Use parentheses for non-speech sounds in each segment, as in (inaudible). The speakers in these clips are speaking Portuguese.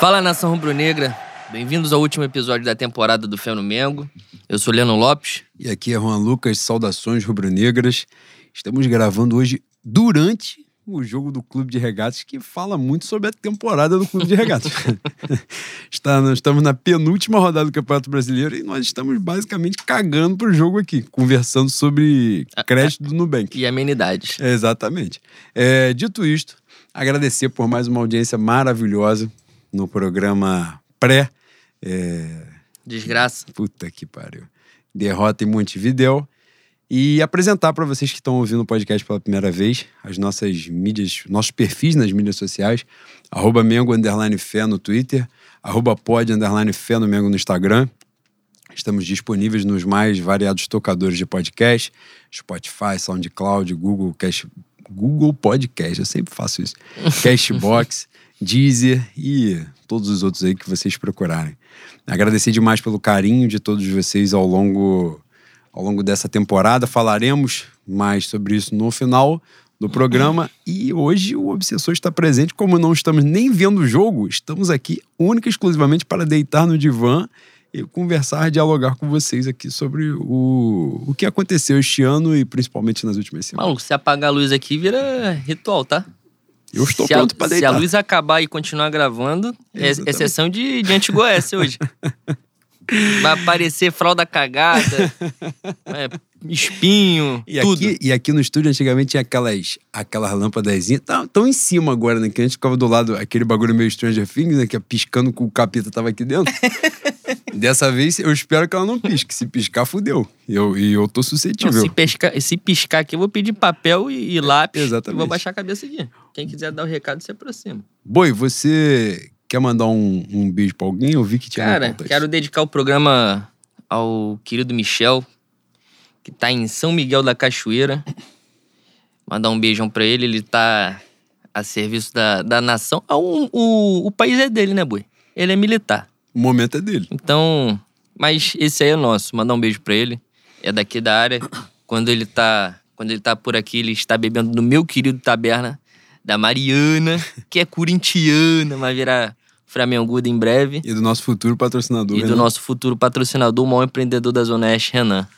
Fala nação rubro-negra, bem-vindos ao último episódio da temporada do Fé no Mengo. Eu sou Leno Lopes. E aqui é Juan Lucas, saudações rubro-negras. Estamos gravando hoje durante o jogo do Clube de Regatas, que fala muito sobre a temporada do Clube de Regatas. (laughs) Está, nós estamos na penúltima rodada do Campeonato Brasileiro e nós estamos basicamente cagando pro jogo aqui, conversando sobre crédito do Nubank. E amenidades. É, exatamente. É, dito isto, agradecer por mais uma audiência maravilhosa no programa pré. É... Desgraça. Puta que pariu. Derrota em Montevidéu. E apresentar para vocês que estão ouvindo o podcast pela primeira vez as nossas mídias, nossos perfis nas mídias sociais, arroba Mengo Underline Fé no Twitter, arroba Pod Underline Fé no Mengo no Instagram. Estamos disponíveis nos mais variados tocadores de podcast, Spotify, SoundCloud, Google, Cash, Google Podcast, eu sempre faço isso, (laughs) Cashbox, Deezer e todos os outros aí que vocês procurarem. Agradecer demais pelo carinho de todos vocês ao longo ao longo dessa temporada. Falaremos mais sobre isso no final do programa. E hoje o Obsessor está presente. Como não estamos nem vendo o jogo, estamos aqui única e exclusivamente para deitar no divã e conversar, dialogar com vocês aqui sobre o, o que aconteceu este ano e principalmente nas últimas semanas. Maluco, se apagar a luz aqui vira ritual, tá? Eu estou se pronto para Se deitar. a luz acabar e continuar gravando, é exceção de, de Antigo Oeste hoje. (laughs) Vai aparecer fralda cagada, (laughs) é, espinho, E tudo. aqui, e aqui no estúdio, antigamente, tinha aquelas, aquelas lâmpadazinhas. Tão, tão em cima agora, né? Que a gente ficava do lado, aquele bagulho meio Stranger Things, né? Que é piscando com o capeta tava aqui dentro. (laughs) Dessa vez, eu espero que ela não pisque. Se piscar, fudeu. E eu, e eu tô Não, suscetível. se, pescar, se piscar aqui, eu vou pedir papel e, e lápis. Exatamente. E vou baixar a cabeça aqui. Quem quiser dar o recado, se aproxima. Boi, você quer mandar um, um beijo pra alguém? Eu vi que tinha Cara, quero dedicar o programa ao querido Michel, que tá em São Miguel da Cachoeira. Mandar um beijão pra ele. Ele tá a serviço da, da nação. Ah, o, o, o país é dele, né, Boi? Ele é militar. O momento é dele. Então, mas esse aí é nosso. Mandar um beijo pra ele. É daqui da área. Quando ele tá, quando ele tá por aqui, ele está bebendo no meu querido taberna da Mariana, que é corintiana, vai virar Flamenguda em breve. E do nosso futuro patrocinador. E do Renan. nosso futuro patrocinador, o maior empreendedor da Zona Oeste, Renan.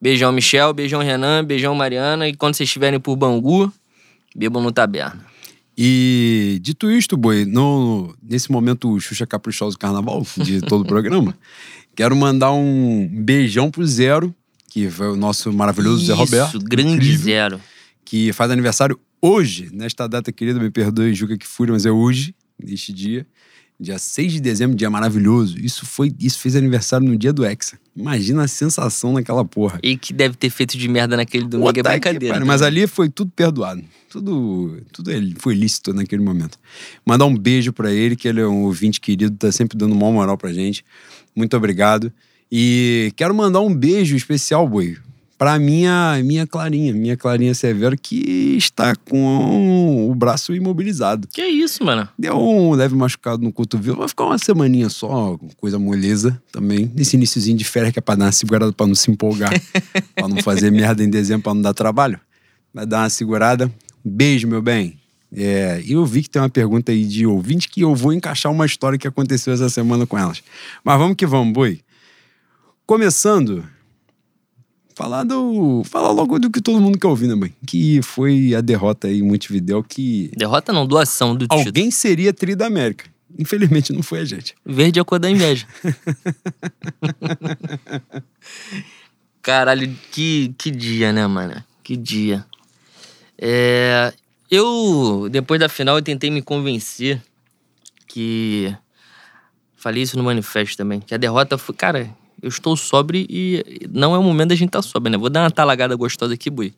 Beijão, Michel. Beijão, Renan. Beijão, Mariana. E quando vocês estiverem por Bangu, bebam no taberna. E dito isto, Boi, no, nesse momento Xuxa Caprichoso Carnaval de todo o (laughs) programa, quero mandar um beijão pro Zero, que foi o nosso maravilhoso Zé Roberto. Isso, grande incrível, zero. Que faz aniversário hoje, nesta data querida, me perdoe, Juca que fúria, mas é hoje, neste dia. Dia 6 de dezembro, dia maravilhoso. Isso foi, isso fez aniversário no dia do Hexa. Imagina a sensação naquela porra. E que deve ter feito de merda naquele domingo. É Puta que brincadeira. pariu, Mas ali foi tudo perdoado. Tudo, tudo foi lícito naquele momento. Mandar um beijo pra ele, que ele é um ouvinte querido, tá sempre dando uma moral pra gente. Muito obrigado. E quero mandar um beijo especial, Boi, pra minha, minha Clarinha, minha Clarinha Severo, que está com o braço imobilizado. Que isso, mano? Deu um leve machucado no cotovelo, vai ficar uma semaninha só, coisa moleza também. Nesse iniciozinho de férias que é pra dar uma segurada pra não se empolgar, (laughs) pra não fazer merda em dezembro, pra não dar trabalho. Vai dar uma segurada. Beijo, meu bem. É, e eu vi que tem uma pergunta aí de ouvinte que eu vou encaixar uma história que aconteceu essa semana com elas. Mas vamos que vamos, boi. Começando, falar do. Falar logo do que todo mundo quer ouvir, né, mãe? Que foi a derrota aí em Montevidéu que Derrota não, doação do título. Alguém seria tri da América. Infelizmente não foi a gente. Verde é a cor da inveja. (laughs) Caralho, que, que dia, né, mano? Que dia. É, eu, depois da final, eu tentei me convencer que. Falei isso no manifesto também. Que a derrota foi. Cara, eu estou sobre e não é o momento da gente estar tá sobre, né? Vou dar uma talagada gostosa aqui, Bui.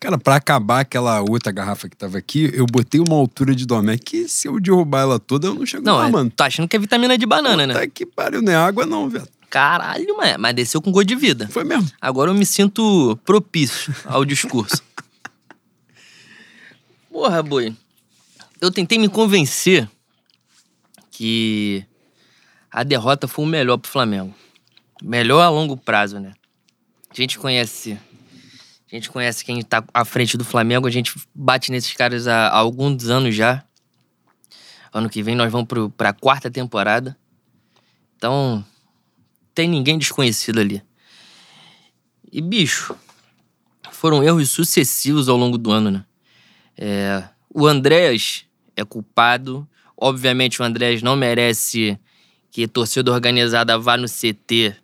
Cara, pra acabar aquela outra garrafa que tava aqui, eu botei uma altura de Domé que se eu derrubar ela toda, eu não chego Não, lá, é, mano. tô achando que é vitamina de banana, né? Tá que pariu, não é água não, velho. Caralho, mano. Mas desceu com gosto de vida. Foi mesmo. Agora eu me sinto propício ao discurso. (laughs) Porra, boi. Eu tentei me convencer que a derrota foi o melhor pro Flamengo. Melhor a longo prazo, né? A gente conhece. A gente conhece quem tá à frente do Flamengo, a gente bate nesses caras há, há alguns anos já. Ano que vem nós vamos pro, pra quarta temporada. Então, tem ninguém desconhecido ali. E, bicho, foram erros sucessivos ao longo do ano, né? É, o Andréas é culpado. Obviamente, o Andréas não merece que torcida organizada vá no CT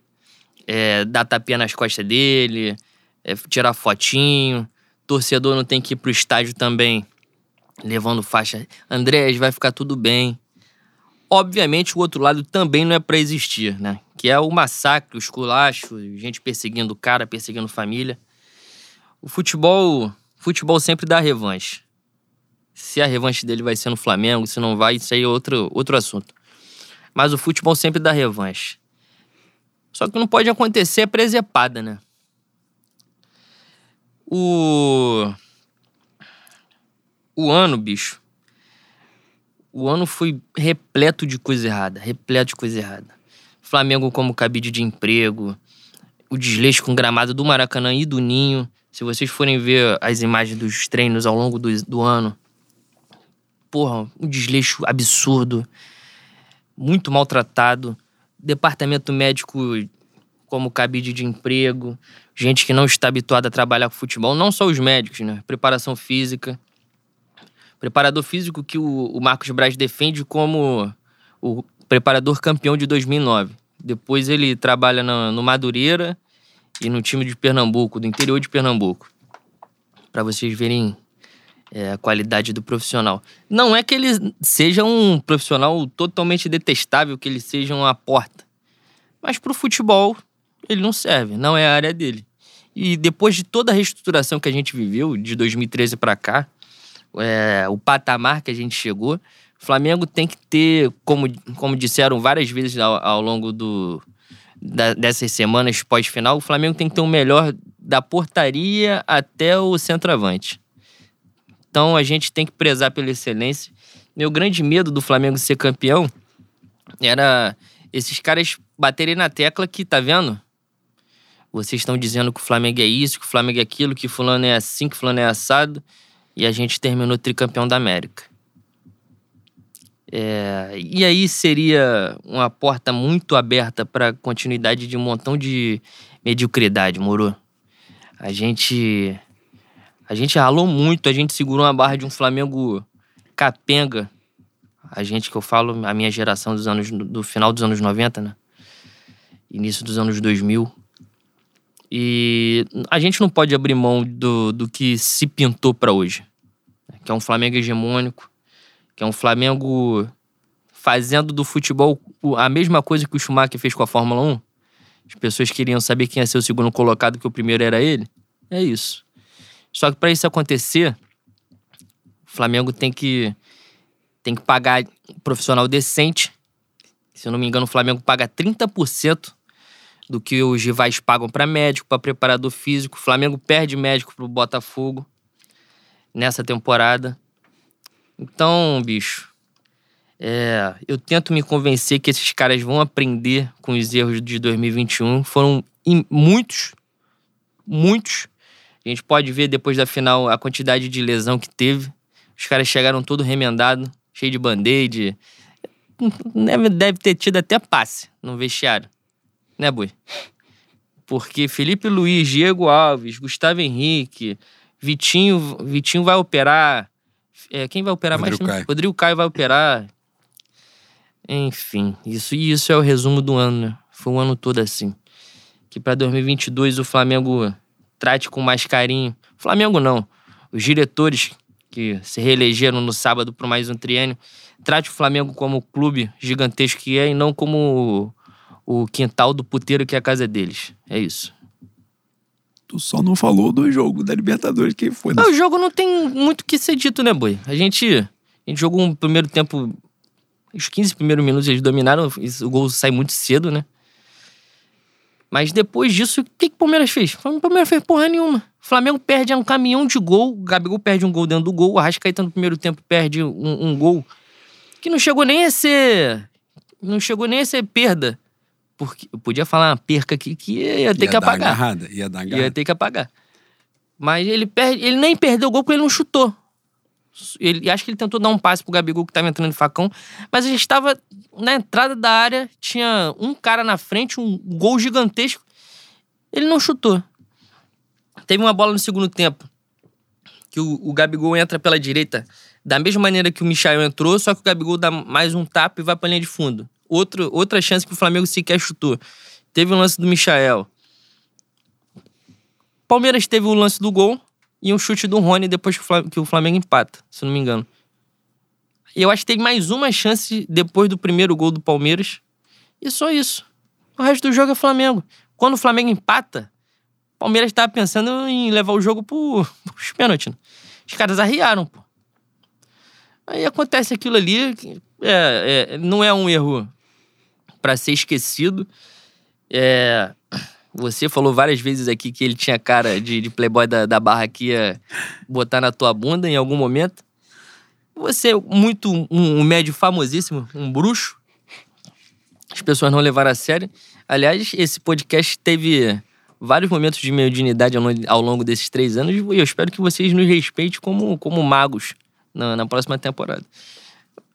é, dar tapinha nas costas dele, é, tirar fotinho. Torcedor não tem que ir pro estádio também levando faixa. Andréas, vai ficar tudo bem. Obviamente, o outro lado também não é para existir, né? Que é o massacre, o esculacho, gente perseguindo o cara, perseguindo família. O futebol, futebol sempre dá revanche. Se a revanche dele vai ser no Flamengo, se não vai, isso aí é outro, outro assunto. Mas o futebol sempre dá revanche. Só que não pode acontecer presepada, né? O. O ano, bicho. O ano foi repleto de coisa errada. Repleto de coisa errada. Flamengo como cabide de emprego. O desleixo com gramado do Maracanã e do Ninho. Se vocês forem ver as imagens dos treinos ao longo do, do ano. Porra, um desleixo absurdo. Muito maltratado departamento médico como cabide de emprego, gente que não está habituada a trabalhar com futebol, não só os médicos, né? Preparação física. Preparador físico que o, o Marcos Braz defende como o preparador campeão de 2009. Depois ele trabalha no, no Madureira e no time de Pernambuco, do interior de Pernambuco. Para vocês verem é, a qualidade do profissional. Não é que ele seja um profissional totalmente detestável, que ele seja uma porta. Mas pro futebol, ele não serve, não é a área dele. E depois de toda a reestruturação que a gente viveu, de 2013 para cá, é, o patamar que a gente chegou, o Flamengo tem que ter, como, como disseram várias vezes ao, ao longo do, da, dessas semanas pós-final, o Flamengo tem que ter o melhor da portaria até o centroavante. Então a gente tem que prezar pela excelência. Meu grande medo do Flamengo ser campeão era esses caras baterem na tecla que, tá vendo? Vocês estão dizendo que o Flamengo é isso, que o Flamengo é aquilo, que fulano é assim, que fulano é assado. E a gente terminou tricampeão da América. É, e aí seria uma porta muito aberta para continuidade de um montão de mediocridade, moro? A gente a gente ralou muito, a gente segurou uma barra de um Flamengo capenga. A gente que eu falo, a minha geração dos anos do final dos anos 90, né? Início dos anos 2000. E a gente não pode abrir mão do, do que se pintou para hoje. Que é um Flamengo hegemônico, que é um Flamengo fazendo do futebol a mesma coisa que o Schumacher fez com a Fórmula 1. As pessoas queriam saber quem ia ser o segundo colocado, que o primeiro era ele. É isso. Só que para isso acontecer, o Flamengo tem que tem que pagar um profissional decente. Se eu não me engano, o Flamengo paga 30% do que os rivais pagam para médico, para preparador físico. O Flamengo perde médico pro Botafogo nessa temporada. Então, bicho, é, eu tento me convencer que esses caras vão aprender com os erros de 2021. Foram muitos, muitos a gente pode ver depois da final a quantidade de lesão que teve. Os caras chegaram todo remendado, cheio de band-aid. Deve, deve ter tido até passe no vestiário. Né, Bui? Porque Felipe Luiz, Diego Alves, Gustavo Henrique, Vitinho, Vitinho vai operar. É, quem vai operar Rodrigo mais? Caio. Rodrigo Caio vai operar. Enfim, isso, isso é o resumo do ano, né? Foi um ano todo assim. Que para 2022 o Flamengo trate com mais carinho. Flamengo não. Os diretores que se reelegeram no sábado por mais um triênio, trate o Flamengo como o clube gigantesco que é e não como o, o quintal do puteiro que é a casa deles. É isso. Tu só não falou do jogo da Libertadores, quem foi? Mas o jogo não tem muito o que ser dito, né, Boi? A gente, a gente jogou um primeiro tempo. Os 15 primeiros minutos eles dominaram, o gol sai muito cedo, né? Mas depois disso, o que, que o Palmeiras fez? O Palmeiras fez porra nenhuma. O Flamengo perde um caminhão de gol. O Gabigol perde um gol dentro do gol. O Arrascaeta no primeiro tempo perde um, um gol que não chegou nem a ser. Não chegou nem a ser perda. Porque eu podia falar uma perca aqui que ia ter ia que dar apagar. agarrada, ia dar agarrada. Ia ter que apagar. Mas ele perde, ele nem perdeu o gol porque ele não chutou. Ele, acho que ele tentou dar um passe pro Gabigol que tava entrando de facão, mas a gente estava na entrada da área, tinha um cara na frente, um gol gigantesco. Ele não chutou. Teve uma bola no segundo tempo que o, o Gabigol entra pela direita da mesma maneira que o Michael entrou, só que o Gabigol dá mais um tapa e vai pra linha de fundo. Outro, outra chance que o Flamengo sequer chutou. Teve o lance do Michael. Palmeiras teve o lance do gol e um chute do Rony depois que o Flamengo empata, se não me engano. E eu acho que teve mais uma chance depois do primeiro gol do Palmeiras. E só isso. O resto do jogo é Flamengo. Quando o Flamengo empata, o Palmeiras estava pensando em levar o jogo pro, (laughs) pros pênaltis. Né? Os caras arriaram, pô. Aí acontece aquilo ali, é, é, não é um erro para ser esquecido. É, você falou várias vezes aqui que ele tinha cara de, de playboy da, da barra que ia botar na tua bunda em algum momento. Você é muito um, um médio famosíssimo, um bruxo. As pessoas não levaram a sério. Aliás, esse podcast teve vários momentos de mediunidade ao, longo desses três anos e eu espero que vocês nos respeitem como, como magos na, na próxima temporada.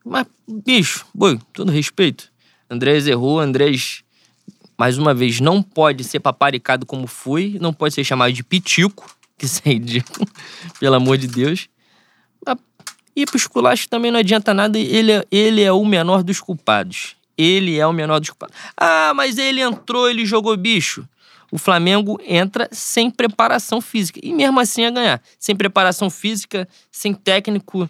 Mas, bicho, boi, todo respeito. Andrés errou, Andrés, mais uma vez, não pode ser paparicado como foi, não pode ser chamado de pitico, que isso é ridículo, (laughs) pelo amor de Deus. E pro esculacho também não adianta nada, ele é, ele é o menor dos culpados. Ele é o menor dos culpados. Ah, mas ele entrou, ele jogou bicho o Flamengo entra sem preparação física. E mesmo assim ia ganhar. Sem preparação física, sem técnico,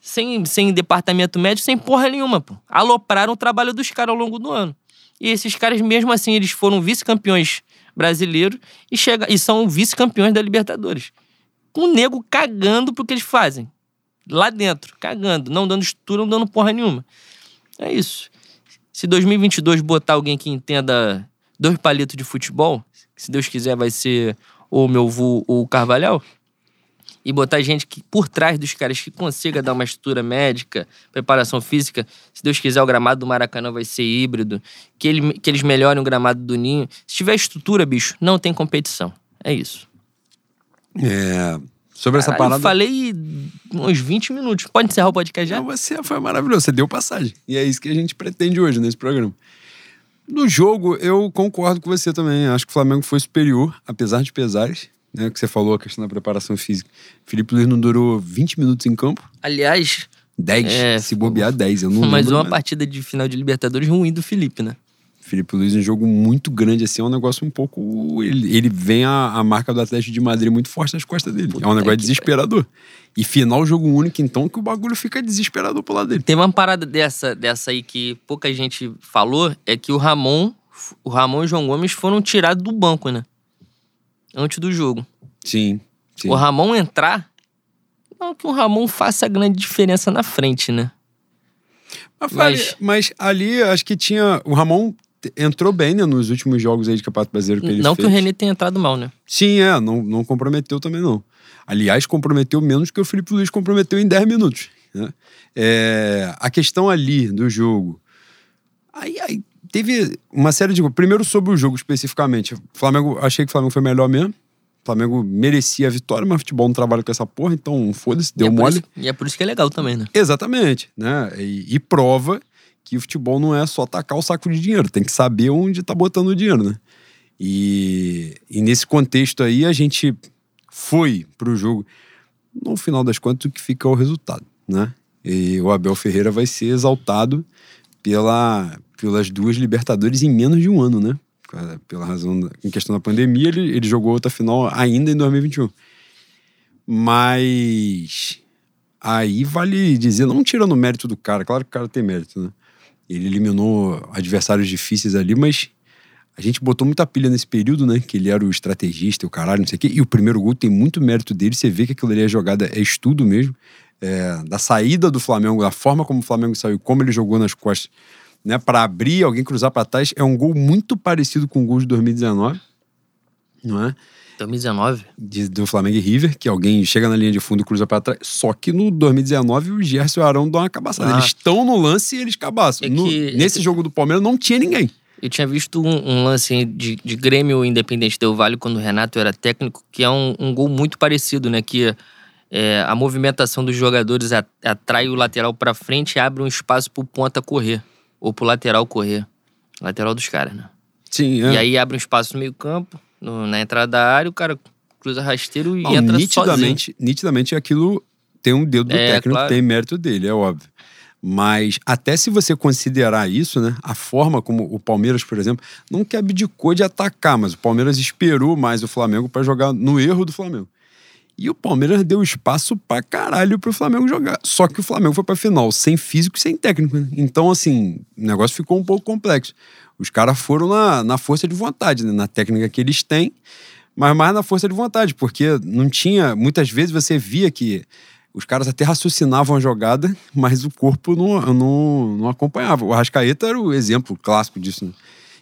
sem, sem departamento médico, sem porra nenhuma, pô. Alopraram o trabalho dos caras ao longo do ano. E esses caras, mesmo assim, eles foram vice-campeões brasileiros e, chega, e são vice-campeões da Libertadores. Com o nego cagando pro que eles fazem. Lá dentro, cagando, não dando estrutura, não dando porra nenhuma. É isso. Se 2022 botar alguém que entenda dois palitos de futebol, se Deus quiser vai ser o meu vô ou o Carvalhal, e botar gente que por trás dos caras que consiga dar uma estrutura médica, preparação física. Se Deus quiser, o gramado do Maracanã vai ser híbrido. Que, ele, que eles melhorem o gramado do Ninho. Se tiver estrutura, bicho, não tem competição. É isso. É. Sobre essa parada. Eu falei uns 20 minutos. Pode encerrar o podcast já? Não, você foi maravilhoso. Você deu passagem. E é isso que a gente pretende hoje nesse programa. No jogo, eu concordo com você também. Acho que o Flamengo foi superior, apesar de pesares. Né, que você falou, a questão da preparação física. Felipe Luiz não durou 20 minutos em campo. Aliás. 10. É, se bobear, 10. Eu não Mas uma partida de final de Libertadores ruim do Felipe, né? Felipe Luiz, um jogo muito grande, assim, é um negócio um pouco. Ele, ele vem a, a marca do Atlético de Madrid muito forte nas costas dele. Puta é um negócio desesperador. E final jogo único, então, que o bagulho fica desesperador pro lado dele. Tem uma parada dessa, dessa aí que pouca gente falou, é que o Ramon, o Ramon e o João Gomes foram tirados do banco, né? Antes do jogo. Sim, sim. O Ramon entrar, não que o Ramon faça grande diferença na frente, né? Mas, mas, mas ali, acho que tinha. O Ramon entrou bem, né, nos últimos jogos aí de Campeonato Brasileiro que ele não fez. Não que o René tenha entrado mal, né? Sim, é, não, não comprometeu também não. Aliás, comprometeu menos que o Felipe Luiz comprometeu em 10 minutos. Né? É, a questão ali do jogo. Aí, aí, teve uma série de. Primeiro sobre o jogo especificamente. Flamengo, achei que o Flamengo foi melhor mesmo. O Flamengo merecia a vitória, mas o futebol não trabalha com essa porra, então foda-se, deu e é mole. Isso, e é por isso que é legal também, né? Exatamente, né? E, e prova que o futebol não é só tacar o saco de dinheiro, tem que saber onde tá botando o dinheiro, né? E, e nesse contexto aí, a gente foi pro jogo. No final das contas, o que fica é o resultado, né? E o Abel Ferreira vai ser exaltado pela, pelas duas Libertadores em menos de um ano, né? Pela razão, da, em questão da pandemia, ele, ele jogou outra final ainda em 2021. Mas aí vale dizer, não tirando o mérito do cara, claro que o cara tem mérito, né? Ele eliminou adversários difíceis ali, mas a gente botou muita pilha nesse período, né? Que ele era o estrategista, o caralho, não sei o quê. E o primeiro gol tem muito mérito dele. Você vê que aquilo ali é jogada, é estudo mesmo. É, da saída do Flamengo, da forma como o Flamengo saiu, como ele jogou nas costas, né? Para abrir, alguém cruzar para trás. É um gol muito parecido com o gol de 2019, não é? 2019? De, do Flamengo e River, que alguém chega na linha de fundo e cruza para trás. Só que no 2019 o Gerson e o Arão dão uma cabaçada. Ah. Eles estão no lance e eles cabaçam. É que, nesse é que... jogo do Palmeiras não tinha ninguém. Eu tinha visto um, um lance de, de, Grêmio Independente Del Vale quando o Renato era técnico, que é um, um, gol muito parecido, né? Que é, a movimentação dos jogadores atrai o lateral para frente e abre um espaço pro ponta correr. Ou pro lateral correr. Lateral dos caras, né? Sim, é. E aí abre um espaço no meio campo, no, na entrada da área, o cara cruza rasteiro e Não, entra nitidamente, sozinho. nitidamente aquilo tem um dedo do É, técnico, claro. tem mérito dele, é óbvio. Mas até se você considerar isso, né? A forma como o Palmeiras, por exemplo, não que abdicou de atacar, mas o Palmeiras esperou mais o Flamengo para jogar no erro do Flamengo. E o Palmeiras deu espaço pra caralho pro Flamengo jogar. Só que o Flamengo foi pra final sem físico e sem técnico. né? Então, assim, o negócio ficou um pouco complexo. Os caras foram na, na força de vontade, né? na técnica que eles têm, mas mais na força de vontade, porque não tinha. Muitas vezes você via que os caras até raciocinavam a jogada, (laughs) mas o corpo não, não, não acompanhava. O Arrascaeta era o exemplo clássico disso. Né?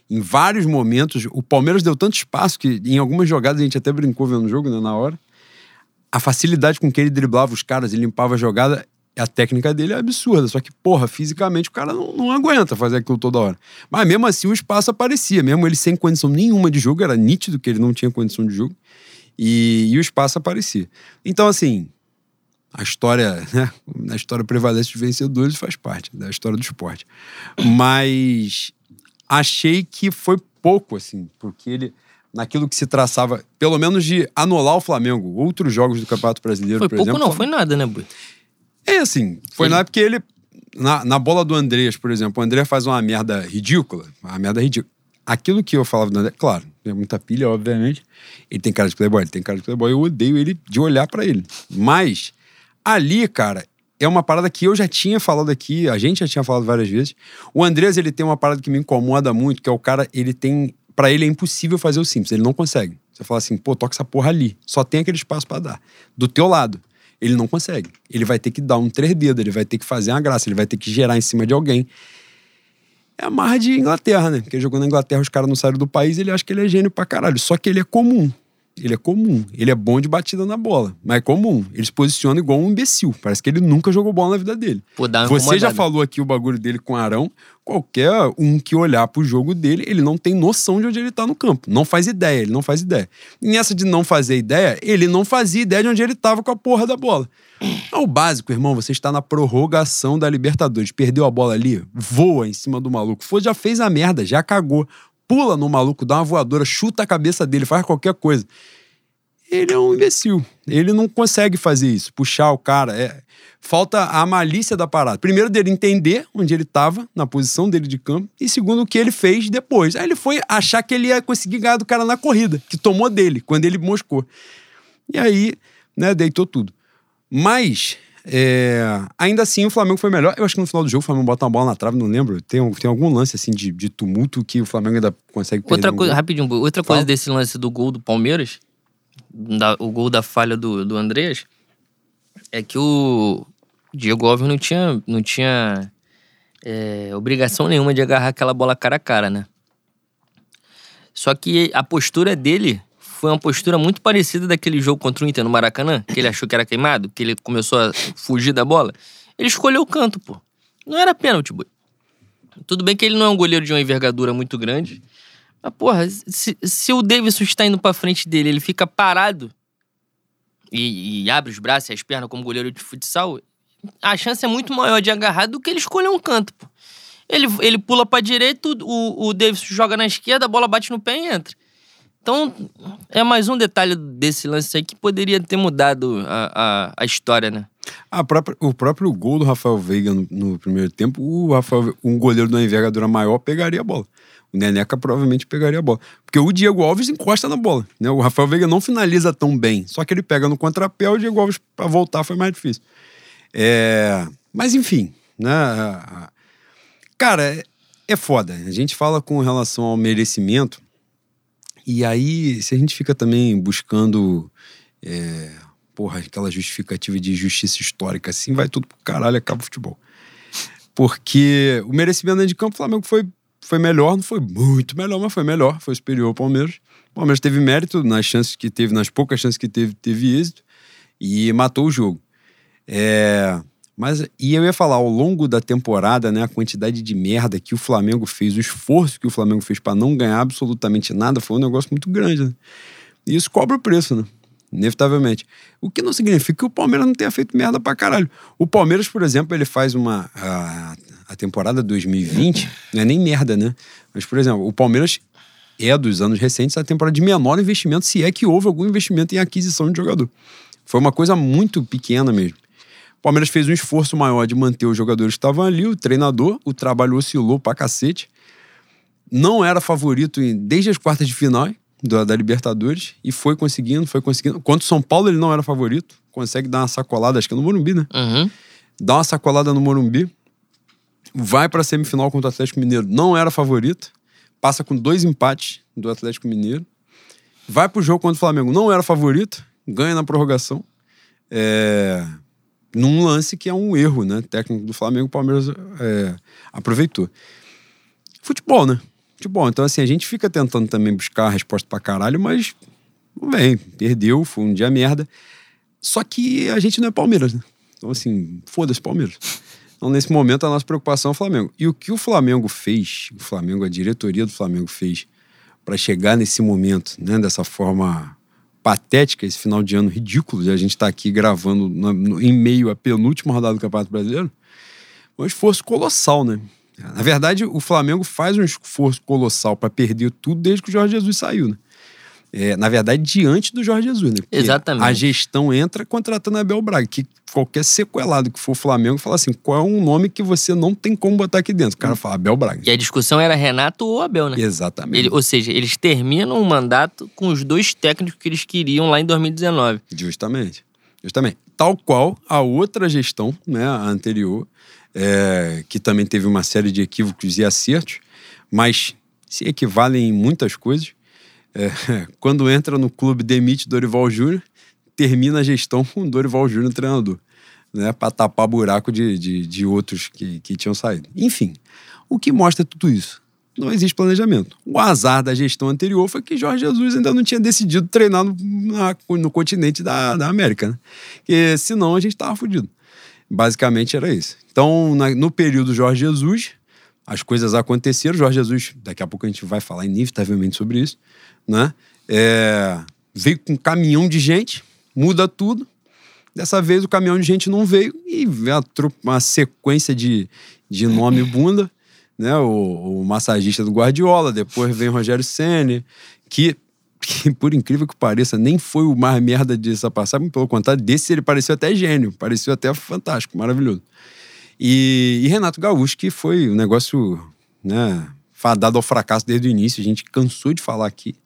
Em vários momentos, o Palmeiras deu tanto espaço que em algumas jogadas a gente até brincou vendo o jogo né, na hora a facilidade com que ele driblava os caras e limpava a jogada, a técnica dele é absurda. Só que, porra, fisicamente o cara não, não aguenta fazer aquilo toda hora. Mas mesmo assim o espaço aparecia, mesmo ele sem condição nenhuma de jogo, era nítido que ele não tinha condição de jogo. E, e o espaço aparecia. Então, assim, a história, (laughs) né? A história prevalece dos vencedores faz parte da história do esporte. Mas achei que foi pouco, assim, porque ele naquilo que se traçava, pelo menos de anular o Flamengo. Outros jogos do Campeonato Brasileiro, Foi por pouco exemplo. não, foi nada, né, Bui? É assim, foi Ele- na época que ele. Na, na bola do Andreas, por exemplo, o André faz uma merda ridícula. Uma merda ridícula. Aquilo que eu falava do André, claro, tem muita pilha, obviamente. Ele tem cara de playboy, ele tem cara de playboy, eu odeio ele de olhar pra ele. Mas, ali, cara, é uma parada que eu já tinha falado aqui, a gente já tinha falado várias vezes. O Andrés, ele tem uma parada que me incomoda muito, que é o cara, ele tem. Pra ele é impossível fazer o simples, ele não consegue. Você fala assim, pô, toca essa porra ali. Só tem aquele espaço pra dar. Do teu lado. Ele não consegue. Ele vai ter que dar um três dedos, ele vai ter que fazer uma graça, ele vai ter que gerar em cima de alguém. É a marra de Inglaterra, né? Porque ele jogou na Inglaterra, os caras não saíram do país, ele acha que ele é gênio pra caralho. Só que ele é comum. Ele é comum. Ele é bom de batida na bola, mas é comum. Ele se posiciona igual um imbecil. Parece que ele nunca jogou bola na vida dele. Pô, Você já falou aqui o bagulho dele com o Arão. Qualquer um que olhar pro jogo dele, ele não tem noção de onde ele tá no campo. Não faz ideia, ele não faz ideia. E nessa de não fazer ideia, ele não fazia ideia de onde ele tava com a porra da bola. É o básico, irmão. Você está na prorrogação da Libertadores. Perdeu a bola ali, voa em cima do maluco. Foi, já fez a merda, já cagou. Pula no maluco, dá uma voadora, chuta a cabeça dele, faz qualquer coisa ele é um imbecil. Ele não consegue fazer isso, puxar o cara. É... Falta a malícia da parada. Primeiro, dele entender onde ele estava, na posição dele de campo, e segundo, o que ele fez depois. Aí ele foi achar que ele ia conseguir ganhar do cara na corrida, que tomou dele, quando ele moscou. E aí, né, deitou tudo. Mas, é, ainda assim, o Flamengo foi melhor. Eu acho que no final do jogo o Flamengo bota uma bola na trave, não lembro. Tem, um- tem algum lance assim de, de tumulto que o Flamengo ainda consegue perder. Outra um coisa, gol. rapidinho, outra Fala. coisa desse lance do gol do Palmeiras, da- o gol da falha do, do Andrés, é que o Diego Alves não tinha, não tinha é, obrigação nenhuma de agarrar aquela bola cara a cara, né? Só que a postura dele foi uma postura muito parecida daquele jogo contra o Inter no Maracanã, que ele achou que era queimado, que ele começou a fugir da bola. Ele escolheu o canto, pô. Não era pênalti, Bui. Tudo bem que ele não é um goleiro de uma envergadura muito grande, mas, porra, se, se o Davidson está indo pra frente dele, ele fica parado e, e abre os braços e as pernas como goleiro de futsal, a chance é muito maior de agarrar do que ele escolher um canto, pô. Ele, ele pula pra direita, o, o Davidson joga na esquerda, a bola bate no pé e entra. Então, é mais um detalhe desse lance aí que poderia ter mudado a, a, a história, né? A própria- o próprio gol do Rafael Veiga no, no primeiro tempo, o Rafael, um goleiro de uma envergadura maior pegaria a bola. O Neneca provavelmente pegaria a bola. Porque o Diego Alves encosta na bola. Né? O Rafael Veiga não finaliza tão bem. Só que ele pega no contrapé, o Diego Alves, para voltar, foi mais difícil. É, Mas enfim, né? Cara, é, é foda. A gente fala com relação ao merecimento. E aí, se a gente fica também buscando é, porra, aquela justificativa de justiça histórica assim, vai tudo pro caralho, acaba o futebol. Porque o merecimento dentro de campo, o Flamengo foi, foi melhor, não foi muito melhor, mas foi melhor, foi superior ao Palmeiras. O Palmeiras teve mérito nas chances que teve, nas poucas chances que teve, teve êxito e matou o jogo. É, mas, e eu ia falar, ao longo da temporada, né, a quantidade de merda que o Flamengo fez, o esforço que o Flamengo fez para não ganhar absolutamente nada, foi um negócio muito grande, né? E isso cobra o preço, né? Inevitavelmente. O que não significa que o Palmeiras não tenha feito merda pra caralho. O Palmeiras, por exemplo, ele faz uma. A, a temporada 2020, não é nem merda, né? Mas, por exemplo, o Palmeiras é dos anos recentes a temporada de menor investimento, se é que houve algum investimento em aquisição de jogador. Foi uma coisa muito pequena mesmo. O Palmeiras fez um esforço maior de manter os jogadores que estavam ali, o treinador, o trabalho oscilou pra cacete. Não era favorito em, desde as quartas de final da, da, Libertadores e foi conseguindo, foi conseguindo. Quanto São Paulo ele não era favorito, consegue dar uma sacolada, acho que é no Morumbi, né? Uhum. Dá uma sacolada no Morumbi, vai pra semifinal contra o Atlético Mineiro, não era favorito, passa com dois empates do Atlético Mineiro, vai pro jogo contra o Flamengo, não era favorito, ganha na prorrogação. É, num lance que é um erro, né? Técnico do Flamengo, o Palmeiras é, aproveitou. Futebol, né? Futebol. Então, assim, a gente fica tentando também buscar a resposta pra caralho, mas vem. Perdeu, foi um dia merda. Só que a gente não é Palmeiras, né? Então, assim, foda-se Palmeiras. Então, nesse momento, a nossa preocupação é o Flamengo. E o que o Flamengo fez, o Flamengo, a diretoria do Flamengo fez para chegar nesse momento, né, dessa forma patética, esse final de ano ridículo de a gente estar tá aqui gravando no, no, em meio à penúltima rodada do Campeonato Brasileiro, um esforço colossal, né? Na verdade, o Flamengo faz um esforço colossal para perder tudo desde que o Jorge Jesus saiu, né? É, na verdade, diante do Jorge Jesus, né? Porque Exatamente. A gestão entra contratando a Abel Braga, que qualquer sequelado que for o Flamengo fala assim: qual é um nome que você não tem como botar aqui dentro? O cara fala Abel Braga. E a discussão era Renato ou Abel, né? Exatamente. Ele, ou seja, eles terminam o mandato com os dois técnicos que eles queriam lá em 2019. Justamente. Justamente. Tal qual a outra gestão, né, a anterior, é, que também teve uma série de equívocos e acertos, mas se equivalem em muitas coisas. É, (laughs) quando entra no clube, demite Dorival Júnior, termina a gestão com Dorival Júnior treinador, né, para tapar buraco de, de, de outros que, que tinham saído. Enfim, o que mostra tudo isso? Não existe planejamento. O azar da gestão anterior foi que Jorge Jesus ainda não tinha decidido treinar no, na, no continente da, da América, né? Porque senão a gente estava fudido. Basicamente era isso. Então, na, no período Jorge Jesus, as coisas aconteceram. Jorge Jesus, daqui a pouco a gente vai falar inevitavelmente sobre isso, né? É, veio com um caminhão de gente, muda tudo. Dessa vez o caminhão de gente não veio e veio uma sequência de, de nome (laughs) bunda, né? O, o massagista do Guardiola, depois vem o Rogério Senna, que que por incrível que pareça, nem foi o mais merda dessa passagem, pelo contrário, desse ele pareceu até gênio, pareceu até fantástico, maravilhoso. E, e Renato Gaúcho, que foi um negócio, né, fadado ao fracasso desde o início, a gente cansou de falar aqui.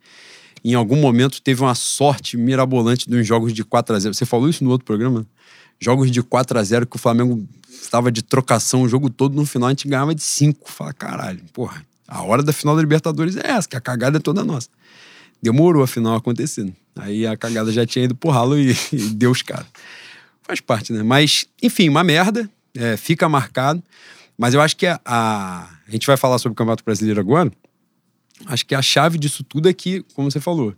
Em algum momento teve uma sorte mirabolante nos jogos de 4 a 0 Você falou isso no outro programa? Jogos de 4 a 0 que o Flamengo estava de trocação o jogo todo, no final a gente ganhava de 5. Fala, caralho, porra, a hora da final da Libertadores é essa, que a cagada é toda nossa. Demorou a final acontecendo. Aí a cagada já tinha ido pro ralo e, (laughs) e deu os caras. Faz parte, né? Mas, enfim, uma merda. É, fica marcado. Mas eu acho que a, a, a gente vai falar sobre o Campeonato Brasileiro agora. Acho que a chave disso tudo é que, como você falou,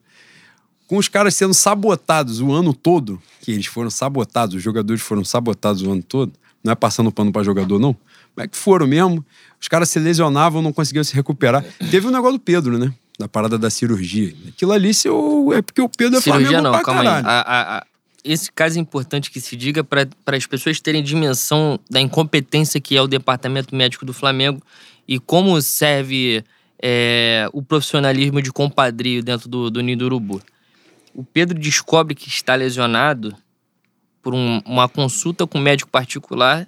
com os caras sendo sabotados o ano todo, que eles foram sabotados, os jogadores foram sabotados o ano todo, não é passando pano para jogador, não. Como é que foram mesmo? Os caras se lesionavam, não conseguiam se recuperar. Teve o um negócio do Pedro, né? da parada da cirurgia. Aquilo ali se eu, é porque o Pedro é cirurgia Flamengo não, pra calma caralho. aí. A, a, esse caso é importante que se diga para as pessoas terem dimensão da incompetência que é o departamento médico do Flamengo e como serve é, o profissionalismo de compadrio dentro do, do Nido Urubu. O Pedro descobre que está lesionado por um, uma consulta com um médico particular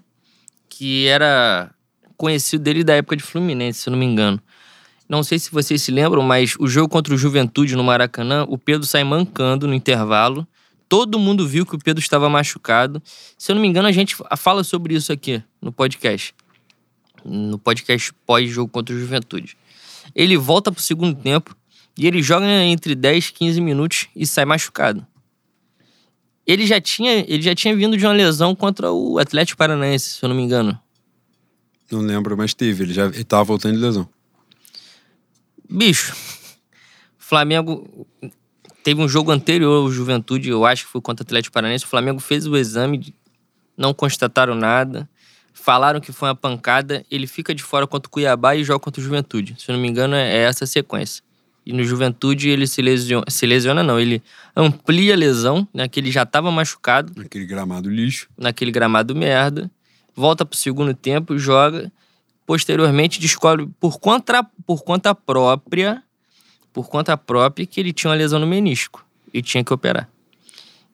que era conhecido dele da época de Fluminense, se não me engano. Não sei se vocês se lembram, mas o jogo contra o Juventude no Maracanã, o Pedro sai mancando no intervalo. Todo mundo viu que o Pedro estava machucado. Se eu não me engano, a gente fala sobre isso aqui no podcast. No podcast pós-jogo contra o Juventude. Ele volta pro segundo tempo e ele joga entre 10 e 15 minutos e sai machucado. Ele já tinha, ele já tinha vindo de uma lesão contra o Atlético Paranaense, se eu não me engano. Não lembro, mas teve. Ele já estava voltando de lesão. Bicho, Flamengo teve um jogo anterior ao Juventude, eu acho que foi contra o Atlético Paranaense. O Flamengo fez o exame, não constataram nada. Falaram que foi uma pancada. Ele fica de fora contra o Cuiabá e joga contra o Juventude. Se eu não me engano, é essa a sequência. E no Juventude ele se lesiona, se lesiona não, ele amplia a lesão, né, que ele já estava machucado Naquele gramado lixo. naquele gramado merda, volta pro segundo tempo, joga, posteriormente descobre por conta, por conta própria, por conta própria que ele tinha uma lesão no menisco e tinha que operar.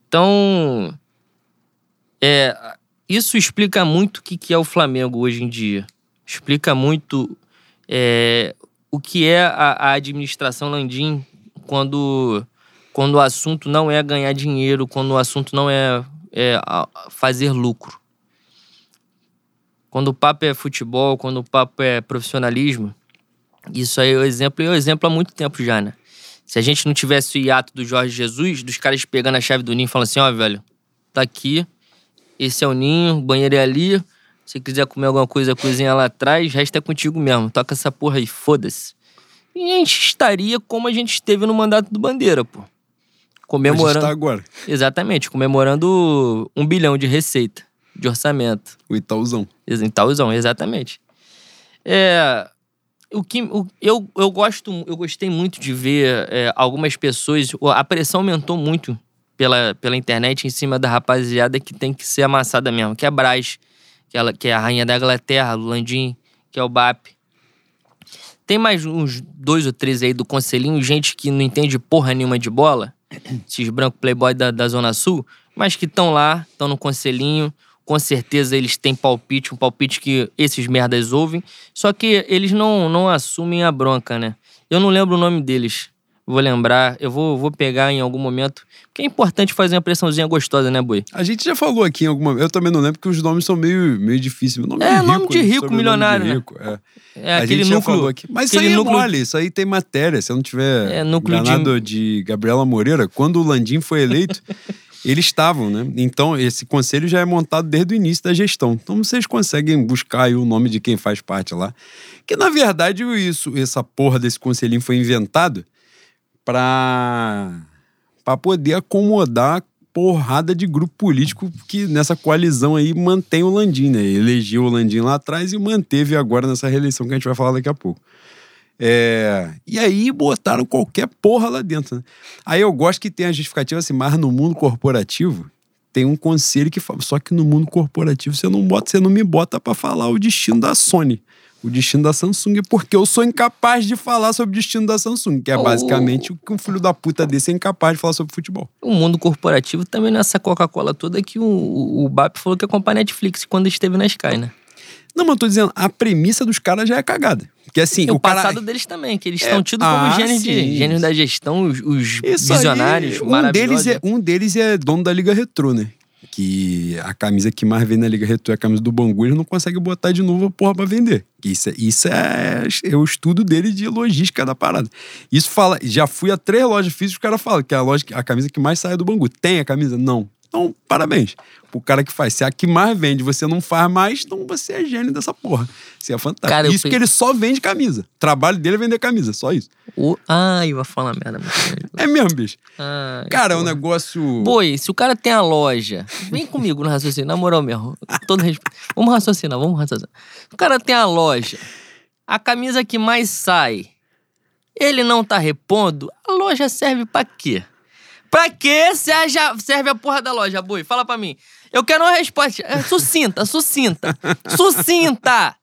Então, é, isso explica muito o que que é o Flamengo hoje em dia. Explica muito é, o que é a, a administração Landim quando, quando o assunto não é ganhar dinheiro, quando o assunto não é, é fazer lucro. Quando o papo é futebol, quando o papo é profissionalismo, isso aí é o exemplo, e é o exemplo há muito tempo já, né? Se a gente não tivesse o hiato do Jorge Jesus, dos caras pegando a chave do ninho e falando assim, ó, velho, tá aqui, esse é o ninho, o banheiro é ali, se quiser comer alguma coisa, cozinha lá atrás, o resto é contigo mesmo, toca essa porra aí, foda-se. E a gente estaria como a gente esteve no mandato do Bandeira, pô. A gente Comemorando. tá agora. Exatamente, comemorando um bilhão de receita, de orçamento. O Itaúzão. Itaúzão, exatamente. É, o que, o- eu, eu, gosto, eu gostei muito de ver é, algumas pessoas. A pressão aumentou muito pela, pela internet em cima da rapaziada que tem que ser amassada mesmo, que é a Braz, que, ela, que é a rainha da Inglaterra, o Landim, que é o BAP. Tem mais uns dois ou três aí do Conselhinho, gente que não entende porra nenhuma de bola, (clears throat) esses brancos playboy da, da Zona Sul, mas que estão lá, estão no Conselhinho. Com certeza eles têm palpite, um palpite que esses merdas ouvem. Só que eles não, não assumem a bronca, né? Eu não lembro o nome deles. Vou lembrar, eu vou, vou pegar em algum momento. Porque é importante fazer uma pressãozinha gostosa, né, Boi? A gente já falou aqui em alguma. Eu também não lembro porque os nomes são meio, meio difíceis. Nome É, de nome rico, de né? rico, milionário, de né? rico, é. É a aquele gente já núcleo. falou aqui. Mas isso aquele aí é núcleo- mole, isso aí tem matéria. Se eu não tiver É, núcleo de- de... Gabriela Moreira, quando o Landim foi eleito, eles estavam, né? Então, esse conselho já é montado desde o início da gestão. Então, vocês conseguem buscar aí o nome de quem faz parte lá. Que, na verdade, isso, essa porra desse conselhinho foi inventado pra, pra poder acomodar porrada de grupo político que nessa coalizão aí mantém o Landim, né? Elegeu o Landim lá atrás e manteve agora nessa reeleição que a gente vai falar daqui a pouco. É, E aí botaram qualquer porra lá dentro. Né? Aí eu gosto que tem a justificativa assim, mas no mundo corporativo tem um conselho que fala, só que no mundo corporativo você não bota, você não me bota pra falar o destino da Sony, o destino da Samsung, porque eu sou incapaz de falar sobre o destino da Samsung, que é Oh. basicamente o que um filho da puta desse é incapaz de falar sobre futebol. O mundo corporativo também nessa Coca-Cola toda que o, o, o BAP falou que ia comprar Netflix quando esteve na Sky, né? Não, mas eu tô dizendo, a premissa dos caras já é cagada. Porque assim, E o, o cara... passado deles também, que eles É, estão tidos como ah, gênios, de, gênios da gestão, os, os Isso aí, visionários, um maravilhosos. deles, é, um deles é dono da Liga Retrô, né? Que a camisa que mais vem na Liga Retrô é a camisa do Bangu, eles não conseguem botar de novo a porra pra vender. Isso, é- isso é, é o estudo dele de logística da parada. Isso fala, já fui a três lojas físicas, o cara fala que é a, loja, a camisa que mais sai é do Bangu. Tem a camisa? Não. Então, parabéns. O cara que faz. Se a que mais vende você não faz mais, então você é gênio dessa porra. Você é fantástico. Cara, isso que ele só vende camisa. O trabalho dele é vender camisa, só isso. O... Ai, eu vou falar merda. É mesmo, bicho. Ai, Cara, é um negócio. Boi, se o cara tem a loja, vem comigo no raciocínio, na moral mesmo. Todo respeito. Vamos raciocinar, vamos raciocinar. O cara tem a loja, a camisa que mais sai, ele não tá repondo, a loja serve pra quê? Pra que serve a porra da loja, Boi? Fala pra mim. Eu quero uma resposta é, sucinta, sucinta, sucinta,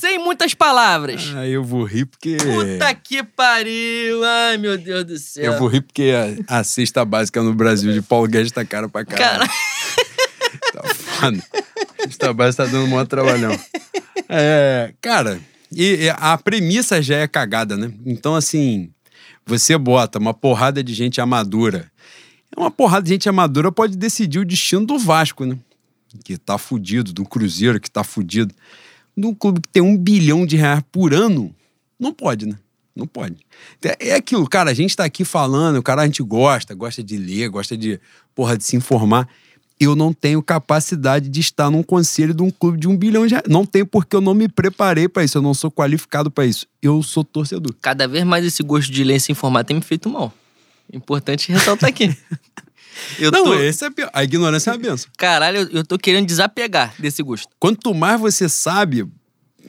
sem muitas palavras. Ah, eu vou rir porque. Puta que pariu, ai meu Deus do céu. Eu vou rir porque a, a cesta básica no Brasil de Paulo Guedes tá cara pra caralho. Cara, Tá foda. A cesta básica tá dando um maior trabalhão. É, cara, e, e a premissa já é cagada, né? Então, assim, você bota uma porrada de gente amadora. Uma porrada de gente amadora pode decidir o destino do Vasco, né? Que tá fudido, do Cruzeiro que tá fudido. Num clube que tem um bilhão de reais por ano, não pode, né? Não pode. É é aquilo, cara, a gente tá aqui falando, o cara a gente gosta, gosta de ler, gosta de, porra, de se informar. Eu não tenho capacidade de estar num conselho de um clube de um bilhão de reais. Não tenho porque eu não me preparei pra isso, eu não sou qualificado pra isso. Eu sou torcedor. cada vez mais esse gosto de ler e se informar tem me feito mal. Importante ressaltar aqui. Eu não, tô... esse é pior. A ignorância é uma benção. Caralho, eu, eu tô querendo desapegar desse gosto. Quanto mais você sabe,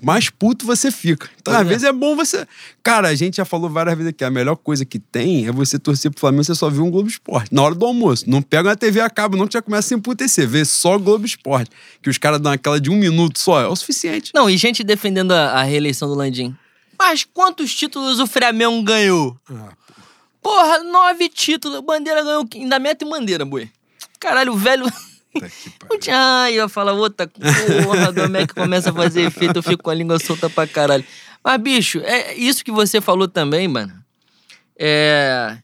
mais puto você fica. Então, Pois às é. vezes é bom você. Cara, a gente já falou várias vezes aqui, a melhor coisa que tem é você torcer pro Flamengo, você só vê um Globo Esporte. Na hora do almoço. Não pega uma TV a cabo, não, que já começa a se emputecer. Vê só Globo Esporte. Que os caras dão aquela de um minuto só, é o suficiente. Não, e gente defendendo a, a reeleição do Landim. Mas quantos títulos o Flamengo ganhou? Ah, Porra, nove títulos. Bandeira ganhou. Ainda mete bandeira, boi. Caralho, o velho. (laughs) pariu. Ai, eu falo outra porra, do é que começa a fazer efeito, eu fico com a língua solta pra caralho. Mas, bicho, é isso que você falou também, mano. É.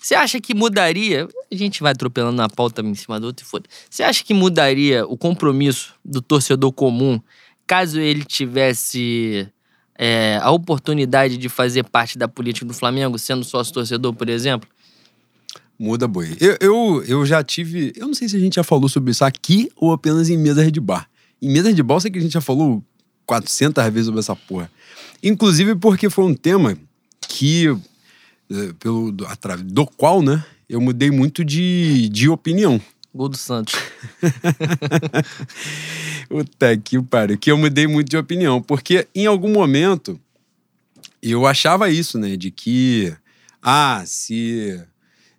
Você acha que mudaria? A gente vai atropelando na pauta em cima do outro e foda. Você acha que mudaria o compromisso do torcedor comum caso ele tivesse é, a oportunidade de fazer parte da política do Flamengo, sendo sócio torcedor, por exemplo? Muda, boi. Eu, eu, eu já tive. Eu não sei se a gente já falou sobre isso aqui ou apenas em mesa de bar. Em mesa de bar, eu sei que a gente já falou 400 vezes sobre essa porra. Inclusive porque foi um tema que. eh, Pelo, do, do qual, né? Eu mudei muito de, de opinião. Gol do Santos. (laughs) Puta que pariu. Que eu mudei muito de opinião. Porque em algum momento eu achava isso, né? De que, ah, se,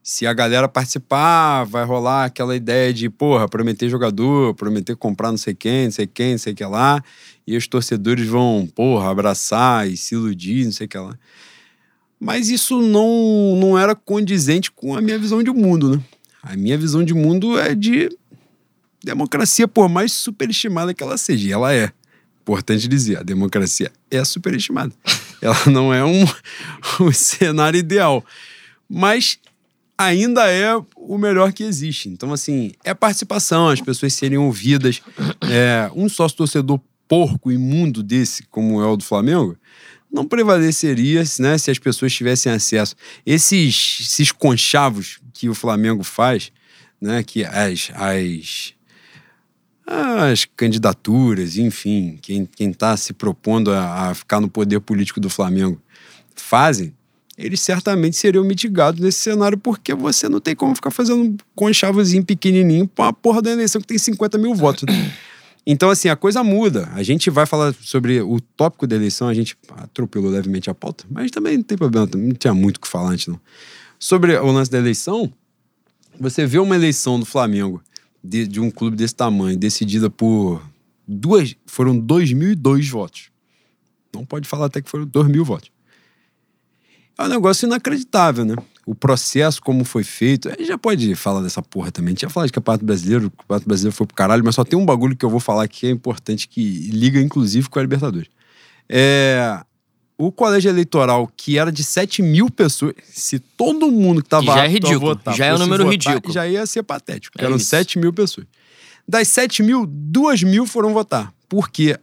se a galera participar, vai rolar aquela ideia de, porra, prometer jogador, prometer comprar não sei quem, não sei quem, não sei o que lá. E os torcedores vão, porra, abraçar e se iludir, não sei o que lá. Mas isso não, não era condizente com a minha visão de mundo, né? A minha visão de mundo é de democracia, por mais superestimada que ela seja, e ela é. Importante dizer, a democracia é superestimada. (laughs) Ela não é um, um cenário ideal. Mas ainda é o melhor que existe. Então, assim, é participação, as pessoas serem ouvidas. (coughs) É, um sócio torcedor porco, imundo desse, como é o do Flamengo, não prevaleceria né, se as pessoas tivessem acesso. Esses, esses conchavos que o Flamengo faz, né, que as, as, as candidaturas, enfim, quem está se propondo a, a ficar no poder político do Flamengo fazem, eles certamente seriam mitigados nesse cenário, porque você não tem como ficar fazendo conchavozinho pequenininho pra uma porra da eleição que tem 50 mil votos. né? (clears throat) Então, assim, a coisa muda. A gente vai falar sobre o tópico da eleição, a gente atropelou levemente a pauta, mas também não tem problema, não tinha muito o que falar antes, não. Sobre o lance da eleição, você vê uma eleição do Flamengo, de, de um clube desse tamanho, decidida por duas. Foram 2.002 votos. Não pode falar até que foram 2 mil votos. É um negócio inacreditável, né? O processo, como foi feito. A gente já pode falar dessa porra também. A gente já falou de Campeonato Brasileiro, o Campeonato Brasileiro foi pro caralho, mas só tem um bagulho que eu vou falar que é importante, que liga inclusive com a Libertadores. É. O colégio eleitoral, que era de 7 mil pessoas, se todo mundo que tava Que já é ridículo, votar já é um número votar, ridículo. Já ia ser patético. É Eram isso. 7 mil pessoas. Das 7 mil, 2 mil foram votar. Por quê?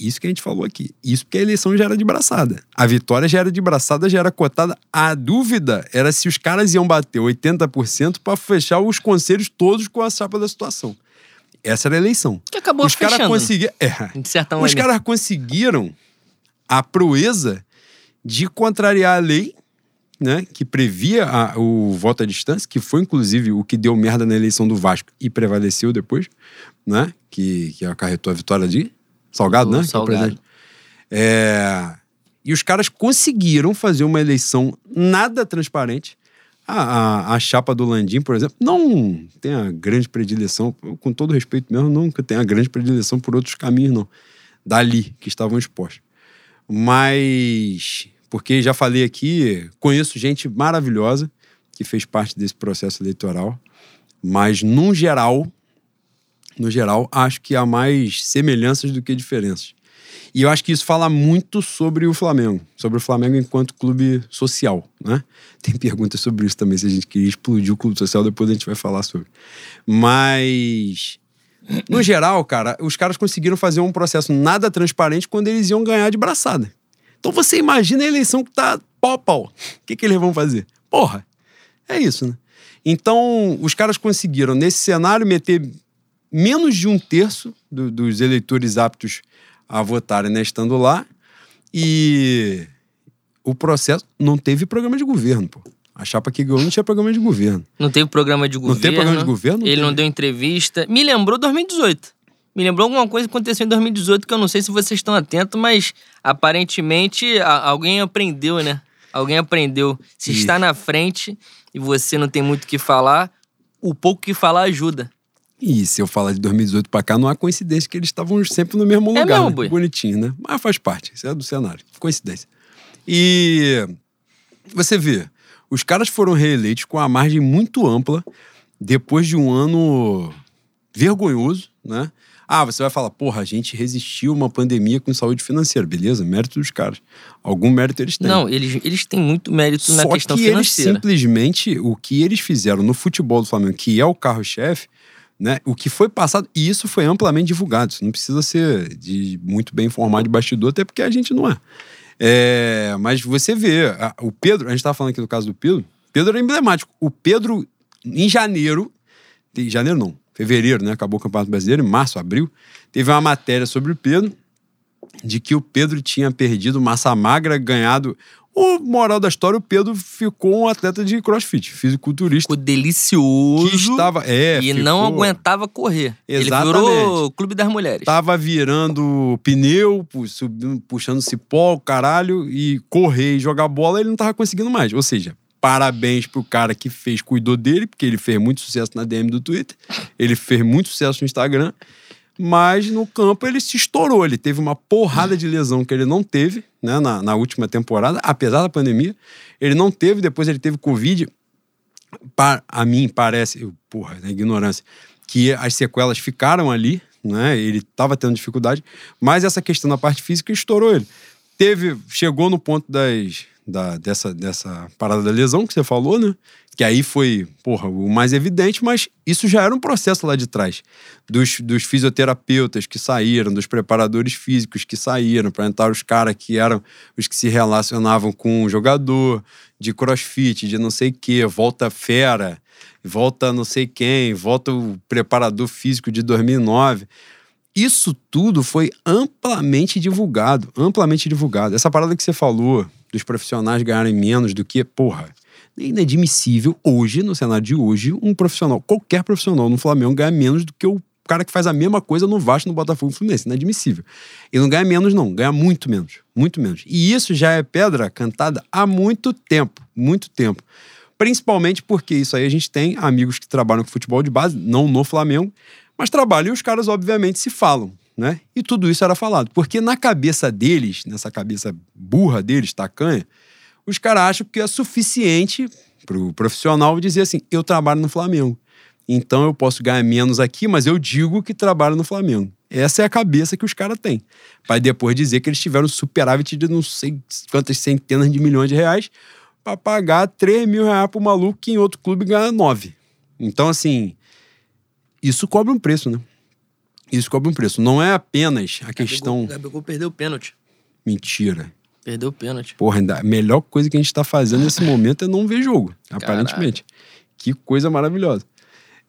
Isso que a gente falou aqui. Isso porque a eleição já era de braçada. A vitória já era de braçada, já era cotada. A dúvida era se os caras iam bater 80% para fechar os conselhos todos com a chapa da situação. Essa era a eleição. Que acabou os fechando. conseguiram. É, De certa os caras conseguiram a proeza de contrariar a lei, né, que previa a- o voto à distância, que foi inclusive o que deu merda na eleição do Vasco e prevaleceu depois, né, que, que acarretou a vitória de Salgado, Do né? Salgado. É, E os caras conseguiram fazer uma eleição nada transparente. A, a, a chapa do Landim, por exemplo, não tem a grande predileção, com todo respeito mesmo, nunca tem a grande predileção por outros caminhos, não. Dali, que estavam expostos. Mas, porque já falei aqui, conheço gente maravilhosa que fez parte desse processo eleitoral, mas, num geral, no geral, acho que há mais semelhanças do que diferenças. E eu acho que isso fala muito sobre o Flamengo, sobre o Flamengo enquanto clube social, né? (laughs) Tem perguntas sobre isso também, se a gente queria explodir o clube social, depois a gente vai falar sobre. Mas, no (clears throat) geral, cara, os caras conseguiram fazer um processo nada transparente quando eles iam ganhar de braçada. Então você imagina a eleição que tá pau a pau. O que, que eles vão fazer? Porra, é isso, né? Então, os caras conseguiram, nesse cenário, meter menos de um terço do- dos eleitores aptos a votarem, né, estando lá. E o processo não teve programa de governo, pô. A chapa que ganhou não tinha programa de governo. Não teve programa de Não governo. tem programa de governo? Não Ele não deu entrevista. Me lembrou 2018. Me lembrou alguma coisa que aconteceu em 2018 que eu não sei se vocês estão atentos, mas aparentemente a- alguém aprendeu, né? Alguém aprendeu. Se Isso. está na frente e você não tem muito o que falar, o pouco que falar ajuda. E se eu falar de 2018 pra cá, não há coincidência que eles estavam sempre no mesmo É lugar. mesmo, né? Bonitinho, né? Mas faz parte, isso é do cenário. Coincidência. E você vê, os caras foram reeleitos com a margem muito ampla depois de um ano vergonhoso, né? Ah, você vai falar, porra, a gente resistiu a uma pandemia com saúde financeira, beleza? Mérito dos caras. Algum mérito eles têm. Não, eles, eles têm muito mérito na Só questão que eles financeira. simplesmente, o que eles fizeram no futebol do Flamengo, que é o carro-chefe, né? O que foi passado, e isso foi amplamente divulgado. Isso não precisa ser de muito bem informado de bastidor, até porque a gente não é. É, mas você vê, a- o Pedro, a gente estava falando aqui do caso do Pedro, Pedro era emblemático. O Pedro, em janeiro, em janeiro não, fevereiro, né? Acabou o Campeonato Brasileiro, em março, abril, teve uma matéria sobre o Pedro, de que o Pedro tinha perdido massa magra, ganhado. O moral da história, o Pedro ficou um atleta de crossfit, fisiculturista. Ficou delicioso Que estava. É, e ficou- não aguentava correr. Exatamente. Ele virou o clube das mulheres. Tava virando pneu, puxando cipó, caralho, e correr e jogar bola, ele não tava conseguindo mais. Ou seja, parabéns pro cara que fez, cuidou dele, porque ele fez muito sucesso na DM do Twitter, ele fez muito sucesso no Instagram, mas no campo ele se estourou. Ele teve uma porrada de lesão que ele não teve né, na, na última temporada, apesar da pandemia. Ele não teve, depois ele teve Covid. Pa- a mim parece, eu, porra, na ignorância, que as sequelas ficaram ali, né? Ele estava tendo dificuldade, mas essa questão da parte física estourou ele. Teve, chegou no ponto das, da, dessa, dessa parada da lesão que você falou, né? Que aí foi, porra, o mais evidente, mas isso já era um processo lá de trás. Dos, dos fisioterapeutas que saíram, dos preparadores físicos que saíram, para entrar os caras que eram os que se relacionavam com o jogador, de crossfit, de não sei o quê, volta fera, volta não sei quem, volta o preparador físico de 2009. Isso tudo foi amplamente divulgado, amplamente divulgado. Essa parada que você falou dos profissionais ganharem menos do que, porra, é inadmissível hoje, no cenário de hoje, um profissional, qualquer profissional no Flamengo ganha menos do que o cara que faz a mesma coisa no Vasco, no Botafogo, no Fluminense. Inadmissível. E não ganha menos, não. Ganha muito menos. Muito menos. E isso já é pedra cantada há muito tempo. Muito tempo. Principalmente porque isso aí a gente tem amigos que trabalham com futebol de base, não no Flamengo, mas trabalham e os caras, obviamente, se falam, né? E tudo isso era falado. Porque na cabeça deles, nessa cabeça burra deles, tacanha, os caras acham que é suficiente pro profissional dizer assim: eu trabalho no Flamengo. Então eu posso ganhar menos aqui, mas eu digo que trabalho no Flamengo. Essa é a cabeça que os caras têm. Para depois dizer que eles tiveram superávit de não sei quantas centenas de milhões de reais para pagar 3 mil reais pro maluco que em outro clube ganha 9. Então, assim, isso cobra um preço, né? Isso cobra um preço. Não é apenas a questão. O Gabigol perdeu o pênalti. Mentira. Perdeu o pênalti. Porra, ainda, a melhor coisa que a gente tá fazendo nesse (laughs) momento é não ver jogo, aparentemente. Que coisa maravilhosa.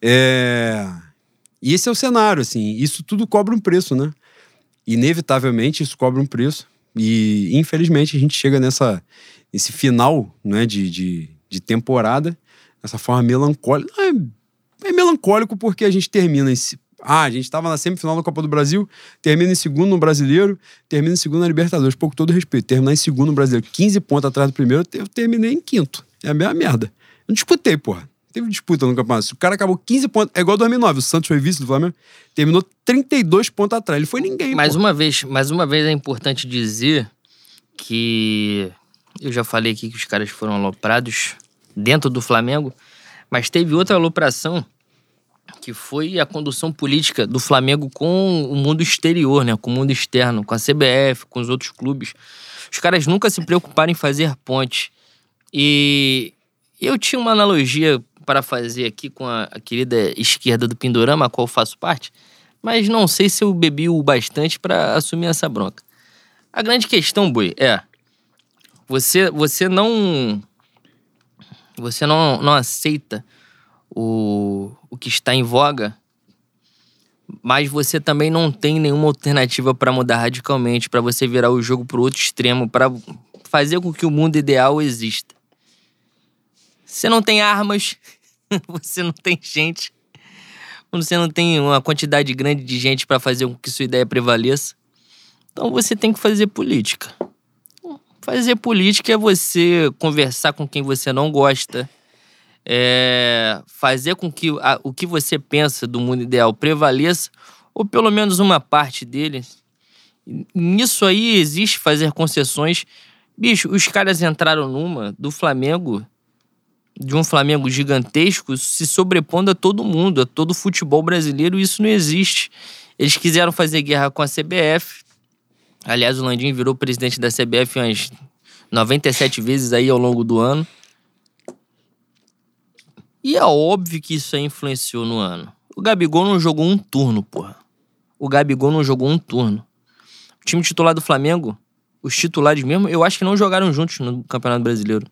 É... E esse é o cenário, assim. Isso tudo cobra um preço, né? Inevitavelmente isso cobra um preço. E, infelizmente, a gente chega nessa, nesse final né, de, de, de temporada, dessa forma melancólica. É, é melancólico porque a gente termina em. Ah, a gente estava na semifinal da Copa do Brasil, termina em segundo no Brasileiro, termina em segundo na Libertadores. Pouco todo respeito. Terminar em segundo no Brasileiro, 15 pontos atrás do primeiro, eu terminei em quinto. É a mesma merda. Eu não disputei, porra. Teve disputa no campeonato. O cara acabou 15 pontos. É igual 2009. O Santos foi vice do Flamengo. Terminou 32 pontos atrás. Ele foi ninguém. Mais uma vez, mais uma vez é importante dizer que eu já falei aqui que os caras foram aloprados dentro do Flamengo, mas teve outra alopração que foi a condução política do Flamengo com o mundo exterior, né, com o mundo externo, com a CBF, com os outros clubes. Os caras nunca se preocuparam em fazer ponte. E eu tinha uma analogia para fazer aqui com a, a querida esquerda do Pindorama, a qual faço parte, mas não sei se eu bebi o bastante para assumir essa bronca. A grande questão, Boi, é você você não você não, não aceita o, o que está em voga, mas você também não tem nenhuma alternativa para mudar radicalmente, para você virar o jogo para outro extremo, para fazer com que o mundo ideal exista. Você não tem armas, (laughs) você não tem gente, você não tem uma quantidade grande de gente para fazer com que sua ideia prevaleça. Então você tem que fazer política. Fazer política é você conversar com quem você não gosta, é fazer com que a, o que você pensa do mundo ideal prevaleça, ou pelo menos uma parte dele. Nisso aí existe fazer concessões. Bicho, os caras entraram numa do Flamengo, de um Flamengo gigantesco, se sobrepondo a todo mundo, a todo o futebol brasileiro, isso não existe. Eles quiseram fazer guerra com a CBF. Aliás, o Landim virou presidente da CBF umas 97 vezes aí ao longo do ano. E é óbvio que isso aí influenciou no ano. O Gabigol não jogou um turno, porra. O Gabigol não jogou um turno. O time titular do Flamengo, os titulares mesmo, eu acho que não jogaram juntos no Campeonato Brasileiro.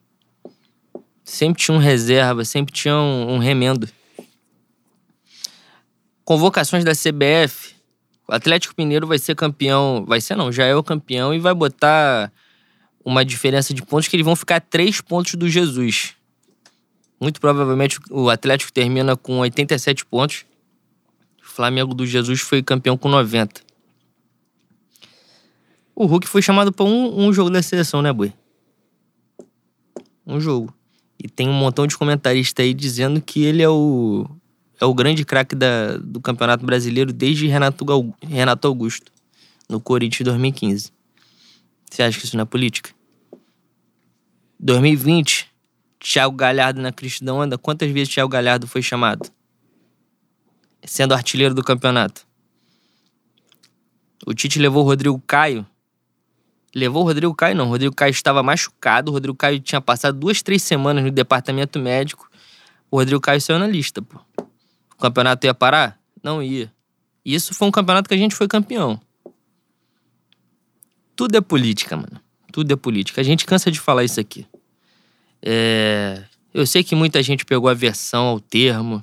Sempre tinha um reserva, sempre tinha um, um remendo. Convocações da CBF. O Atlético Mineiro vai ser campeão. Vai ser não, já é o campeão e vai botar uma diferença de pontos que eles vão ficar três pontos do Jesus. Muito provavelmente o Atlético termina com 87 pontos. O Flamengo do Jesus foi campeão com 90. O Hulk foi chamado para um, um, jogo da seleção, né, Boi? Um jogo. E tem um montão de comentaristas aí dizendo que ele é o, é o grande craque do Campeonato Brasileiro desde Renato, Renato Augusto, no Corinthians 2015. Você acha que isso não é política? 2020, Thiago Galhardo na Cristão anda. Quantas vezes Thiago Galhardo foi chamado? Sendo artilheiro do campeonato. O Tite levou o Rodrigo Caio. Levou o Rodrigo Caio, não. O Rodrigo Caio estava machucado. O Rodrigo Caio tinha passado duas, três semanas no departamento médico. O Rodrigo Caio saiu na lista, pô. O campeonato ia parar? Não ia. Isso foi um campeonato que a gente foi campeão. Tudo é política, mano. Tudo é política. A gente cansa de falar isso aqui. É... Eu sei que muita gente pegou a versão ao termo,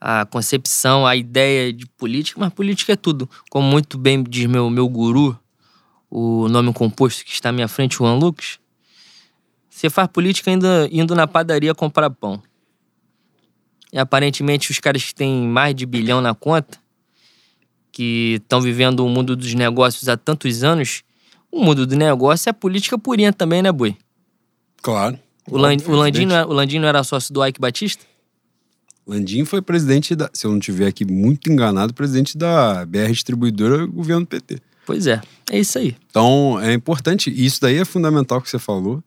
a concepção, a ideia de política, mas política é tudo. Como muito bem diz meu, meu guru, o nome composto que está à minha frente, Juan Lucas. Você faz política ainda indo na padaria comprar pão. E aparentemente os caras que têm mais de bilhão na conta que estão vivendo o mundo dos negócios há tantos anos, o mundo do negócio é política purinha também, né, Boi? Claro. O, Land, o, Landim não era, o Landim não era sócio do Ike Batista? Landim foi presidente da, se eu não estiver aqui muito enganado, presidente da BR Distribuidora, governo PT. Pois é, é isso aí. Então, é importante, e isso daí é fundamental que você falou.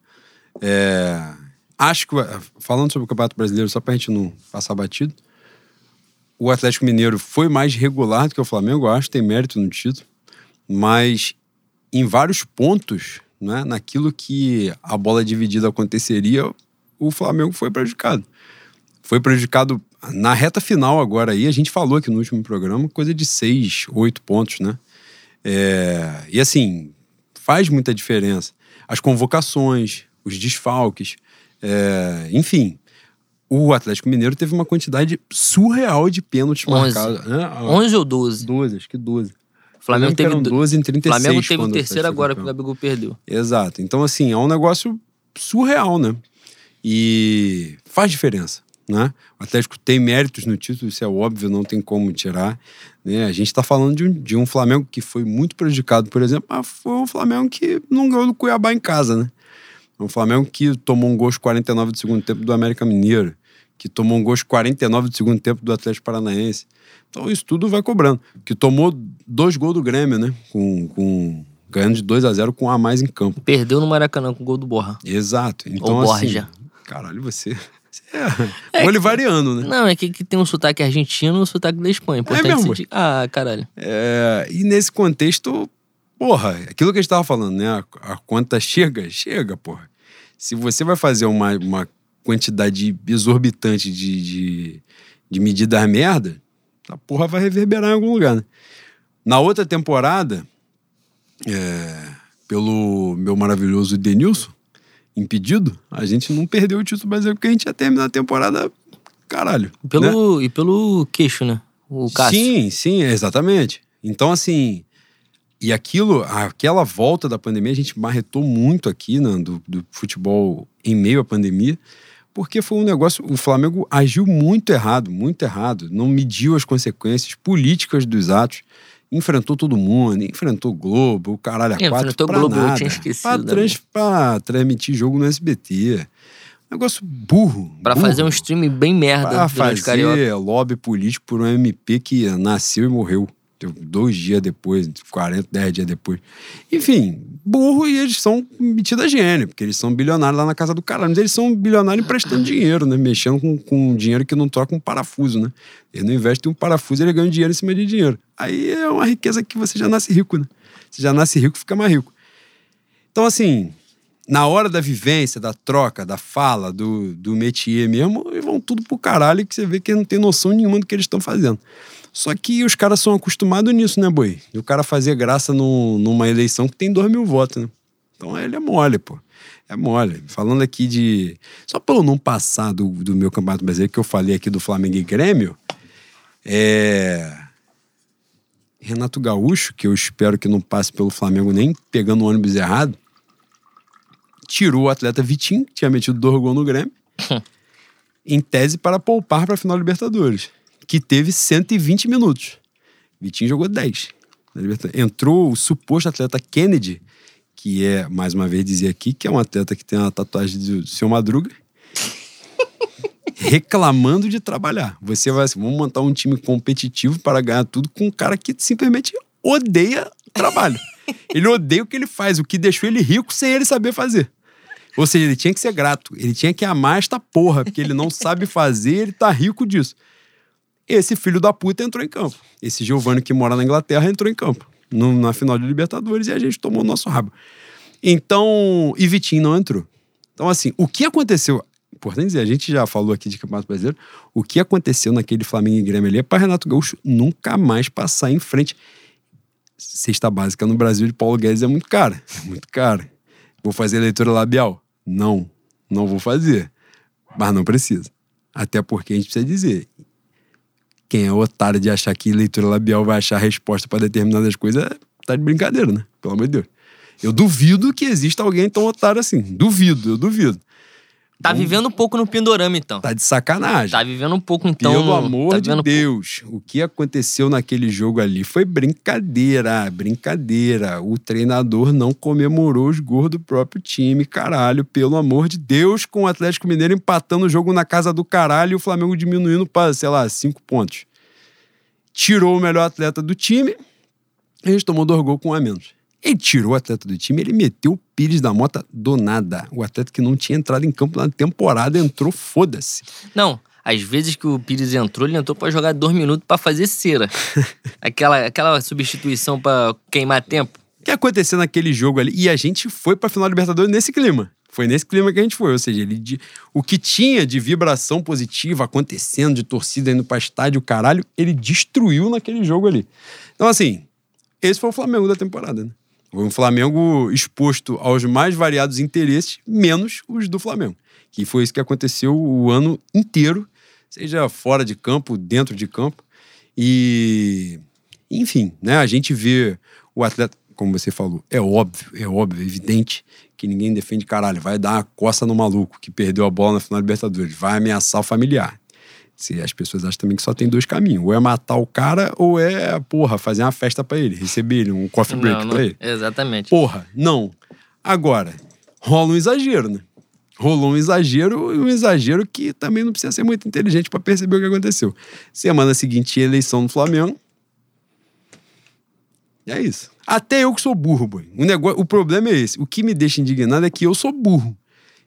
É, acho que, falando sobre o Campeonato Brasileiro, só pra gente não passar batido, o Atlético Mineiro foi mais regular do que o Flamengo, eu acho, tem mérito no título, mas em vários pontos, né, naquilo que a bola dividida aconteceria, o Flamengo foi prejudicado. Foi prejudicado na reta final agora aí, a gente falou aqui no último programa, coisa de seis, oito pontos, né? É, e assim, faz muita diferença. As convocações, os desfalques, é, enfim o Atlético Mineiro teve uma quantidade surreal de pênaltis 11. marcados. Né? 11 ou 12? 12, acho que 12. O Flamengo teve eram 12 em 36. Flamengo teve o terceiro agora que o Gabigol perdeu. Exato. Então, assim, é um negócio surreal, né? E faz diferença, né? O Atlético tem méritos no título, isso é óbvio, não tem como tirar. Né? A gente está falando de um, de um Flamengo que foi muito prejudicado, por exemplo, mas foi um Flamengo que não ganhou do Cuiabá em casa, né? É um Flamengo que tomou um gol aos 49 do segundo tempo do América Mineiro, que tomou um gol aos 49 do segundo tempo do Atlético Paranaense. Então isso tudo vai cobrando. Que tomou dois gols do Grêmio, né? Com, com ganhando de 2 a 0 com um a mais em campo. Perdeu no Maracanã com o gol do Borra. Exato. Então, Ou assim, Borja. Caralho, você. É, é bolivariano, né? Não, é que, que tem um sotaque argentino e um sotaque da Espanha. Importante É mesmo? se- Ah, caralho. É, e nesse contexto, porra, aquilo que a gente tava falando, né? A, a conta chega, chega, porra. Se você vai fazer uma, uma quantidade exorbitante de, de, de medidas merda, a porra vai reverberar em algum lugar, né? Na outra temporada, é, pelo meu maravilhoso Denilson, impedido, a gente não perdeu o título brasileiro porque a gente ia terminar a temporada, caralho. E pelo, e pelo queixo, né? O Cássio. Sim, sim, exatamente. Então, assim, e aquilo, aquela volta da pandemia, a gente marretou muito aqui né, do, do futebol em meio à pandemia, porque foi um negócio. O Flamengo agiu muito errado, muito errado. Não mediu as consequências políticas dos atos. Enfrentou todo mundo, enfrentou o Globo, o caralho a quatro. Enfrentou o Globo, eu nada. tinha esquecido Pra, trans, pra transmitir jogo no SBT. Negócio burro. Pra burro. fazer um stream bem merda Pra o Carioca. fazer lobby político por um MP que nasceu e morreu. Dois dias depois, 40, 10 dias depois. Enfim, burro e eles são metidos a gênio, porque eles são bilionários lá na casa do caralho. Mas eles são bilionários emprestando dinheiro, né? Mexendo com, com dinheiro que não troca um parafuso, né? Eles não investem um parafuso, eles ganham dinheiro em cima de dinheiro. Aí é uma riqueza que você já nasce rico, né? Você já nasce rico, fica mais rico. Então, assim, na hora da vivência, da troca, da fala, do, do métier mesmo, eles vão tudo pro caralho que você vê que não tem noção nenhuma do que eles estão fazendo. Só que os caras são acostumados nisso, né, boi? E o cara fazer graça num- numa eleição que tem dois mil votos, né? Então ele é mole, pô. É mole. Falando aqui de. Só eu não passar do, do meu campeonato brasileiro, que eu falei aqui do Flamengo e Grêmio, é. Renato Gaúcho, que eu espero que não passe pelo Flamengo nem pegando o ônibus errado, tirou o atleta Vitinho, que tinha metido dois gols no Grêmio, (laughs) em tese para poupar para a final Libertadores, que teve 120 minutos. Vitinho jogou 10. na Libertadores. Entrou o suposto atleta Kennedy, que é, mais uma vez dizer aqui, que é um atleta que tem uma tatuagem do seu Madruga, reclamando de trabalhar. Você vai assim, vamos montar um time competitivo para ganhar tudo com um cara que simplesmente odeia trabalho. (laughs) Ele odeia o que ele faz, o que deixou ele rico sem ele saber fazer. Ou seja, ele tinha que ser grato, ele tinha que amar esta porra, porque ele não sabe fazer, ele tá rico disso. Esse filho da puta entrou em campo. Esse Giovanni que mora na Inglaterra entrou em campo no- na final de Libertadores e a gente tomou o nosso rabo. Então, e Vitinho não entrou. Então, assim, o que aconteceu? Importante dizer, a gente já falou aqui de Campeonato Brasileiro. O que aconteceu naquele Flamengo e Grêmio ali é para Renato Gaúcho nunca mais passar em frente. Cesta básica no Brasil de Paulo Guedes é muito cara. É muito cara. Vou fazer leitura labial? Não, não vou fazer. Mas não precisa. Até porque a gente precisa dizer. Quem é otário de achar que leitura labial vai achar resposta para determinadas coisas, tá de brincadeira, né? Pelo amor de Deus. Eu duvido que exista alguém tão otário assim. Duvido, eu duvido. Tá vivendo um pouco no Pindorama, então. Tá de sacanagem. Tá vivendo um pouco, então. Pelo amor tá de Deus, o que aconteceu naquele jogo ali foi brincadeira, brincadeira. O treinador não comemorou os gols do próprio time, caralho, pelo amor de Deus, com o Atlético Mineiro empatando o jogo na casa do caralho e o Flamengo diminuindo para, sei lá, cinco pontos. Tirou o melhor atleta do time e a gente tomou dois gols com um a menos. Ele tirou o atleta do time, ele meteu o Pires da Mota do nada. O atleta que não tinha entrado em campo na temporada entrou, foda-se. Não, às vezes que o Pires entrou, ele entrou pra jogar dois minutos pra fazer cera. (laughs) aquela, aquela substituição pra queimar tempo. O que aconteceu naquele jogo ali? E a gente foi pra final da Libertadores nesse clima. Foi nesse clima que a gente foi. Ou seja, ele, de- o que tinha de vibração positiva acontecendo, de torcida indo pra estádio, caralho, ele destruiu naquele jogo ali. Então, assim, esse foi o Flamengo da temporada, né? Um Flamengo exposto aos mais variados interesses, menos os do Flamengo. Que foi isso que aconteceu o ano inteiro, seja fora de campo, dentro de campo. E, enfim, né? A gente vê o atleta, como você falou, é óbvio, é óbvio, é evidente que ninguém defende caralho. Vai dar uma coça no maluco que perdeu a bola na final da Libertadores, vai ameaçar o familiar. Se as pessoas acham também que só tem dois caminhos. Ou é matar o cara, ou é, porra, fazer uma festa pra ele, receber ele, um coffee break Não, não- pra ele. Exatamente. Porra, não. Agora, rola um exagero, né? Rolou um exagero e um exagero que também não precisa ser muito inteligente pra perceber o que aconteceu. Semana seguinte, eleição no Flamengo. E é isso. Até eu que sou burro, boy. O, negócio, o problema é esse. O que me deixa indignado é que eu sou burro.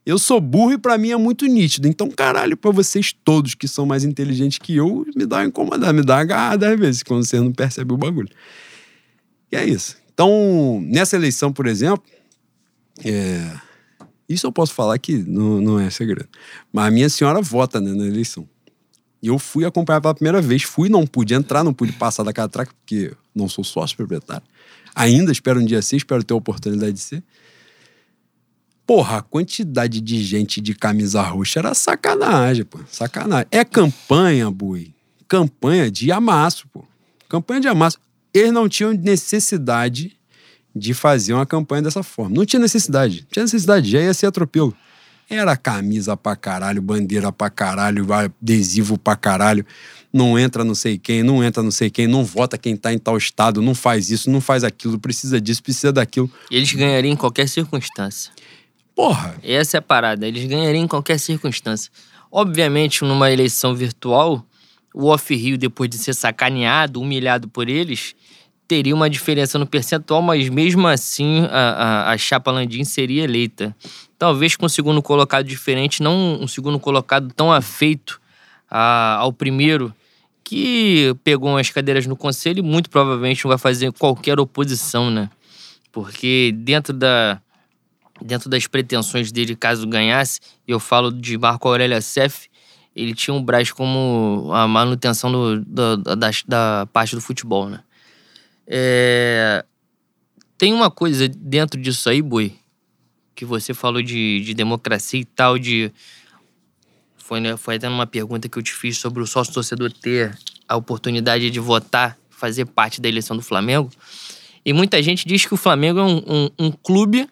Eu sou burro e pra mim é muito nítido. Então, caralho, pra vocês todos que são mais inteligentes que eu, me dá uma incomodada, me dá uma agarrada às vezes, quando você não percebe o bagulho. E é isso. Então, nessa eleição, por exemplo, é, isso eu posso falar que não, não é segredo. Mas a minha senhora vota né, na eleição. E eu fui acompanhar pela primeira vez. Fui, não pude entrar, não pude passar da catraca, porque não sou sócio proprietário. Ainda espero um dia ser, espero ter a oportunidade de ser. Porra, a quantidade de gente de camisa roxa era sacanagem, pô. Sacanagem. É campanha, boi. Campanha de amasso, pô. Campanha de amasso. Eles não tinham necessidade de fazer uma campanha dessa forma. Não tinha necessidade. Não tinha necessidade, já ia ser atropelo. Era camisa pra caralho, bandeira pra caralho, adesivo pra caralho. Não entra não sei quem, não entra não sei quem, não vota quem tá em tal estado, não faz isso, não faz aquilo, precisa disso, precisa daquilo. Eles ganhariam em qualquer circunstância. Porra! Essa é a parada, eles ganhariam em qualquer circunstância. Obviamente, numa eleição virtual, o off-rio, depois de ser sacaneado, humilhado por eles, teria uma diferença no percentual, mas mesmo assim a, a, a chapa Landim seria eleita. Talvez com um segundo colocado diferente, não um segundo colocado tão afeito a, ao primeiro, que pegou as cadeiras no conselho e muito provavelmente não vai fazer qualquer oposição, né? Porque dentro da, dentro das pretensões dele, caso ganhasse, eu falo de Marco Aurélio Sef, ele tinha um Braz como a manutenção do, do, da, da parte do futebol, né? É... Tem uma coisa dentro disso aí, Boi, que você falou de, de democracia e tal, de... Foi, né, foi até uma pergunta que eu te fiz sobre o sócio-torcedor ter a oportunidade de votar, fazer parte da eleição do Flamengo. E muita gente diz que o Flamengo é um, um, um clube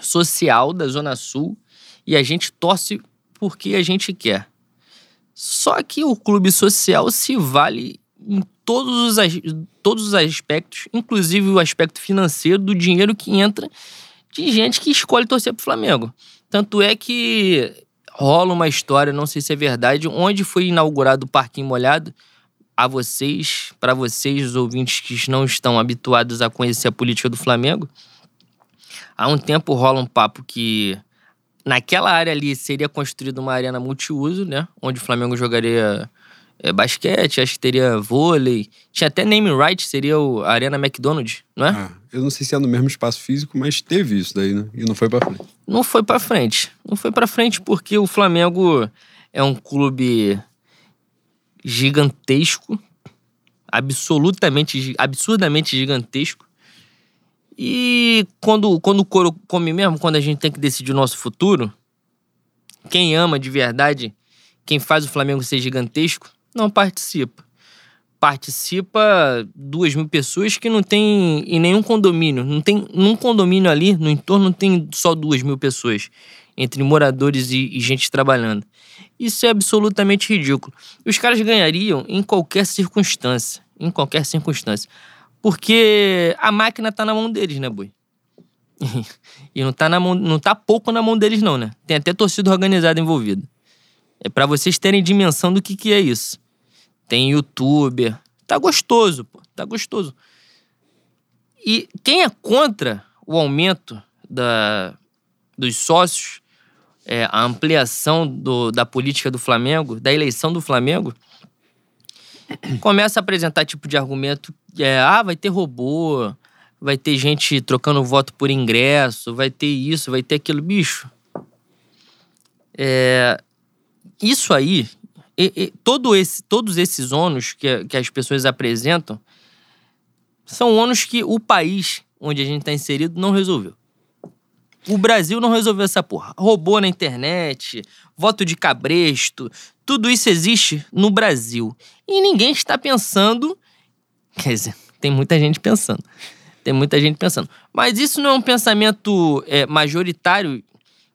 social da Zona Sul e a gente torce porque a gente quer. Só que o clube social se vale em todos os, todos os aspectos, inclusive o aspecto financeiro do dinheiro que entra de gente que escolhe torcer pro Flamengo. Tanto é que rola uma história, não sei se é verdade, onde foi inaugurado o Parquinho Molhado. A vocês, para vocês, os ouvintes que não estão habituados a conhecer a política do Flamengo, Há um tempo rola um papo que naquela área ali seria construída uma arena multiuso, né? Onde o Flamengo jogaria é, basquete, acho que teria vôlei. Tinha até name right, seria o Arena McDonald's, não é? Ah, eu não sei se é no mesmo espaço físico, mas teve isso daí, né? E não foi para frente. Não foi para frente. Não foi para frente porque o Flamengo é um clube gigantesco, absolutamente, absurdamente gigantesco. E quando, quando o couro come mesmo, quando a gente tem que decidir o nosso futuro, quem ama de verdade, quem faz o Flamengo ser gigantesco, não participa. Participa duas mil pessoas que não tem em nenhum condomínio. Não tem num condomínio ali, no entorno, não tem só duas mil pessoas, entre moradores e, e gente trabalhando. Isso é absolutamente ridículo. Os caras ganhariam em qualquer circunstância. Em qualquer circunstância. Porque a máquina tá na mão deles, né, Boi? (laughs) e não tá, na mão, não tá pouco na mão deles, não, né? Tem até torcida organizada envolvida. É para vocês terem dimensão do que, que é isso. Tem youtuber. Tá gostoso, pô. Tá gostoso. E quem é contra o aumento da, dos sócios, é, a ampliação do, da política do Flamengo, da eleição do Flamengo, (clears throat) começa a apresentar tipo de argumento é, ah, vai ter robô, vai ter gente trocando voto por ingresso, vai ter isso, vai ter aquilo. Bicho, é, isso aí, e, e, todo esse, todos esses ônus que, que as pessoas apresentam são ônus que o país onde a gente está inserido não resolveu. O Brasil não resolveu essa porra. Robô na internet, voto de cabresto, tudo isso existe no Brasil. E ninguém está pensando. Quer dizer, tem muita gente pensando. Tem muita gente pensando. Mas isso não é um pensamento é, majoritário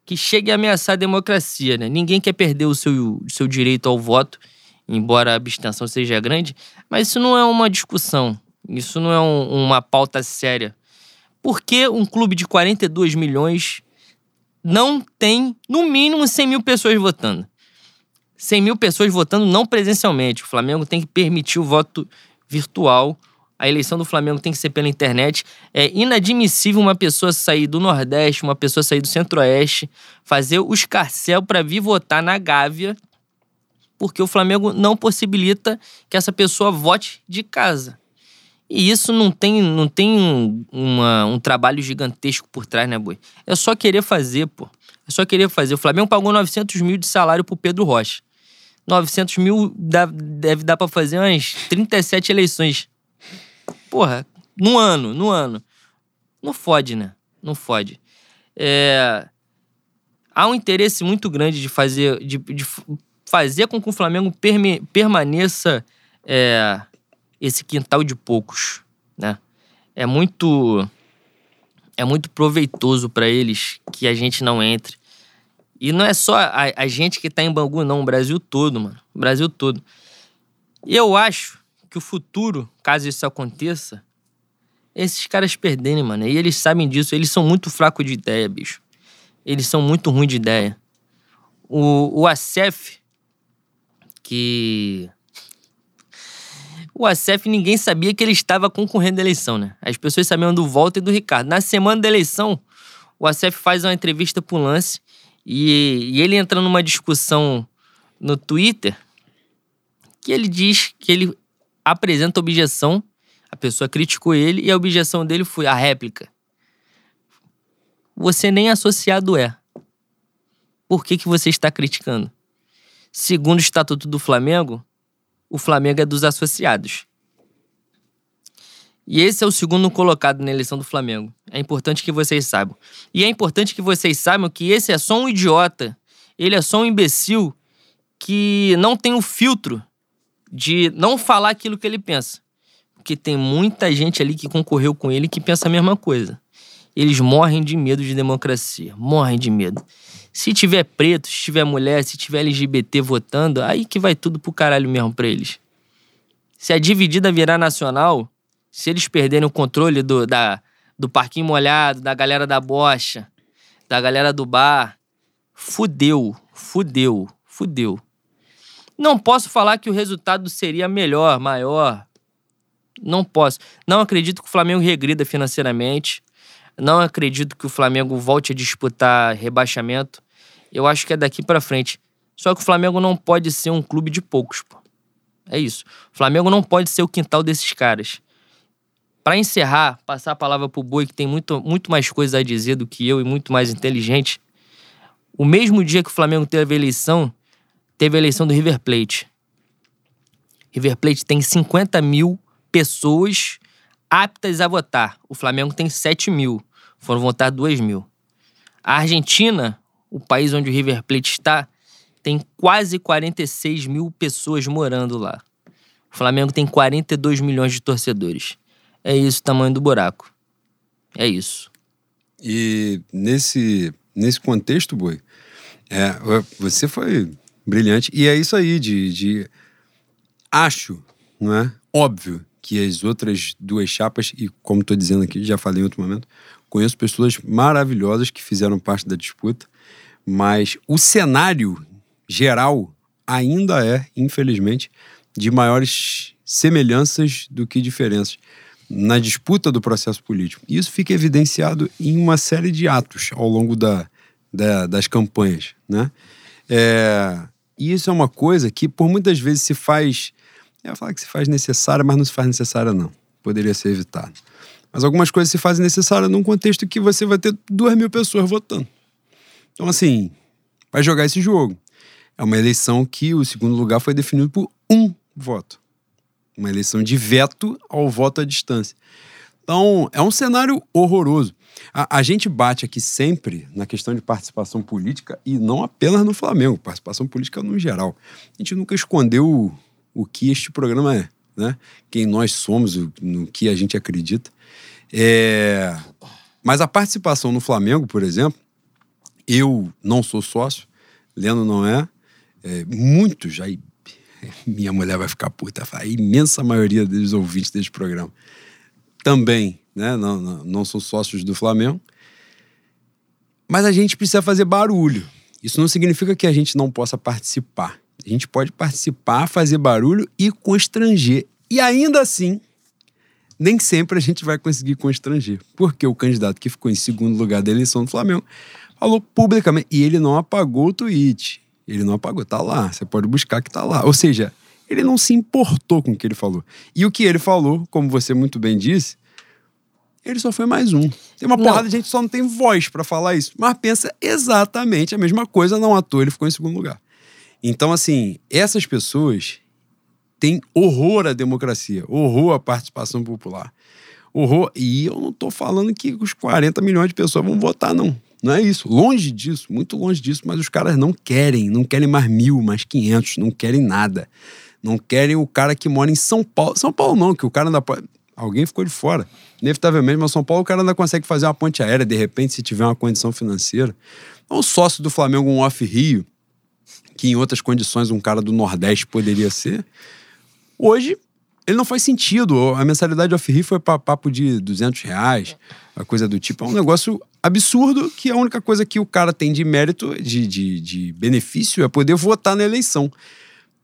que chegue a ameaçar a democracia, né? Ninguém quer perder o seu, seu direito ao voto, embora a abstenção seja grande, mas isso não é uma discussão. Isso não é um, uma pauta séria. Por que um clube de 42 milhões não tem, no mínimo, 100 mil pessoas votando? 100 mil pessoas votando não presencialmente. O Flamengo tem que permitir o voto virtual. A eleição do Flamengo tem que ser pela internet. É inadmissível uma pessoa sair do Nordeste, uma pessoa sair do Centro-Oeste, fazer o escarcel para vir votar na Gávea, porque o Flamengo não possibilita que essa pessoa vote de casa. E isso não tem, não tem uma, um trabalho gigantesco por trás, né, Boi? É só querer fazer, pô. É só querer fazer. O Flamengo pagou 900 mil de salário pro Pedro Rocha. 900 mil dá, deve dar para fazer umas 37 eleições. Porra, no ano, no ano. Não fode, né? Não fode. É... Há um interesse muito grande de fazer, de, de fazer com que o Flamengo perme, permaneça é, esse quintal de poucos, né? É muito é muito proveitoso para eles que a gente não entre. E não é só a, a gente que tá em Bangu, não. O Brasil todo, mano. O Brasil todo. E eu acho que o futuro, caso isso aconteça, esses caras perderem, mano. E eles sabem disso. Eles são muito fracos de ideia, bicho. Eles são muito ruins de ideia. O, o que. O ACF ninguém sabia que ele estava concorrendo à eleição, né? As pessoas sabiam do Volta e do Ricardo. Na semana da eleição, o ACF faz uma entrevista pro Lance e, e ele entra numa discussão no Twitter que ele diz que ele apresenta objeção, a pessoa criticou ele e a objeção dele foi a réplica. Você nem associado é. Por que, que você está criticando? Segundo o Estatuto do Flamengo, o Flamengo é dos associados. E esse é o segundo colocado na eleição do Flamengo. É importante que vocês saibam. E é importante que vocês saibam que esse é só um idiota. Ele é só um imbecil que não tem o filtro de não falar aquilo que ele pensa. Porque tem muita gente ali que concorreu com ele que pensa a mesma coisa. Eles morrem de medo de democracia. Morrem de medo. Se tiver preto, se tiver mulher, se tiver LGBT votando, aí que vai tudo pro caralho mesmo pra eles. Se a dividida virar nacional, se eles perderem o controle do, da, do parquinho molhado, da galera da bocha, da galera do bar, fudeu, fudeu, fudeu. Não posso falar que o resultado seria melhor, maior. Não posso. Não acredito que o Flamengo regrida financeiramente. Não acredito que o Flamengo volte a disputar rebaixamento. Eu acho que é daqui para frente. Só que o Flamengo não pode ser um clube de poucos, pô. É isso. O Flamengo não pode ser o quintal desses caras. Para encerrar, passar a palavra pro Boi, que tem muito, muito mais coisa a dizer do que eu e muito mais inteligente. O mesmo dia que o Flamengo teve a eleição, teve a eleição do River Plate. River Plate tem 50 mil pessoas aptas a votar. O Flamengo tem 7 mil. Foram votar 2 mil. A Argentina, o país onde o River Plate está, tem quase 46 mil pessoas morando lá. O Flamengo tem 42 milhões de torcedores. É isso o tamanho do buraco. É isso. E nesse, nesse contexto, Boi, é, você foi brilhante. E é isso aí, de, de. Acho, não é? Óbvio que as outras duas chapas, e como estou dizendo aqui, já falei em outro momento, conheço pessoas maravilhosas que fizeram parte da disputa, mas o cenário geral ainda é, infelizmente, de maiores semelhanças do que diferenças na disputa do processo político. Isso fica evidenciado em uma série de atos ao longo da, da das campanhas. Né? É, e isso é uma coisa que, por muitas vezes, se faz. Eu falar que se faz necessária, mas não se faz necessária, não. Poderia ser evitado. Mas algumas coisas se fazem necessárias num contexto que você vai ter duas mil pessoas votando. Então, assim, vai jogar esse jogo. É uma eleição que o segundo lugar foi definido por um voto. Uma eleição de veto ao voto à distância. Então, é um cenário horroroso. A, a, gente bate aqui sempre na questão de participação política e não apenas no Flamengo, participação política no geral. A gente nunca escondeu o, o que este programa é, né? Quem nós somos, o, no que a gente acredita. É... Mas a participação no Flamengo, por exemplo, eu não sou sócio, Leno não é, é muitos já (laughs) minha mulher vai ficar puta. A imensa maioria dos ouvintes desse programa também, né? Não, não, não são sócios do Flamengo. Mas a gente precisa fazer barulho. Isso não significa que a gente não possa participar. A gente pode participar, fazer barulho e constranger. E ainda assim, nem sempre a gente vai conseguir constranger. Porque o candidato que ficou em segundo lugar da eleição do Flamengo falou publicamente. E ele não apagou o tweet. Ele não apagou, tá lá. Você pode buscar que tá lá. Ou seja, ele não se importou com o que ele falou. E o que ele falou, como você muito bem disse, ele só foi mais um. Tem uma não. porrada de gente que só não tem voz para falar isso, mas pensa exatamente a mesma coisa, não à toa ele ficou em segundo lugar. Então, assim, essas pessoas têm horror à democracia, horror à participação popular. Horror. E eu não tô falando que os 40 milhões de pessoas vão votar, não. Não é isso. Longe disso, muito longe disso. Mas os caras não querem. Não querem mais mil, mais quinhentos. Não querem nada. Não querem o cara que mora em São Paulo. São Paulo não, que o cara ainda pode. Alguém ficou de fora. Inevitavelmente, mas São Paulo o cara ainda consegue fazer uma ponte aérea, de repente, se tiver uma condição financeira. O sócio do Flamengo, um off-Rio, que em outras condições um cara do Nordeste poderia ser, hoje ele não faz sentido. A mensalidade off-Rio foi para papo de 200 reais, a coisa do tipo. É um negócio absurdo que a única coisa que o cara tem de mérito, de, de, de benefício, é poder votar na eleição.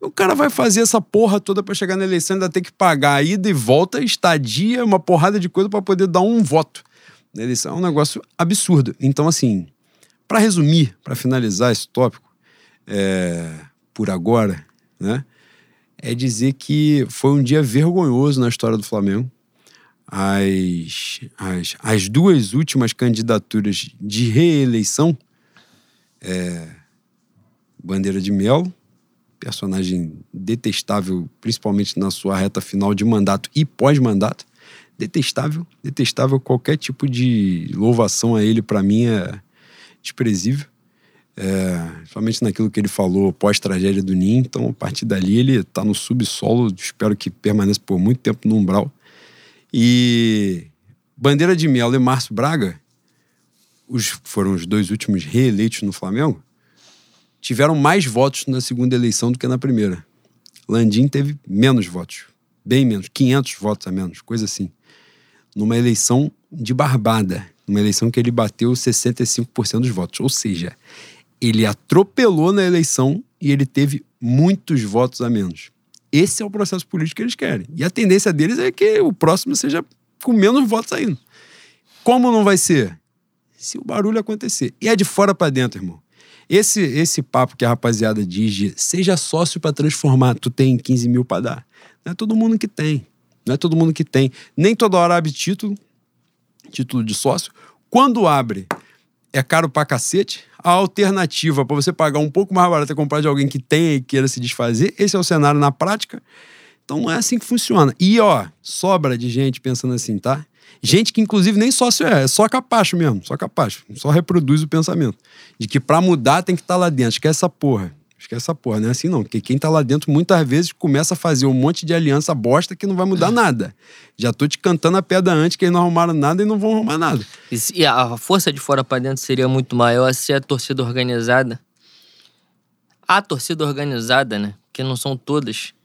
O cara vai fazer essa porra toda para chegar na eleição, ainda ter que pagar a ida e volta, estadia, uma porrada de coisa para poder dar um voto na eleição. É um negócio absurdo. Então, assim, para resumir, para finalizar esse tópico, é, por agora, né, é dizer que foi um dia vergonhoso na história do Flamengo. As, as, as duas últimas candidaturas de reeleição, é, Bandeira de Melo, personagem detestável, principalmente na sua reta final de mandato e pós-mandato. Detestável, detestável. Qualquer tipo de louvação a ele, para mim, é desprezível. É, somente naquilo que ele falou pós-tragédia do Ninho. Então, a partir dali, ele está no subsolo. Espero que permaneça por muito tempo no umbral. E Bandeira de Melo e Márcio Braga, os, foram os dois últimos reeleitos no Flamengo, tiveram mais votos na segunda eleição do que na primeira. Landim teve menos votos, bem menos, 500 votos a menos, coisa assim. Numa eleição de barbada, numa eleição que ele bateu 65% dos votos. Ou seja, ele atropelou na eleição e ele teve muitos votos a menos. Esse é o processo político que eles querem. E a tendência deles é que o próximo seja com menos votos ainda. Como não vai ser? Se o barulho acontecer. E é de fora para dentro, irmão. Esse, esse papo que a rapaziada diz de seja sócio para transformar, tu tem 15 mil para dar. Não é todo mundo que tem. Não é todo mundo que tem. Nem toda hora abre título, título de sócio. Quando abre, é caro pra cacete. A alternativa para você pagar um pouco mais barato é comprar de alguém que tenha e queira se desfazer. Esse é o cenário na prática. Então não é assim que funciona. E ó, sobra de gente pensando assim, tá? Gente que, inclusive, nem sócio é, é só capacho mesmo, só capacho. Só reproduz o pensamento. De que para mudar tem que estar tá lá dentro. Esquece essa porra. Esquece essa porra, não é assim não. Porque quem tá lá dentro muitas vezes começa a fazer um monte de aliança bosta que não vai mudar nada. Já tô te cantando a pedra antes que eles não arrumaram nada e não vão arrumar nada. E a força de fora para dentro seria muito maior se a torcida organizada. A torcida organizada, né? Que não são todas,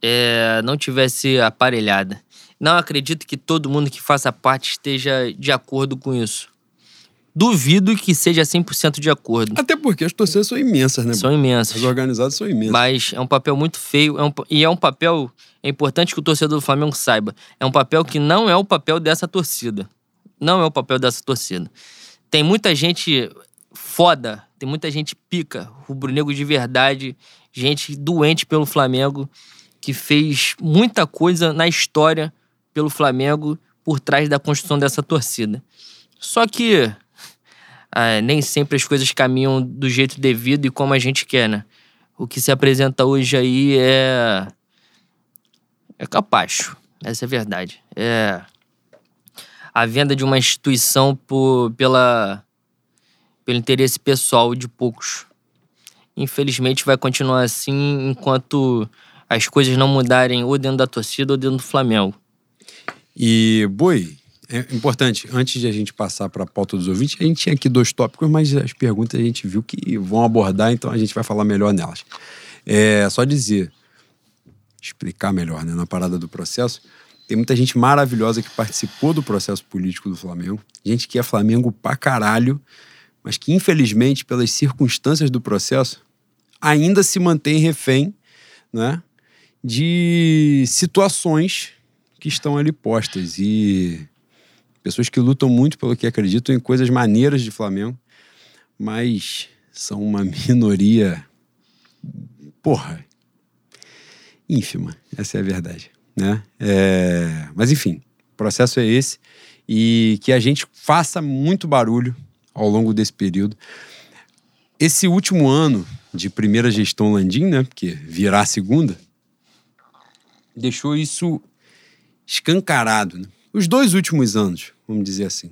é, não tivesse aparelhada. Não acredito que todo mundo que faça parte esteja de acordo com isso. Duvido que seja 100% de acordo. Até porque as torcidas são imensas, né? São imensas. As organizadas são imensas. Mas é um papel muito feio. É um, e é um papel. É importante que o torcedor do Flamengo saiba. É um papel que não é o papel dessa torcida. Não é o papel dessa torcida. Tem muita gente foda, tem muita gente pica, rubro-negro de verdade, gente doente pelo Flamengo, que fez muita coisa na história pelo Flamengo por trás da construção dessa torcida. Só que ah, nem sempre as coisas caminham do jeito devido e como a gente quer, né? O que se apresenta hoje aí é. é capacho. Essa é a verdade. É. A venda de uma instituição por, pela, pelo interesse pessoal de poucos. Infelizmente vai continuar assim enquanto as coisas não mudarem ou dentro da torcida ou dentro do Flamengo. E, Boi, é importante, antes de a gente passar para a pauta dos ouvintes, a gente tinha aqui dois tópicos, mas as perguntas a gente viu que vão abordar, então a gente vai falar melhor nelas. É só dizer, explicar melhor, né, na parada do processo. Tem muita gente maravilhosa que participou do processo político do Flamengo, gente que é Flamengo pra caralho, mas que infelizmente, pelas circunstâncias do processo, ainda se mantém refém, né, de situações que estão ali postas. E pessoas que lutam muito pelo que acreditam em coisas maneiras de Flamengo, mas são uma (laughs) minoria, porra, ínfima. Essa é a verdade. Né? É... Mas enfim, o processo é esse. E que a gente faça muito barulho ao longo desse período. Esse último ano de primeira gestão Landim, né? Porque virá a segunda, deixou isso escancarado. Né? Os dois últimos anos, vamos dizer assim,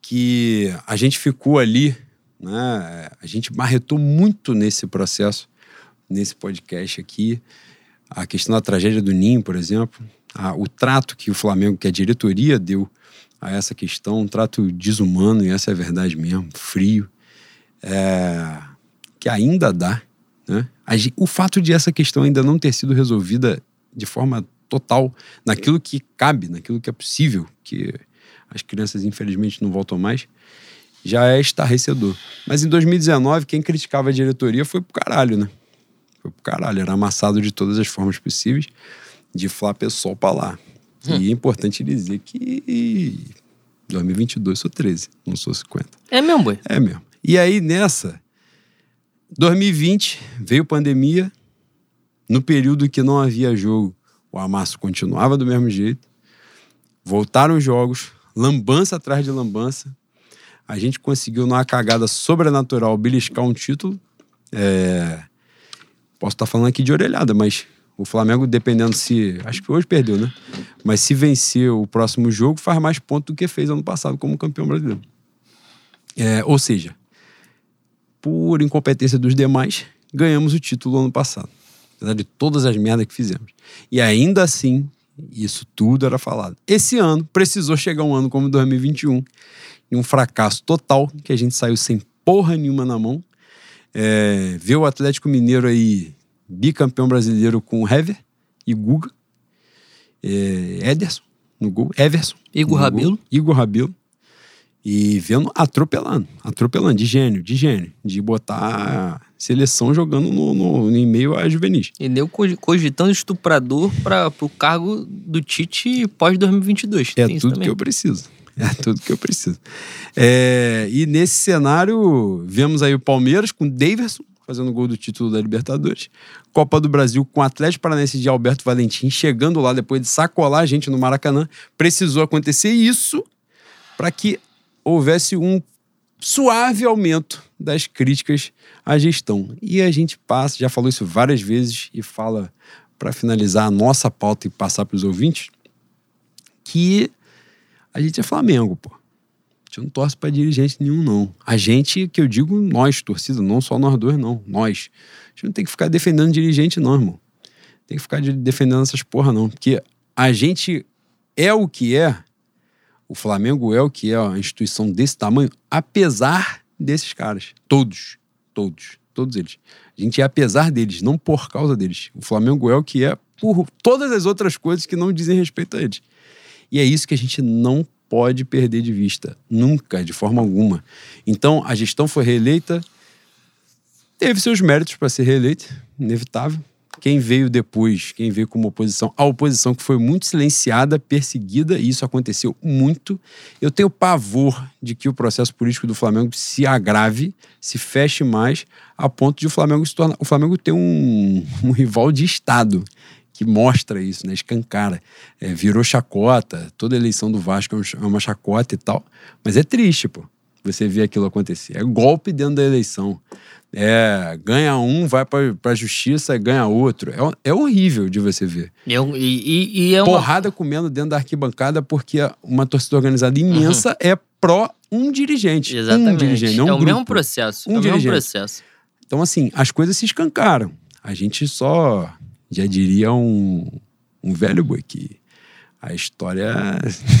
que a gente ficou ali, né? a gente marretou muito nesse processo, nesse podcast aqui. A questão da tragédia do Ninho, por exemplo, a, o trato que o Flamengo, que a diretoria deu a essa questão, um trato desumano, e essa é a verdade mesmo, frio, é, que ainda dá. Né? O fato de essa questão ainda não ter sido resolvida de forma total, naquilo que cabe, naquilo que é possível, que as crianças infelizmente não voltam mais, já é estarrecedor. Mas em 2019, quem criticava a diretoria foi pro caralho, né? Foi pro caralho, era amassado de todas as formas possíveis, de Flá pessoal pra lá. Hum. E é importante dizer que 2022 sou 13, não sou 50. É mesmo, boi? É mesmo. E aí nessa, 2020 veio pandemia, no período que não havia jogo, o amasso continuava do mesmo jeito. Voltaram os jogos, lambança atrás de lambança. A gente conseguiu, numa cagada sobrenatural, beliscar um título. É... Posso estar falando aqui de orelhada, mas o Flamengo, dependendo se. Acho que hoje perdeu, né? Mas se vencer o próximo jogo, faz mais pontos do que fez ano passado como campeão brasileiro. É, ou seja, por incompetência dos demais, ganhamos o título ano passado. Apesar de todas as merdas que fizemos. E ainda assim, isso tudo era falado. Esse ano precisou chegar um ano como 2021 e um fracasso total, que a gente saiu sem porra nenhuma na mão. É, ver o Atlético Mineiro aí bicampeão brasileiro com Hever e Guga. É, Ederson no gol, Everson. Igor Rabelo. Gol, Igor Rabelo. E vendo atropelando, atropelando, de gênio, de gênio, de botar seleção jogando no, no, no meio a juvenis. E deu cogitando estuprador para o cargo do Tite pós-2022. É tudo que eu preciso. É tudo que eu preciso. É, e nesse cenário, vemos aí o Palmeiras com Daverson fazendo gol do título da Libertadores. Copa do Brasil com o Atlético Paranaense de Alberto Valentim chegando lá depois de sacolar a gente no Maracanã. Precisou acontecer isso para que houvesse um suave aumento das críticas à gestão. E a gente passa, já falou isso várias vezes e fala para finalizar a nossa pauta e passar para os ouvintes, que a gente é Flamengo, pô. A gente não torce para dirigente nenhum, não. A gente, que eu digo nós, torcida, não só nós dois, não. Nós. A gente não tem que ficar defendendo dirigente, não, irmão. Tem que ficar defendendo essas porra, não. Porque a gente é o que é o Flamengo é o que é uma instituição desse tamanho, apesar desses caras. Todos. Todos. Todos eles. A gente é apesar deles, não por causa deles. O Flamengo é o que é por todas as outras coisas que não dizem respeito a eles. E é isso que a gente não pode perder de vista. Nunca, de forma alguma. Então, a gestão foi reeleita, teve seus méritos para ser reeleita, inevitável quem veio depois, quem veio como oposição, a oposição que foi muito silenciada, perseguida, e isso aconteceu muito. Eu tenho pavor de que o processo político do Flamengo se agrave, se feche mais, a ponto de o Flamengo se tornar. O Flamengo ter um, um rival de Estado que mostra isso, né? Escancara. É, virou chacota, toda eleição do Vasco é, é uma chacota e tal. Mas é triste, pô. Você vê aquilo acontecer. É golpe dentro da eleição. É, ganha um, vai pra, pra justiça, ganha outro. É, é horrível de você ver. E, e, e é uma... Porrada comendo dentro da arquibancada porque uma torcida organizada imensa uhum. é pró um dirigente. Exatamente. Um dirigente, não é um o grupo. mesmo processo. Um é o dirigente. mesmo processo. Então, assim, as coisas se escancaram. A gente só, já diria um, um velho boi que a história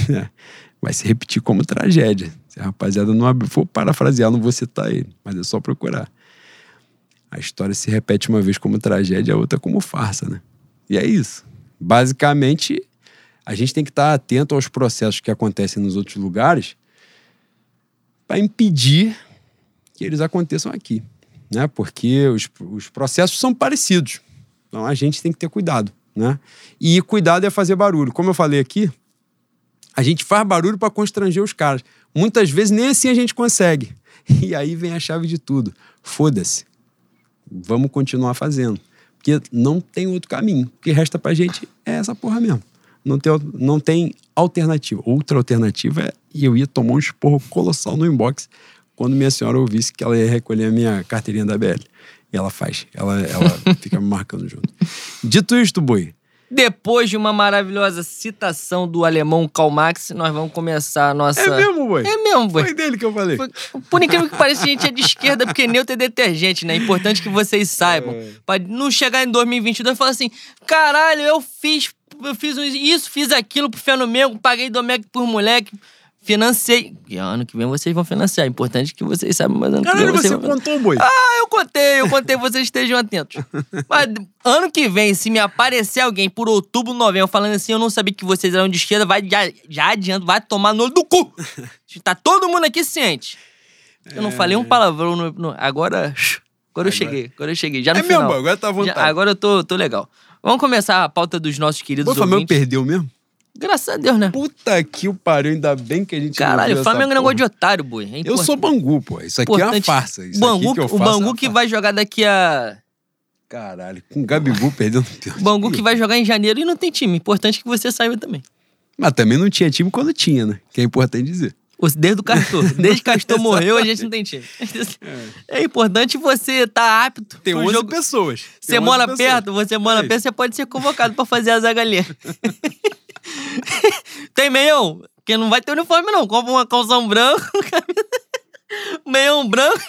(laughs) vai se repetir como tragédia. Se a rapaziada não for parafrasear, não vou citar ele, mas é só procurar a história se repete uma vez como tragédia, a outra como farsa, né? E é isso. Basicamente, a gente tem que estar atento aos processos que acontecem nos outros lugares para impedir que eles aconteçam aqui, né? Porque os, os processos são parecidos. Então a gente tem que ter cuidado, né? E cuidado é fazer barulho. Como eu falei aqui, a gente faz barulho para constranger os caras. Muitas vezes nem assim a gente consegue. (laughs) E aí vem a chave de tudo. Foda-se vamos continuar fazendo. Porque não tem outro caminho. O que resta pra gente é essa porra mesmo. Não tem, não tem alternativa. Outra alternativa é. E eu ia tomar um esporro colossal no inbox quando minha senhora ouvisse que ela ia recolher a minha carteirinha da BL. E ela faz. Ela, ela (laughs) fica me marcando junto. Dito isto, Boi, depois de uma maravilhosa citação do alemão Karl Marx, nós vamos começar a nossa. É mesmo, boi? É mesmo, boi. Foi dele que eu falei. Foi... Por incrível que pareça, a gente é de esquerda, porque neutro é detergente, né? É importante que vocês saibam. É. Pra não chegar em 2022 e falar assim: caralho, eu fiz eu fiz isso, fiz aquilo pro Flamengo, paguei Domecq por moleque, financei. E ano que vem vocês vão financiar. É importante que vocês saibam, mas ano que Caralho, vem você vocês vão... contou, boi. Ah, eu contei, eu contei, vocês estejam atentos. (laughs) Mas ano que vem, se me aparecer alguém por outubro, novembro, falando assim, eu não sabia que vocês eram de esquerda, vai já, já adianta, vai tomar no olho do cu. (laughs) Tá todo mundo aqui ciente. Eu não falei um palavrão no, no- agora, agora eu cheguei, agora eu cheguei, já no É final. mesmo, agora tá à vontade. Já- agora eu tô, tô legal. Vamos começar a pauta dos nossos queridos Pô, o Flamengo perdeu mesmo? Graças a Deus, né? Puta que o pariu, ainda bem que a gente Caralho, o Flamengo é negócio de otário, boi. É Eu sou importante- Bangu, pô. Isso aqui é uma importante. farsa. Isso Bangu, aqui que eu o faço é Bangu uma que vai jogar daqui a. Caralho, com o Gabigol perdendo tempo. O Bangu que vai jogar em janeiro e não tem time. Importante que você saiba também. Mas também não tinha time quando tinha, né? Que é importante dizer. Desde o Castor. Desde que Castor (laughs) morreu, a gente não tem time. É importante você estar apto. Tem pro 11 jogo. pessoas. Tem Você 11 mora pessoas. perto, você mora É perto, você pode ser convocado pra fazer a zaga ali. (laughs) (laughs) tem meião? Porque não vai ter uniforme, não. Compra uma calção branco, meião branco.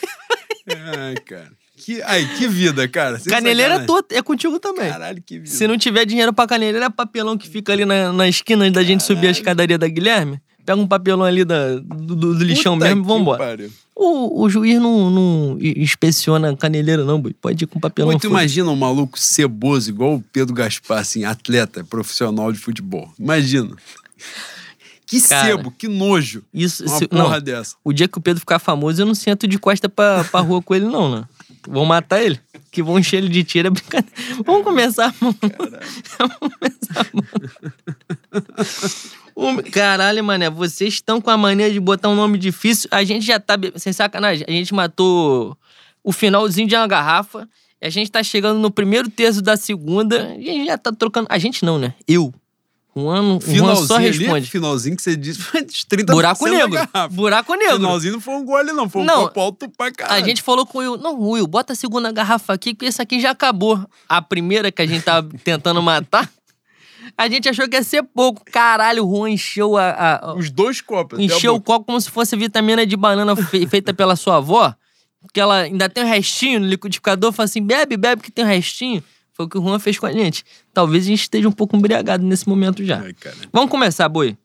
Ai, cara. Que, ai, que vida, cara. Sem Caneleira é tua, é contigo também. Caralho, que vida. Se não tiver dinheiro pra caneleira, é papelão que fica ali na, na esquina da gente subir a escadaria da Guilherme. Pega um papelão ali da, do, do- lixão Puta mesmo e vambora. pariu. O, o juiz não, não inspeciona a caneleira, não, boi. Pode ir com papelão. Foda. imagina um maluco ceboso igual o Pedro Gaspar, assim, atleta, profissional de futebol. Imagina. Que Cara, sebo, que nojo. Isso, Uma se- porra não, dessa. o dia que o Pedro ficar famoso, eu não sento de costa pra, pra rua com ele, não, né? Vão matar ele. Que vão encher ele de tiro, é brincadeira. Vamos começar, mano. Vamos começar, mano. Caralho, mané, vocês estão com a mania de botar um nome difícil. A gente já tá. Sem sacanagem, a gente matou o finalzinho de uma garrafa. A gente tá chegando no primeiro terço da segunda. E a gente já tá trocando. A gente não, né? Eu. Um ano, um ano só ali, responde. finalzinho que você disse, foi dos 30% Buraco negro. Buraco negro. Finalzinho não foi um gole, não. Foi um Não. copo alto pra caralho. A gente falou com o Will, não, Will, bota a segunda garrafa aqui, que esse aqui já acabou. A primeira que a gente tava (laughs) tentando matar, a gente achou que ia ser pouco. Caralho, o Juan encheu a. a- a- Os dois copos. encheu o copo como se fosse vitamina de banana fe- feita pela sua avó. Que ela ainda tem um restinho no liquidificador, fala assim: bebe, bebe que tem um restinho. Foi o que o Juan fez com a gente. Talvez a gente esteja um pouco embriagado nesse momento já. Ai, cara. Vamos começar, Boi.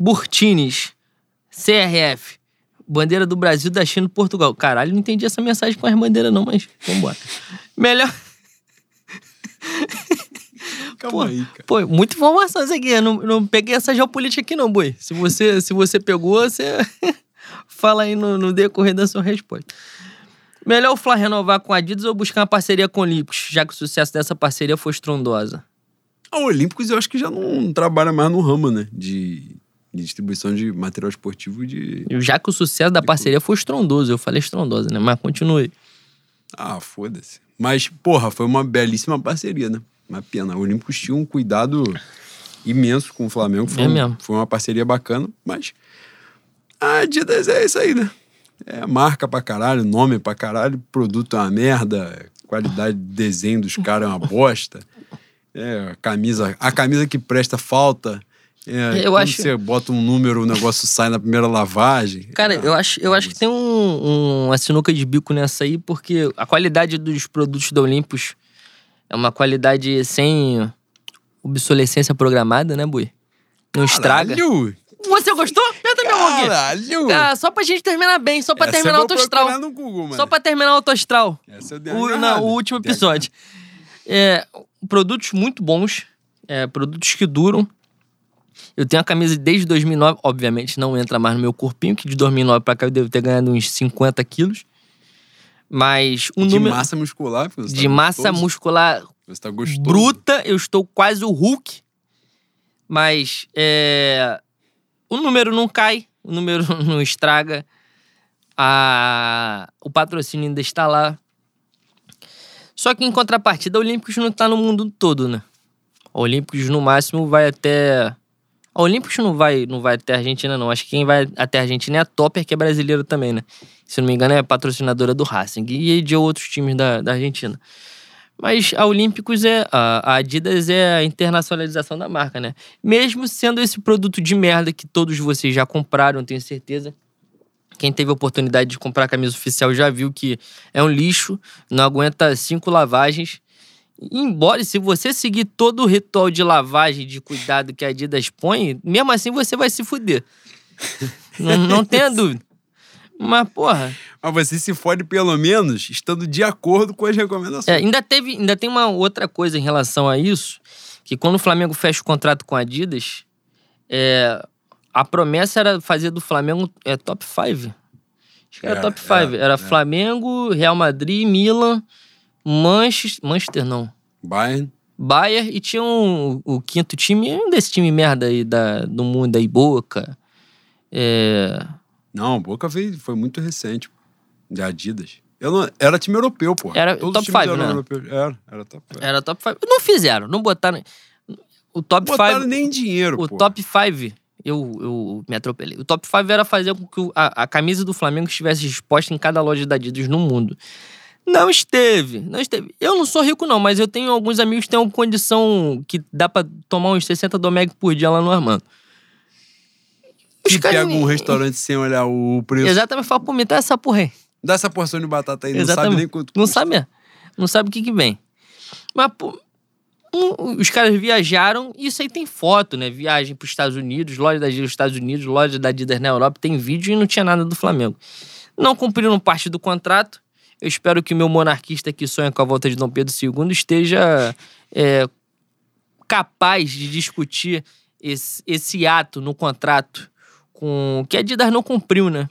Burtines, CRF, bandeira do Brasil, da China e Portugal. Caralho, não entendi essa mensagem com as bandeiras não, mas vambora. Melhor... (laughs) Pô, aí, cara. Pô, muita informação isso aqui. Eu não, não peguei essa geopolítica aqui não, Boi. Se você, se você pegou, você (laughs) fala aí no, no decorrer da sua resposta. Melhor o Fla renovar com a Adidas ou buscar uma parceria com o Olímpicos, já que o sucesso dessa parceria foi estrondosa? A Olímpicos eu acho que já não trabalha mais no ramo, né? De, de distribuição de material esportivo de. Já que o sucesso da parceria foi estrondoso, eu falei estrondosa, né? Mas continue. Ah, foda-se. Mas, porra, foi uma belíssima parceria, né? Uma pena. A Olímpicos tinha um cuidado imenso com o Flamengo. Foi, É um- mesmo. foi uma parceria bacana, mas. A Adidas é isso aí, né? É marca pra caralho, nome pra caralho, produto é uma merda, qualidade de desenho dos caras é uma bosta. É, a camisa, a camisa que presta falta. É, Eu acho- você bota um número, o negócio sai na primeira lavagem. Cara, Ah, eu acho, eu acho que tem um, um, uma sinuca de bico nessa aí, porque a qualidade dos produtos da Olympus é uma qualidade sem obsolescência programada, né, Bui? Não estraga. Você gostou? Minha mão aqui. Caralho! Ah, só pra gente terminar bem, só pra Essa eu terminar o procurar no Google, mano. Só pra terminar o autoastral. Essa eu dei uma O, não, o último Dei uma episódio. É, produtos muito bons, é, produtos que duram. Eu tenho a camisa desde 2009, obviamente não entra mais no meu corpinho, que de 2009 pra cá eu devo ter ganhado uns 50 quilos. Mas um De número massa muscular, porque você de tá massa gostoso. muscular Você tá gostoso. bruta, eu estou quase o Hulk. Mas é, o número não cai, o número (laughs) não estraga. A, o patrocínio ainda está lá. Só que em contrapartida, a Olímpicos não está no mundo todo, né? A Olímpicos no máximo vai até. A Olímpicos não vai, não vai até a Argentina, não. Acho que quem vai até a Argentina é a Topper, que é brasileira também, né? Se não me engano, é patrocinadora do Racing e de outros times da, da Argentina. Mas a Olímpicos é. A Adidas é a internacionalização da marca, né? Mesmo sendo esse produto de merda que todos vocês já compraram, tenho certeza. Quem teve a oportunidade de comprar a camisa oficial já viu que é um lixo, não aguenta cinco lavagens Embora, se você seguir todo o ritual de lavagem, de cuidado que a Adidas põe, mesmo assim você vai se fuder. não, não tenha (laughs) dúvida. Mas, porra. Mas você se fode pelo menos estando de acordo com as recomendações. É, ainda, teve, ainda tem uma outra coisa em relação a isso, que quando o Flamengo fecha o contrato com a Adidas, é, a promessa era fazer do Flamengo é, top 5. Acho que era É, top 5. é, era é. Flamengo, Real Madrid, Milan, Manchester. Manchester não. Bayern. Bayern e tinha um, o quinto time, um desse time merda aí da, do mundo aí, Boca. É, Não, Boca veio, foi muito recente. De Adidas. Eu não- era time europeu, pô. Era Todos top os times five, eram né? europeus. Era, era top 5. era top 5. Não fizeram, não botaram. O top 5. Botaram nem dinheiro, O pô. top 5, eu, eu me atropelei. O top 5 era fazer com que o- a, a camisa do Flamengo estivesse exposta em cada loja da Adidas no mundo. Não esteve, não esteve. Eu não sou rico, não, mas eu tenho alguns amigos que têm uma condição que dá pra tomar uns 60 Domeg por dia lá no Armando. Que caras pega um restaurante sem olhar o preço. Exatamente, fala, pô, me dá essa porra aí. Dá essa porção de batata aí, não Exatamente. sabe nem quanto Não custa. sabe, não sabe o que que vem. Mas, pô, um- os caras viajaram, e isso aí tem foto, né? Viagem para os Estados Unidos, loja da Adidas nos Estados Unidos, loja da Adidas na Europa, tem vídeo e não tinha nada do Flamengo. Não cumpriram parte do contrato. Eu espero que o meu monarquista que sonha com a volta de Dom Pedro II esteja é, capaz de discutir esse, esse ato no contrato com que a Adidas não cumpriu, né?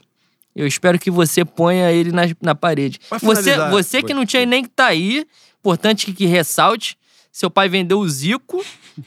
Eu espero que você ponha ele na, na parede. Você, você que não tinha nem que tá aí, importante que, que ressalte. Seu pai vendeu o Zico,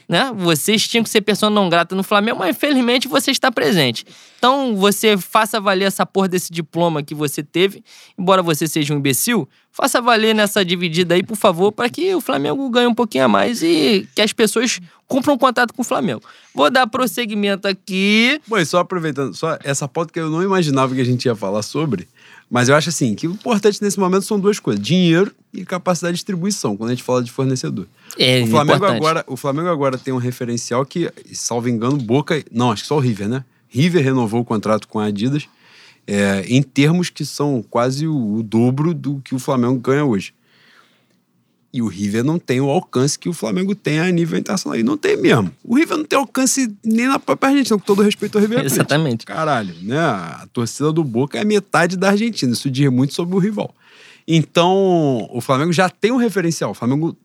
né? Vocês tinham que ser pessoa não grata no Flamengo, mas infelizmente você está presente. Então você faça valer essa porra desse diploma que você teve, embora você seja um imbecil, faça valer nessa dividida aí, por favor, para que o Flamengo ganhe um pouquinho a mais e que as pessoas cumpram contato com o Flamengo. Vou dar prosseguimento aqui. Bom, e só aproveitando, só essa pauta que eu não imaginava que a gente ia falar sobre, mas eu acho assim, que o importante nesse momento são duas coisas: dinheiro e capacidade de distribuição, quando a gente fala de fornecedor. É o, Flamengo importante. agora, o Flamengo agora tem um referencial que, salvo engano, Boca. Não, acho que só o River, né? River renovou o contrato com a Adidas é, em termos que são quase o, o dobro do que o Flamengo ganha hoje. E o River não tem o alcance que o Flamengo tem a nível internacional. E não tem mesmo. O River não tem alcance nem na própria Argentina, com todo respeito ao River. Exatamente. Caralho, né? A torcida do Boca é metade da Argentina. Isso diz muito sobre o rival. Então, o Flamengo já tem um referencial. O Flamengo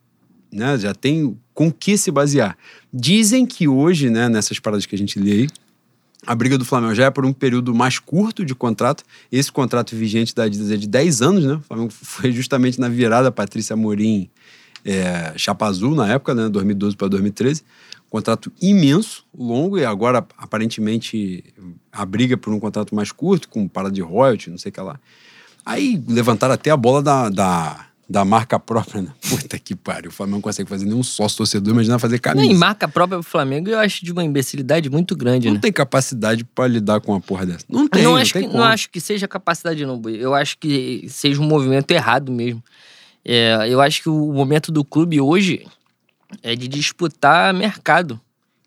né, já tem com que se basear. Dizem que hoje, né, nessas paradas que a gente lê aí, a briga do Flamengo já é por um período mais curto de contrato. Esse contrato vigente da Adidas é de 10 anos, né? O Flamengo (laughs) foi justamente na virada Patrícia Amorim, é, Chapa Azul na época, né? 2012 para 2013. Contrato imenso, longo, e agora aparentemente a briga por um contrato mais curto, com parada de royalty, não sei o que lá. Aí levantaram até a bola da, da, da marca própria, né? (laughs) Puta que pariu. O Flamengo não consegue fazer nenhum sócio torcedor, imagina fazer camisa. Nem marca própria pro Flamengo, eu acho de uma imbecilidade muito grande, Não né? tem capacidade pra lidar com uma porra dessa. Não tem, não, não, acho tem que, como. não acho que seja capacidade, não. Eu acho que seja um movimento errado mesmo. É, eu acho que o momento do clube hoje é de disputar mercado.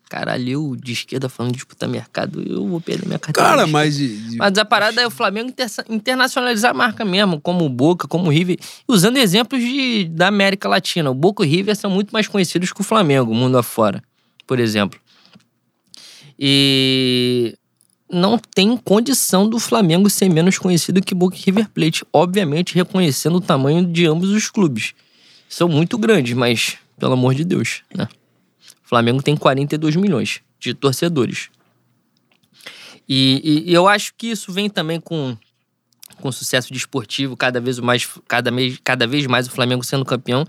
Caralho, eu de esquerda falando de disputar mercado, eu vou perder minha carteira. Cara, mas... de- Mas a parada é o Flamengo inter- internacionalizar a marca mesmo, como o Boca, como o River, usando exemplos de, da América Latina. O Boca e o River são muito mais conhecidos que o Flamengo, mundo afora, por exemplo. E não tem condição do Flamengo ser menos conhecido que Boca e River Plate, obviamente reconhecendo o tamanho de ambos os clubes. São muito grandes, mas pelo amor de Deus, né? O Flamengo tem 42 milhões de torcedores. E, e- e eu acho que isso vem também com, com sucesso desportivo, cada vez mais, cada, mês, cada vez mais o Flamengo sendo campeão.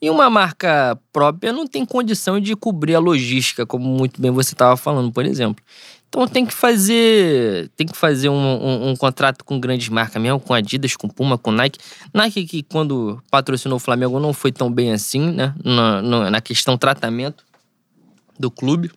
E uma marca própria não tem condição de cobrir a logística, como muito bem você estava falando, por exemplo. Então tem que fazer, tem que fazer um, um- um contrato com grandes marcas mesmo, com Adidas, com Puma, com Nike. Nike que quando patrocinou o Flamengo não foi tão bem assim, né? Na, na- na questão tratamento do clube.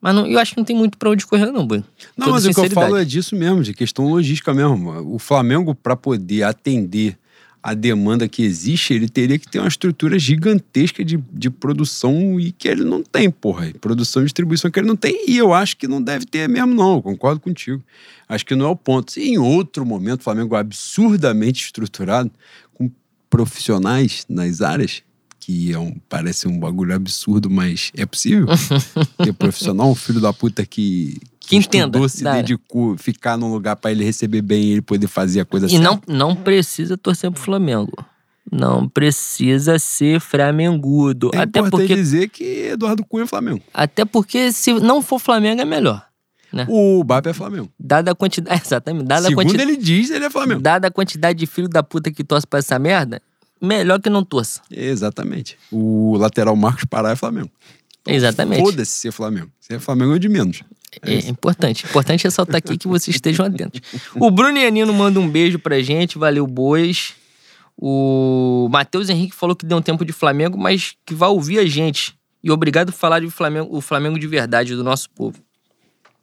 Mas não- eu acho que não tem muito pra onde correr, não, Boi. Não, mas o que eu falo é disso mesmo, de questão logística mesmo. O Flamengo, para poder atender a demanda que existe, ele teria que ter uma estrutura gigantesca de, de produção e que ele não tem, porra. Produção e distribuição que ele não tem. E eu acho que não deve ter mesmo, não. Eu concordo contigo. Acho que não é o ponto. Se em outro momento o Flamengo é absurdamente estruturado, com profissionais nas áreas, que é um, parece um bagulho absurdo, mas é possível. (laughs) ter profissional, um filho da puta que, Que entenda estudou, se dedicou, ficar num lugar pra ele receber bem e ele poder fazer a coisa E certa. não, não precisa torcer pro Flamengo. Não precisa ser flamengudo. É até, porque, dizer que Eduardo Cunha é Flamengo. até porque se não for Flamengo é melhor. O Bap é Flamengo. Dada a quantidade. (laughs) Exatamente. Dada a Segundo quantidade. ele diz, ele é Flamengo. Dada a quantidade de filho da puta que torce pra essa merda, melhor que não torça. Exatamente. O lateral Marcos Pará é Flamengo. Exatamente. Foda-se ser Flamengo. Se é Flamengo é de menos. É importante. Importante ressaltar aqui que vocês estejam atentos. O Bruno Ianino manda um beijo pra gente. Valeu, bois. O Matheus Henrique falou que deu um tempo de Flamengo, mas que vai ouvir a gente. E obrigado por falar de Flamengo, o Flamengo de verdade do nosso povo.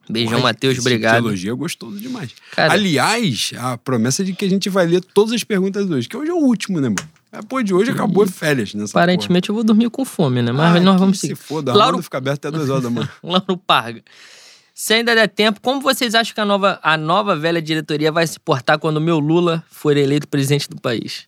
Beijão, Matheus. Obrigado. elogio é gostoso demais. Cara- Aliás, a promessa de que a gente vai ler todas as perguntas hoje, que hoje é o último, né, mano? É, pô, de hoje acabou férias nessa Aparentemente eu vou dormir com fome, né? porra. Mas Ah, nós vamos se seguir. foda, a Lauro- fica aberta até duas horas da manhã. (laughs) Lauro Parga. Se ainda der tempo, como vocês acham que a nova, a nova velha diretoria vai se portar quando o meu Lula for eleito presidente do país?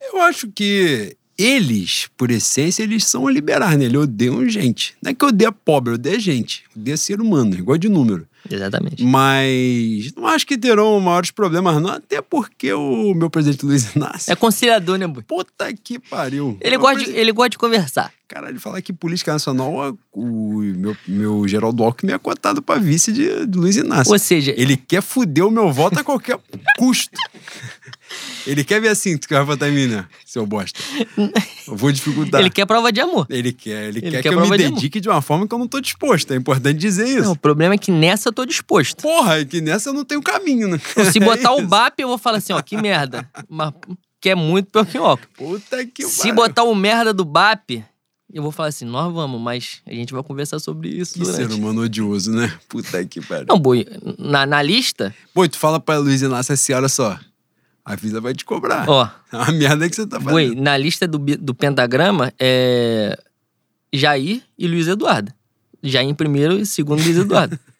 Eu acho que eles, por essência, eles são liberais, né? Eles odeiam gente. Não é que odeia pobre, odeia gente. Odeia ser humano, igual de número. Exatamente. Mas não acho que terão maiores problemas, não. Até porque o meu presidente Luiz Inácio. É conciliador, né, Bui? Puta que pariu. Ele Meu gosta, de, ele gosta de conversar. Caralho, falar que política nacional, o meu, meu Geraldo Alckmin é cotado pra vice de, de Luiz Inácio. Ou seja, Ele quer fuder o meu voto a qualquer (laughs) custo. Ele quer ver assim, tu vai votar em mim, né? Seu bosta. Eu vou dificultar. ele quer prova de amor. Ele quer, ele, Ele quer, quer que eu me amor. dedique de uma forma que eu não tô disposto. É importante dizer isso. Não, o problema é que nessa eu tô disposto. Porra, é que nessa eu não tenho caminho, né? Se (laughs) botar o Isso. BAP, eu vou falar assim, ó, que merda. Mas que é muito pior que ó. Puta que Se pariu. botar o merda do BAP, eu vou falar assim, nós vamos, mas a gente vai conversar sobre isso Que durante. ser humano odioso, né? Puta que pariu. Não, Boi, na, na lista, Pô, tu fala pra Luiz Inácio assim, olha só. A Visa vai te cobrar. ó, A merda que você tá Boi, fazendo. na lista do, do pentagrama é Jair e Luiz Eduardo. Jair em primeiro e segundo Luiz Eduardo. (laughs)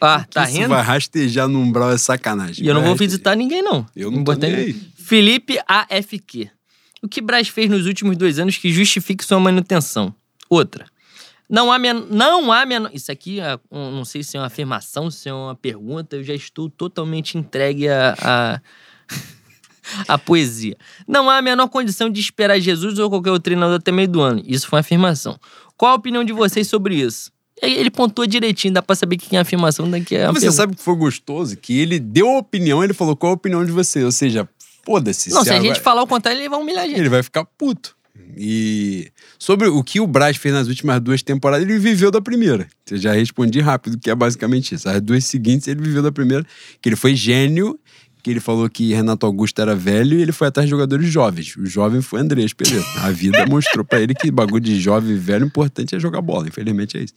ah, tá rindo? vai rastejar no umbral é sacanagem. E eu não vou rastejar. visitar ninguém, não. Eu não tô Importante- nem. Felipe AFQ. O que Braz fez nos últimos dois anos que justifique sua manutenção? Outra. Não há, men não há menor... Isso aqui, é um- não sei se é uma afirmação, se é uma pergunta. Eu já estou totalmente entregue a... a... a poesia. Não há a menor condição de esperar Jesus ou qualquer outro treinador até meio do ano. Isso foi uma afirmação. Qual a opinião de vocês sobre isso? Ele pontuou direitinho, dá pra saber que é afirmação daqui é a Mas você pergunta. sabe que foi gostoso? Que ele deu a opinião, ele falou qual a opinião de você. Ou seja, foda-se. Não, se a agora- gente falar o contrário, ele vai humilhar a gente. Ele vai ficar puto. E sobre o que o Braz fez nas últimas duas temporadas, ele viveu da primeira. Eu já respondi rápido, que é basicamente isso. As duas seguintes, ele viveu da primeira, que ele foi gênio, que ele falou que Renato Augusto era velho e ele foi atrás de jogadores jovens. O jovem foi Andrés Pereira. A vida mostrou pra ele que bagulho de jovem e velho, importante é jogar bola. Infelizmente é isso.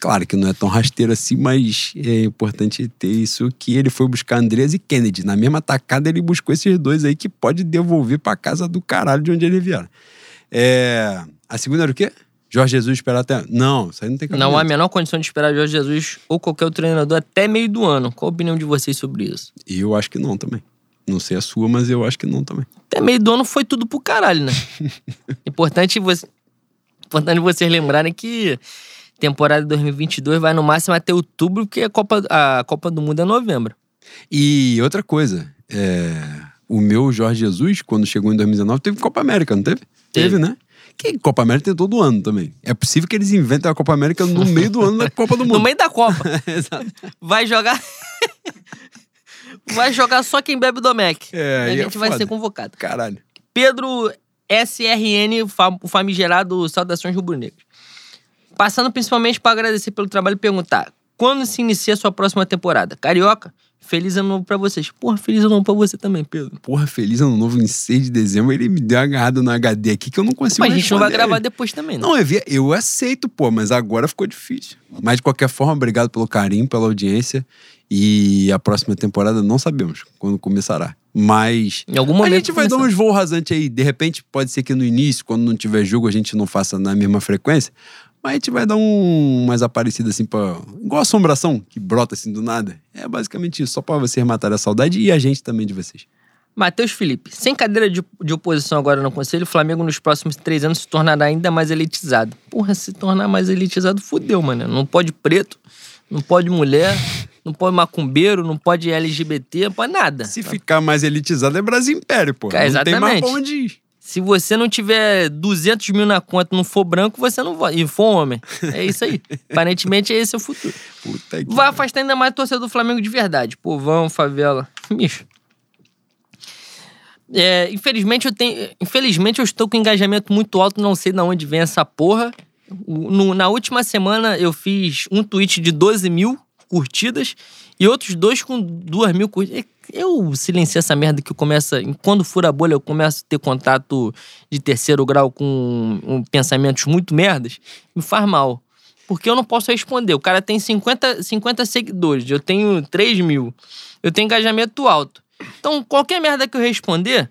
Claro que não é tão rasteiro assim, mas é importante ter isso que ele foi buscar Andrés e Kennedy. Na mesma tacada, ele buscou esses dois aí que pode devolver pra casa do caralho de onde ele vieram. É... A segunda era o quê? Jorge Jesus esperar até. Não, isso aí não tem cabimento. Não há a menor condição de esperar Jorge Jesus ou qualquer outro treinador até meio do ano. Qual a opinião de vocês sobre isso? Eu acho que não também. Não sei a sua, mas eu acho que não também. Até meio do ano foi tudo pro caralho, né? (laughs) Importante, você... Importante vocês lembrarem que temporada 2022 vai no máximo até outubro, porque a Copa, a Copa do Mundo é novembro. E outra coisa, é, o meu Jorge Jesus, quando chegou em 2019, teve Copa América, não teve? Teve. né? Que Copa América tem todo ano também. É possível que eles inventem a Copa América no meio do ano da Copa do (laughs) Mundo. No meio da Copa. (laughs) Exato. Vai jogar... (laughs) vai jogar só quem bebe do Mac. É, a é gente vai foda. ser convocado. Caralho. Pedro SRN, o famigerado Saudações Rubro-Negras. Passando principalmente para agradecer pelo trabalho e perguntar: quando se inicia a sua próxima temporada? Carioca, feliz ano novo pra vocês. Porra, feliz ano novo pra você também, Pedro. Porra, feliz ano novo em 6 de dezembro. Ele me deu uma agarrada no HD aqui que eu não consigo Mas a gente não vai gravar depois também, né? Não, eu, eu aceito, pô, mas agora ficou difícil. Mas de qualquer forma, obrigado pelo carinho, pela audiência. E a próxima temporada não sabemos quando começará. Mas Em algum a momento. gente vai dar começar. uns voos rasantes aí. De repente, pode ser que no início, quando não tiver jogo, a gente não faça na mesma frequência. Mas a gente vai dar um mais aparecido assim pra. Igual assombração, que brota assim do nada. É basicamente isso, só pra vocês matarem a saudade e a gente também de vocês. Matheus Felipe. Sem cadeira de, de oposição agora no Conselho, o Flamengo nos próximos três anos se tornará ainda mais elitizado. Porra, se tornar mais elitizado, fudeu, mano. Não pode preto, não pode mulher, não pode macumbeiro, não pode LGBT, não pode nada. Se ficar mais elitizado é Brasil Império, pô. Cara, Não tem mais exatamente. pra onde ir. Se você não tiver 200 mil na conta e não for branco, você não vai. E for homem. É isso aí. (laughs) Aparentemente, é esse o futuro. Puta que... Vai afastar ainda mais o torcedor do Flamengo de verdade. Povão, favela. Bicho. É, infelizmente, eu tenho. Infelizmente, eu estou com engajamento muito alto, não sei de onde vem essa porra. No- na última semana, eu fiz um tweet de 12 mil curtidas e outros dois com 2 mil curtidas. Eu silenciei essa merda que começa. Quando fura a bolha, eu começo a ter contato de terceiro grau com um, pensamentos muito merdas. Me faz mal. Porque eu não posso responder. O cara tem 50, 50 seguidores, eu tenho 3 mil. Eu tenho engajamento alto. Então, qualquer merda que eu responder,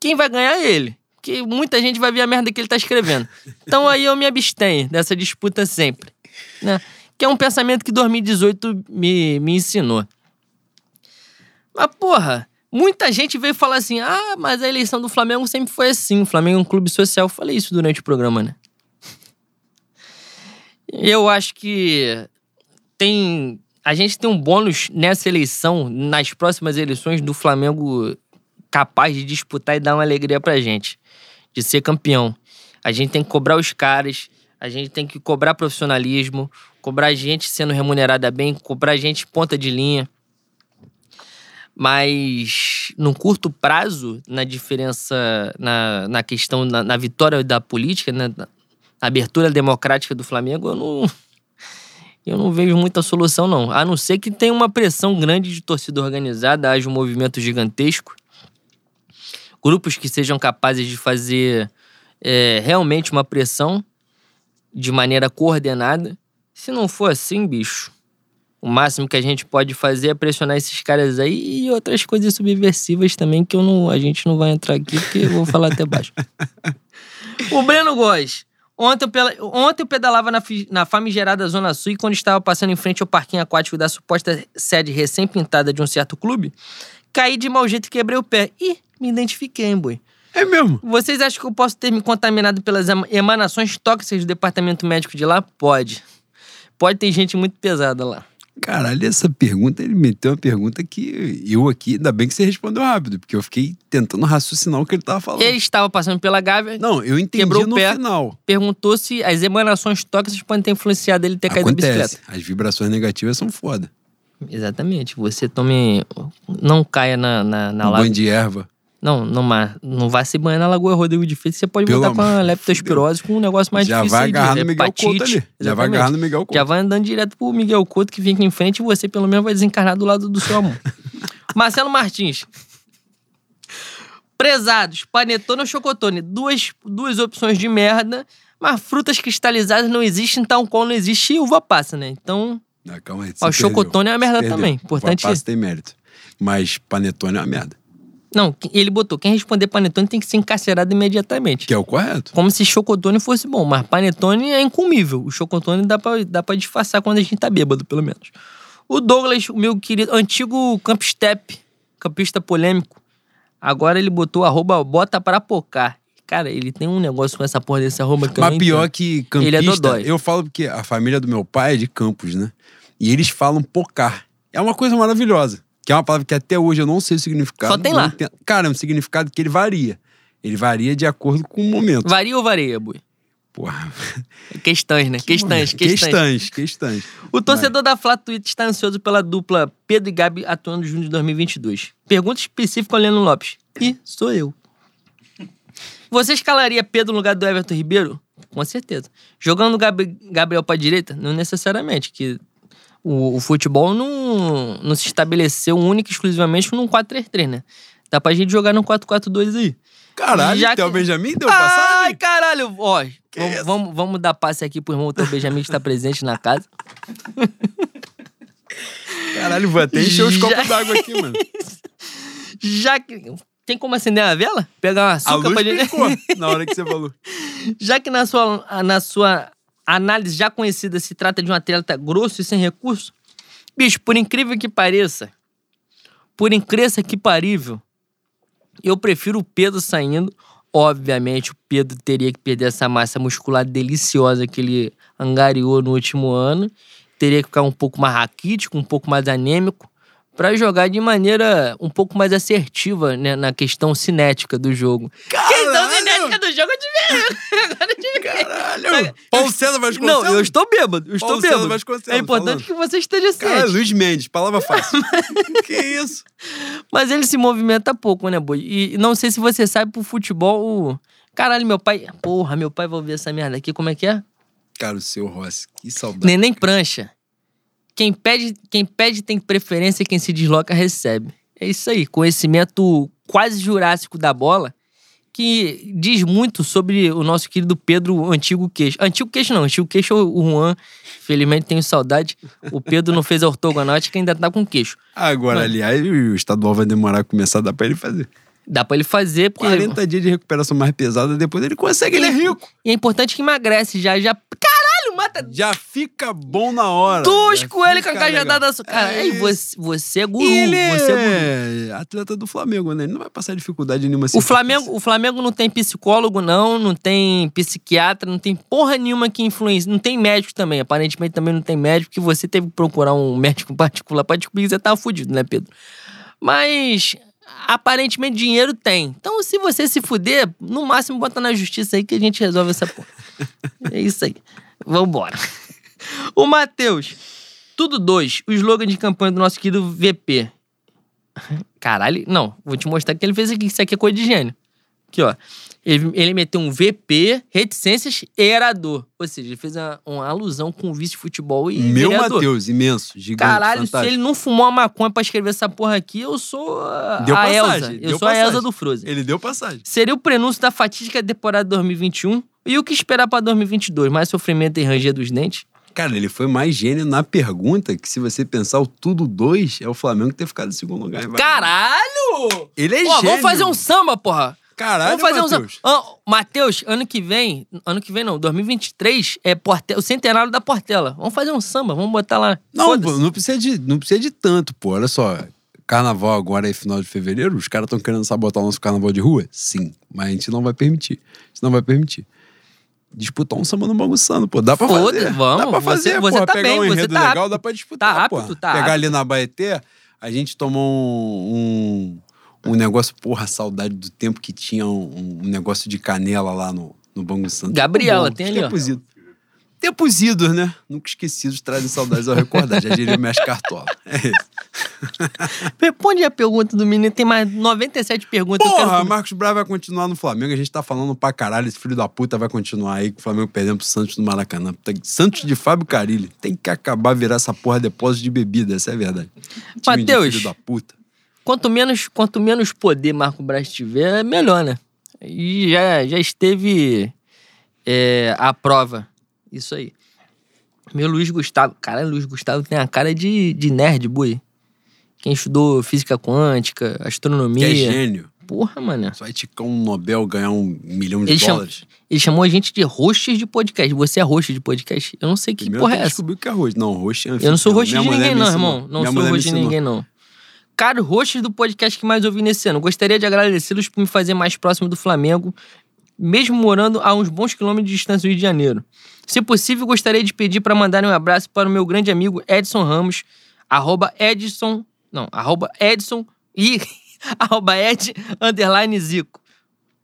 quem vai ganhar é ele. Porque muita gente vai ver a merda que ele tá escrevendo. Então aí eu me abstenho dessa disputa sempre. Né? Que é um pensamento que 2018 me, me ensinou. Mas, porra, muita gente veio falar assim: ah, mas a eleição do Flamengo sempre foi assim. O Flamengo é um clube social. Eu falei isso durante o programa, né? Eu acho que tem. A gente tem um bônus nessa eleição, nas próximas eleições, do Flamengo capaz de disputar e dar uma alegria pra gente. De ser campeão. A gente tem que cobrar os caras, a gente tem que cobrar profissionalismo, cobrar gente sendo remunerada bem, cobrar gente ponta de linha. Mas num curto prazo, na diferença, na, na questão, na, na vitória da política, né, na abertura democrática do Flamengo, eu não, eu não vejo muita solução, não. A não ser que tenha uma pressão grande de torcida organizada, haja um movimento gigantesco. Grupos que sejam capazes de fazer é, realmente uma pressão de maneira coordenada. Se não for assim, bicho, o máximo que a gente pode fazer é pressionar esses caras aí e outras coisas subversivas também que eu não, a gente não vai entrar aqui porque eu vou falar até baixo. (laughs) o Breno Góes. Ontem eu, pela- ontem eu pedalava na, na famigerada Zona Sul e quando estava passando em frente ao parquinho aquático da suposta sede recém-pintada de um certo clube, caí de mau jeito e quebrei o pé. Ih, me identifiquei, hein, boi. É mesmo. Vocês acham que eu posso ter me contaminado pelas ema- emanações tóxicas do departamento médico de lá? Pode. Pode ter gente muito pesada lá. Caralho, essa pergunta, ele meteu uma pergunta que eu aqui, ainda bem que você respondeu rápido, porque eu fiquei tentando raciocinar o que ele tava falando. Ele estava passando pela Gávea, Não, eu entendi Quebrou o no pé. final. perguntou se as emanações tóxicas podem ter influenciado ele ter caído da Acontece. bicicleta. As vibrações negativas são foda. Exatamente. Você tome. Não caia na, na, na Um lagoa. banho de erva. Não, não, mas não vai se banhar na Lagoa Rodrigo de Feito. Você pode Pelo voltar com a leptospirose com um negócio mais Já difícil. vai agarrar no Miguel. Couto ali. Já vai agarrar no Miguel Couto. Já vai andando direto pro Miguel Couto que fica em frente e você, pelo menos, vai desencarnar do lado do seu amor. (laughs) Marcelo Martins. Prezados, panetone ou chocotone? Duas, duas opções de merda, mas frutas cristalizadas não existem, tal qual não existe uva passa, né? Então, Ah, calma aí. ó, o chocotone é uma merda também. Importante Papasso tem mérito. Mas panetone é uma merda. Não, ele botou, quem responder panetone tem que ser encarcerado imediatamente. Que é o correto. Como se chocotone fosse bom, mas panetone é incomível. O chocotone dá pra, dá pra disfarçar quando a gente tá bêbado, pelo menos. O Douglas, o meu querido, antigo Camp Step, campista polêmico, agora ele botou arroba bota pra pocar. Cara, ele tem um negócio com essa porra desse arroba que eu Mas pior entendo. que campista, Ele é dodói. eu falo porque a família do meu pai é de Campos, né? E eles falam pocar. É uma coisa maravilhosa. Que é uma palavra que até hoje eu não sei o significado. Só tem lá. entendo. Cara, é um significado que ele varia. Ele varia de acordo com o momento. Varia ou varia, bui? Porra. Questões, né? Questões, questões. Questões, questões. O torcedor da Fla Tweet está ansioso pela dupla Pedro e Gabi atuando juntos em 2022. Pergunta específica ao Leandro Lopes. E sou eu. Você escalaria Pedro no lugar do Everton Ribeiro? Com certeza. Jogando o Gab- Gabriel para direita? Não necessariamente, que o, o futebol não, não se estabeleceu única e exclusivamente num 4-3-3, né? Dá pra gente jogar num 4-4-2 aí. Caralho, Já Theo que- Benjamin deu Ai, passagem? caralho! Ó, vamos, vamos, vamos dar passe aqui pro irmão Teu Benjamin que está presente na casa. (laughs) Caralho, vou até encher os Já- copos d'água aqui, mano. (laughs) Já que. Tem como acender a vela? Pegar uma A açúcar luz pra (laughs) na hora que você falou. Já que na sua, na sua análise já conhecida se trata de um atleta grosso e sem recurso, bicho, por incrível que pareça, por incrível que parível, Eu prefiro o Pedro saindo. Obviamente, o Pedro teria que perder essa massa muscular deliciosa que ele angariou no último ano. Teria que ficar um pouco mais raquítico, um pouco mais anêmico, para jogar de maneira um pouco mais assertiva né, na questão cinética do jogo. Questão cinética do jogo, eu te vi. Agora te vi. Caralho! Paulo César Vasconcelos. Não, eu estou bêbado. Eu estou Paulo César bêbado. Vasconcelos É importante falando. que você esteja Cara, ciente. Luiz Mendes, palavra fácil. (laughs) que isso? Mas ele se movimenta pouco, né, boi? E não sei se você sabe pro futebol. o- Caralho, meu pai. Porra, meu pai vai ouvir essa merda aqui. Como é que é? Cara, o seu Rossi, que saudade. Neném prancha. Quem pede, quem pede tem preferência, quem se desloca recebe. É isso aí. Conhecimento quase jurássico da bola, que diz muito sobre o nosso querido Pedro Antigo Queixo. Antigo Queixo não, Antigo Queixo é o Juan. Felizmente tenho saudade. O Pedro não fez a ortogonática ainda tá com queixo. Agora, aliás, o estadual vai demorar a começar, dá pra ele fazer. Dá pra ele fazer, porque. 40 dias de recuperação mais pesada, depois ele consegue, ele é rico. E é importante que emagrece já. já... Mata Já fica bom na hora. tosco já ele com a cajadada da sua. Cara, É você, você é guru. Ele Você é guru. é atleta do Flamengo, né? Ele não vai passar dificuldade nenhuma. O Flamengo, o Flamengo não tem psicólogo, não, não tem psiquiatra, não tem porra nenhuma que influencia. Não tem médico também. Aparentemente também não tem médico, que você teve que procurar um médico (laughs) particular pra descobrir que você tava fudido, né, Pedro? Mas aparentemente dinheiro tem. Então, se você se fuder, no máximo bota na justiça aí que a gente resolve essa porra. (laughs) é isso aí. Vambora. (laughs) O Matheus. Tudo dois. O slogan de campanha do nosso querido VP. Caralho, não. Vou te mostrar que ele fez aqui. Isso aqui é coisa de gênio. Aqui, ó. Ele, ele meteu um VP, reticências e erador. Ou seja, ele fez uma, uma alusão com o vice de futebol e Meu. Matheus, imenso, gigante, Caralho, fantástico. se ele não fumou uma maconha pra escrever essa porra aqui, eu sou a, Deu a passagem, Elsa. Eu deu sou a passagem. Elsa do Frozen. Ele deu passagem. Seria o prenúncio da fatídica temporada 2021 e o que esperar pra 2022? Mais sofrimento e ranger dos dentes? Cara, ele foi mais gênio na pergunta que, se você pensar o tudo dois, é o Flamengo ter ficado em segundo lugar. Caralho! Ele é Pô, gênio. vamos fazer um samba, porra. Caralho, Vamos fazer um samba. Ah, Matheus, ano que vem, ano que vem não, 2023 é Porte- o centenário da Portela. Vamos fazer um samba, vamos botar lá. Não, não precisa, de, não precisa de tanto, pô. Olha só. Carnaval agora é final de fevereiro, os caras estão querendo sabotar o nosso carnaval de rua? Sim, mas a gente não vai permitir. A gente não vai permitir. Disputar um samba no bagunçando, pô. Dá pra Foda-se, fazer. vamos. Dá pra fazer, Você- você pô. tá Pegar bem, um enredo tá legal, dá pra disputar, Tá pô. apto, tá Pegar ali na Baeté, a gente tomou um, um, um negócio, porra, saudade do tempo que tinha um, um negócio de canela lá no, no Bangu Santo. Gabriela, Bom, tem ali, ó. Tempos idos, né? Nunca esquecidos trazem saudades ao recordar. Já diria o mestre Cartola. É isso. Responde a pergunta do menino, tem mais 97 perguntas. Porra, quero... Marcos Braz vai continuar no Flamengo. A gente tá falando pra caralho. Esse filho da puta vai continuar aí com o Flamengo perdendo pro Santos no Maracanã. Santos de Fábio Carilli. Tem que acabar virar essa porra depósito de bebida. Essa é a verdade. Mateus. Filho da puta. Quanto menos, quanto menos poder Marco Braz tiver, melhor, né? E já, já esteve é, à prova. Isso aí. Meu Luiz Gustavo. Cara, Luiz Gustavo tem a cara de, de nerd, boi. Quem estudou física quântica, Que é astronomia. gênio. Porra, mano. Só vai ticar um Nobel ganhar um milhão de Ele, dólares. ele chamou a gente de hosts de podcast. Você é host de podcast? Eu não sei que Primeiro porra é essa. descobrir o que é host. Não, host é Eu não sou host de ninguém, não, irmão. Não sou host de ninguém, não. Cara, host do podcast que mais ouvi nesse ano. Gostaria de agradecê-los por me fazer mais próximo do Flamengo, mesmo morando a uns bons quilômetros de distância do Rio de Janeiro. Se possível, gostaria de pedir para mandarem um abraço para o meu grande amigo Edson Ramos, arroba Edson, não, arroba Edson e (laughs) arroba Ed, underline Zico.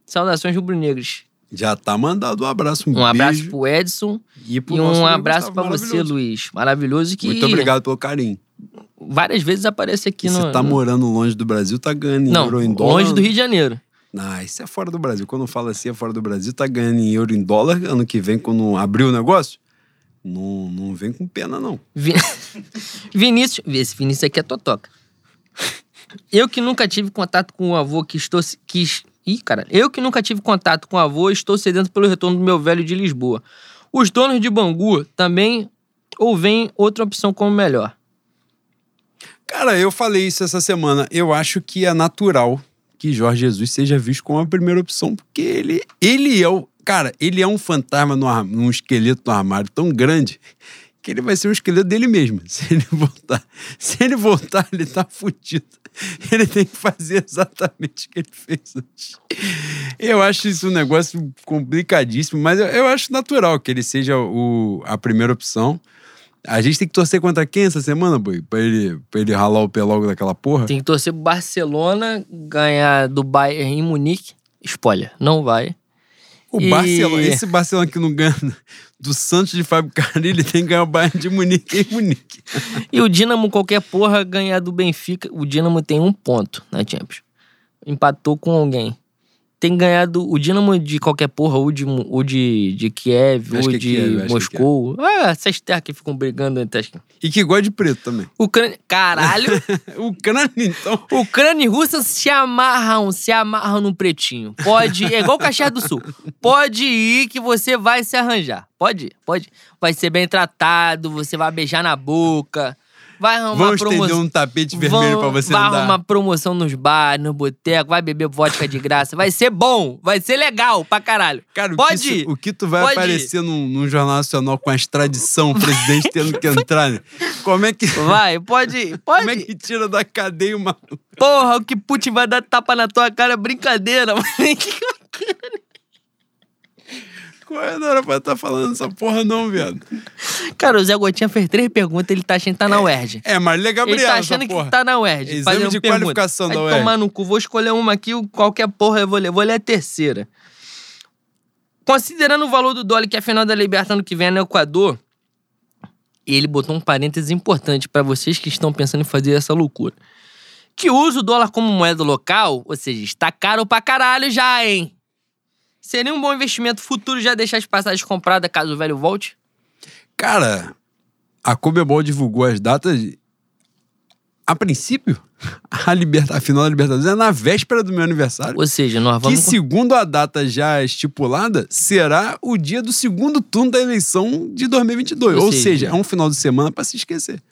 Saudações rubro-negras. Já tá mandado um abraço. Um, Um abraço beijo. pro Edson E, pro e um abraço para você. Luiz. Maravilhoso que Muito obrigado pelo carinho. várias vezes aparece aqui E no... se tá no- morando longe do Brasil, tá ganhando em Não, em dólar. longe do Rio de Janeiro. Não, isso é fora do Brasil. Quando fala assim, é fora do Brasil, tá ganhando em euro em dólar. Ano que vem, quando abrir o negócio, não, não vem com pena, não. Vi- (laughs) Vinícius. Esse Vinícius aqui é Totoca. Eu que nunca tive contato com o avô que estou. Que, ih, cara. Eu que nunca tive contato com o avô estou sedento pelo retorno do meu velho de Lisboa. Os donos de Bangu também ou veem outra opção como melhor? Cara, eu falei isso essa semana. Eu acho que é natural que Jorge Jesus seja visto como a primeira opção, porque ele, ele é o. Cara, ele é um fantasma, num esqueleto no armário tão grande que ele vai ser um esqueleto dele mesmo. (laughs) Se ele voltar, se ele voltar, ele tá fudido. Ele tem que fazer exatamente o que ele fez hoje. Eu acho isso um negócio complicadíssimo, mas eu, eu acho natural que ele seja o, a primeira opção. A gente tem que torcer contra quem essa semana, Boi? Pra ele, pra ele ralar o pé logo daquela porra? Tem que torcer pro Barcelona ganhar do Bayern em Munique. Spoiler, não vai. O E- Barcelona, esse Barcelona que não ganha do Santos de Fábio Carilli tem que ganhar o Bayern de Munique em Munique. E o Dinamo, qualquer porra, ganhar do Benfica. O Dinamo tem um ponto na Champions. Empatou com alguém. Tem ganhado o Dinamo de qualquer porra, ou de, ou de, de Kiev, Acho ou que é de Kiev, acho que é Moscou. Ah, essas terras que ficam brigando entre as. E que gosta de preto também. Ucrânia. Caralho! (laughs) Ucrânia, então. Ucrânia e Rússia se amarram, se amarram no pretinho. Pode, é igual o Caxias do Sul. Pode ir que você vai se arranjar. Pode ir, pode. ir. Vai ser bem tratado, você vai beijar na boca. Vai arrumar Vamos promoção. estender um tapete vermelho pra você vai andar. arrumar promoção nos bares, no boteco, vai beber vodka de graça. Vai ser bom, vai ser legal pra caralho. Cara, o Pode que, isso- ir. o que tu vai Pode aparecer num, num jornal nacional com a extradição, o presidente tendo que (laughs) entrar, né? Como é que, Vai, pode ir, pode como é que tira da cadeia uma. Porra, o que Putin vai dar tapa na tua cara é brincadeira. (laughs) Qual é? Não era pra estar falando essa porra, não, viado. Cara, o Zé Gotinha fez três perguntas, ele tá achando que tá na UERJ. É, mas legal, Ele tá achando que tá na UERJ. Exame de pergunta. qualificação Vai da UERJ. tomar no cu. Vou escolher uma aqui, qualquer porra eu vou ler. Vou ler a terceira. Considerando o valor do dólar que a final da Libertadores ano que vem é no Equador, ele botou um parênteses importante pra vocês que estão pensando em fazer essa loucura. Que usa o dólar como moeda local, ou seja, está caro pra caralho já, hein? Seria um bom investimento futuro já deixar as passagens compradas caso o velho volte? Cara, a Comebol divulgou as datas. A princípio, (laughs) a, liberta... a final da Libertadores é na véspera do meu aniversário. Ou seja, nós Que, vamos. segundo a data já estipulada, será o dia do segundo turno da eleição de 2022. Ou Ou, seja, seja, é um final de semana pra se esquecer.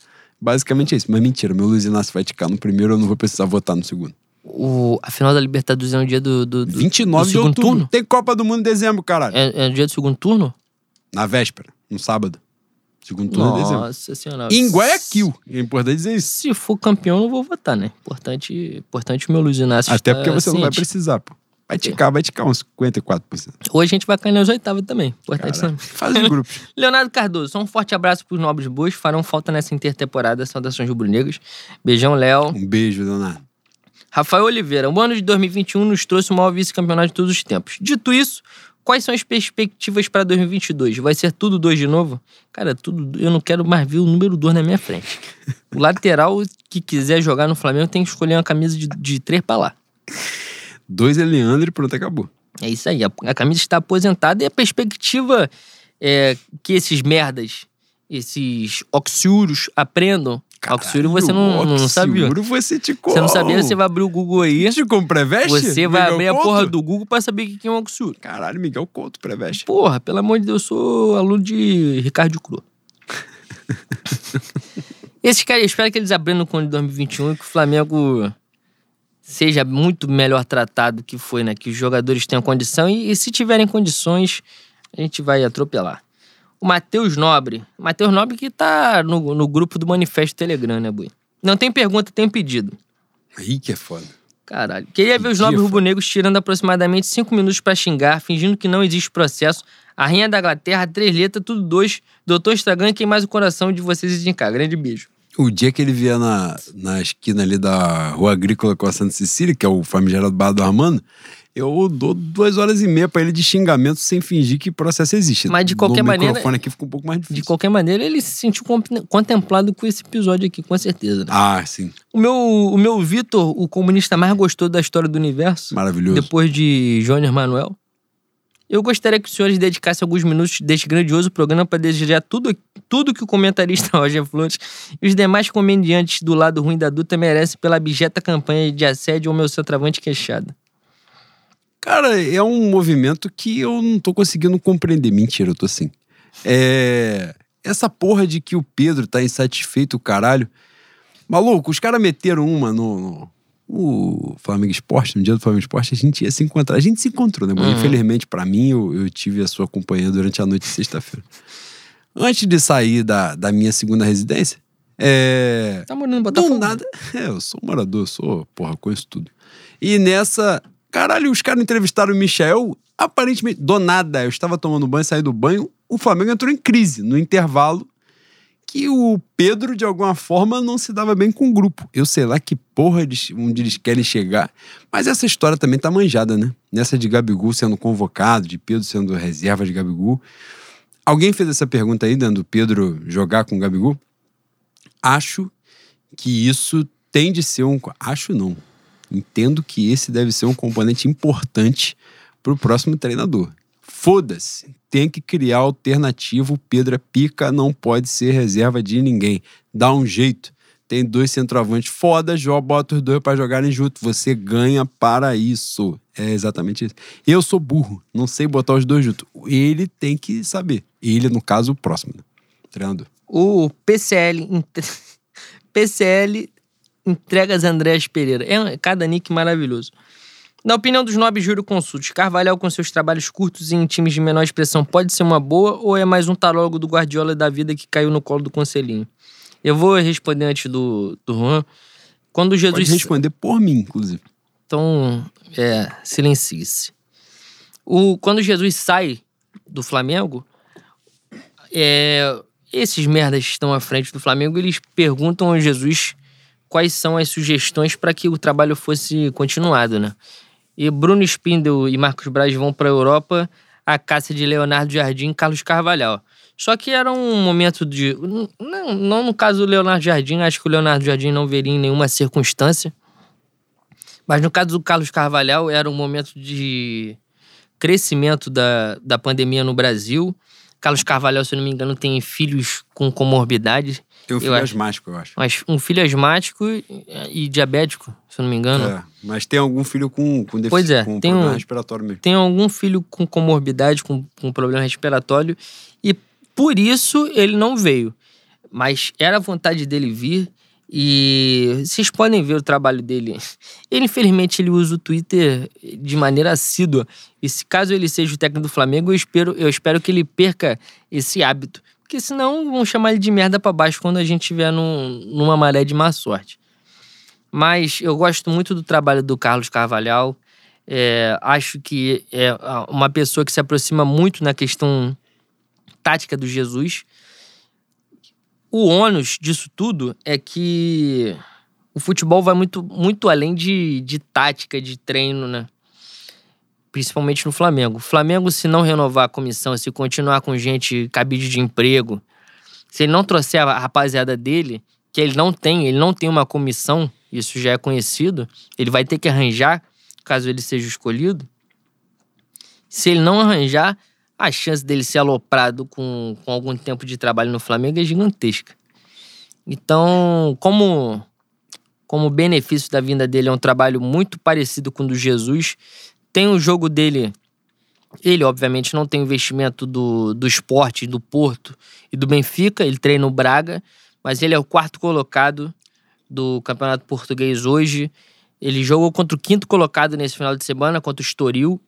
Basicamente é isso. Mas mentira, meu Luiz Inácio vai ticar no primeiro, eu não vou precisar votar no segundo. O, a final da Libertadores é no dia do, do, do 29 do de segundo outubro. turno? Tem Copa do Mundo em dezembro, caralho. É, é no dia do segundo turno? Na véspera, no sábado. Segundo turno em dezembro. Nossa senhora. Em Guayaquil. É importante dizer isso. Se for campeão, eu não vou votar, né? Importante, importante o meu Luiz Inácio Até estar porque você não vai ciente. precisar, pô. Vai ticar, vai ticar uns 54%. Hoje a gente vai cair nas oitavas também. Importante Cara, faz os grupos. (laughs) Leonardo Cardoso, só um forte abraço pros nobres bois. Farão falta nessa intertemporada. Saudações rubro-negras. Beijão, Léo. Um beijo, Leonardo. Rafael Oliveira, o ano de 2021 nos trouxe o maior vice-campeonato de todos os tempos. Dito isso, quais são as perspectivas para 2022? Vai ser tudo dois de novo? Cara, tudo. Eu não quero mais ver o número 2 na minha frente. O lateral que quiser jogar no Flamengo tem que escolher uma camisa de, de três pra lá. Dois é Leandro e pronto, acabou. É isso aí. A, a camisa está aposentada e a perspectiva é que esses merdas, esses oxiuros aprendam. Oxiuro você não, não sabia. Oxiuro você te Você não sabia, você vai abrir o Google aí. Te com pré-veste? Você vai Miguel abrir a porra do Google pra saber o que é um oxiuro. Caralho, Miguel Couto, pré-veste. Porra, pelo amor de Deus, eu sou aluno de Ricardo Cru. (laughs) Esses caras, eu espero que eles abrindo com o de 2021 e que o Flamengo seja muito melhor tratado do que foi, né? Que os jogadores tenham condição e, e se tiverem condições, a gente vai atropelar. O Matheus Nobre. Matheus Nobre que tá no, no grupo do Manifesto Telegram, né, Bui? Não tem pergunta, tem pedido. Aí que é foda. Caralho. Queria ver os nobres rubro-negros tirando aproximadamente cinco minutos pra xingar, fingindo que não existe processo. A Rainha da Inglaterra, três letras, tudo dois. Doutor Estragan, quem mais o coração de vocês e de cá. Grande beijo. O dia que ele vier na, na esquina ali da Rua Agrícola com a Santa Cecília, que é o famigerado bar do Armando, eu dou duas horas e meia pra ele de xingamento sem fingir que processo existe. Mas de qualquer no maneira- microfone aqui fica um pouco mais difícil. De qualquer maneira, ele se sentiu contemplado com esse episódio aqui, com certeza. né? Ah, sim. O meu, o meu Vitor, o comunista mais gostou da história do universo, Maravilhoso. depois de Jônio Manuel. Eu gostaria que os senhores dedicassem alguns minutos deste grandioso programa para desejar tudo, tudo que o comentarista (laughs) Roger Flores e os demais comediantes do lado ruim da duta merecem pela abjeta campanha de assédio ao meu centroavante queixado. Cara, é um movimento que eu não tô conseguindo compreender. Mentira, eu tô assim. É. Essa porra de que o Pedro tá insatisfeito, caralho. Maluco, os caras meteram uma no, no- o Flamengo Esporte, no dia do Flamengo Esporte, a gente ia se encontrar. A gente se encontrou, né? mano? Uhum. Infelizmente, pra mim, eu, eu tive a sua companhia durante a noite de sexta-feira. Antes de sair da, da minha segunda residência, é. Tá morando Do Botafogo? nada. (laughs) É, eu sou morador, sou, porra, conheço tudo. E nessa. Caralho, os caras entrevistaram o Michel. Aparentemente, do nada, eu estava tomando banho, saí do banho. O Flamengo entrou em crise no intervalo. Que o Pedro, de alguma forma, não se dava bem com o grupo. Eu sei lá que porra onde eles querem chegar. Mas essa história também tá manjada, né? Nessa de Gabigol sendo convocado, de Pedro sendo reserva de Gabigol. Alguém fez essa pergunta aí, dando Pedro jogar com o Gabigol? Acho que isso tem de ser um. Acho não. Entendo que esse deve ser um componente importante para o próximo treinador. Foda-se. Tem que criar alternativa. O Pedro é pica, não pode ser reserva de ninguém. Dá um jeito. Tem dois centroavantes foda, joga, bota os dois para jogarem junto. Você ganha para isso. É exatamente isso. Eu sou burro, não sei botar os dois juntos. Ele tem que saber. Ele, no caso, o próximo. Né? Treinador. O PCL, (laughs) PCL entregas Andréas Pereira. É cada nick maravilhoso. Na opinião dos nobres jurisconsultos, Carvalhal com seus trabalhos curtos e em times de menor expressão pode ser uma boa ou é mais um tarólogo do Guardiola da vida que caiu no colo do conselhinho? Eu vou responder antes do, do Juan. Quando Jesus... Pode responder por mim, inclusive. Então, é, silencie-se. O, quando Jesus sai do Flamengo, é, esses merdas que estão à frente do Flamengo, eles perguntam a Jesus quais são as sugestões para que o trabalho fosse continuado, né? E Bruno Spindel e Marcos Braz vão para a Europa a caça de Leonardo Jardim e Carlos Carvalhal. Só que era um momento de. Não, não no caso do Leonardo Jardim, acho que o Leonardo Jardim não veria em nenhuma circunstância. Mas no caso do Carlos Carvalhal, era um momento de crescimento da, da pandemia no Brasil. Carlos Carvalhal, se eu não me engano, tem filhos com comorbidade. Tem um Eu filho acho. asmático, eu acho. Mas um filho asmático e, diabético, se eu não me engano. É, mas tem algum filho com, com Pois é, com tem problema um- respiratório mesmo. Tem algum filho com comorbidade, com, com problema respiratório. E por isso ele não veio. Mas era a vontade dele vir. E vocês podem ver o trabalho dele. (laughs) Ele, infelizmente, ele usa o Twitter de maneira assídua. E se caso ele seja o técnico do Flamengo, eu espero, eu espero que ele perca esse hábito. Porque senão vão chamar ele de merda pra baixo quando a gente estiver num, numa maré de má sorte. Mas eu gosto muito do trabalho do Carlos Carvalhal. É, acho que é uma pessoa que se aproxima muito na questão tática do Jesus. O ônus disso tudo é que o futebol vai muito, muito além de, de tática, de treino, né? Principalmente no Flamengo. O Flamengo, se não renovar a comissão, se continuar com gente cabide de emprego, se ele não trouxer a rapaziada dele, que ele não tem, ele não tem uma comissão, isso já é conhecido, ele vai ter que arranjar, caso ele seja escolhido. Se ele não arranjar, a chance dele ser aloprado com, com algum tempo de trabalho no Flamengo é gigantesca. Então, como como benefício da vinda dele é um trabalho muito parecido com o do Jesus, tem o jogo dele. Ele, obviamente, não tem investimento do, do esporte, do Porto e do Benfica. Ele treina o Braga, mas ele é o quarto colocado do Campeonato Português hoje. Ele jogou contra o quinto colocado nesse final de semana, contra o Estoril.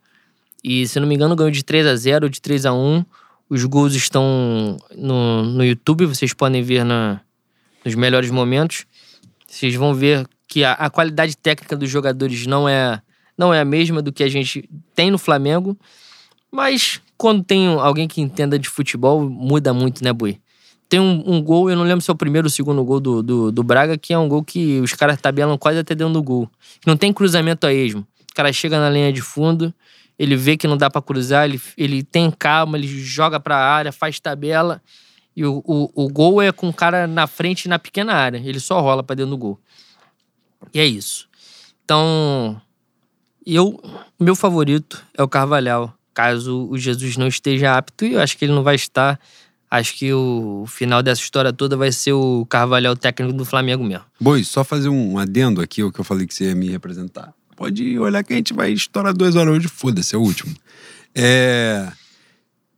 E, se não me engano, ganhou de 3 a 0 de 3 a 1 Os gols estão no, no YouTube, vocês podem ver na, nos melhores momentos. Vocês vão ver que a, a qualidade técnica dos jogadores não é, não é a mesma do que a gente tem no Flamengo. Mas quando tem alguém que entenda de futebol, muda muito, né, Bui? Tem um, um gol, eu não lembro se é o primeiro ou o segundo gol do, do, do Braga, que é um gol que os caras tabelam quase até dentro do gol. Não tem cruzamento a esmo. O cara chega na linha de fundo, ele vê que não dá pra cruzar, ele, ele tem calma, ele joga pra área, faz tabela. E o, o, o gol é com o cara na frente na pequena área. Ele só rola pra dentro do gol. E é isso. Então, eu, meu favorito é o Carvalhal. Caso o Jesus não esteja apto, e eu acho que ele não vai estar. Acho que o final dessa história toda vai ser o Carvalhal técnico do Flamengo mesmo. Boi, só fazer um adendo aqui, o que eu falei que você ia me representar. Pode olhar que a gente vai estourar duas horas hoje, foda-se, é o último. É...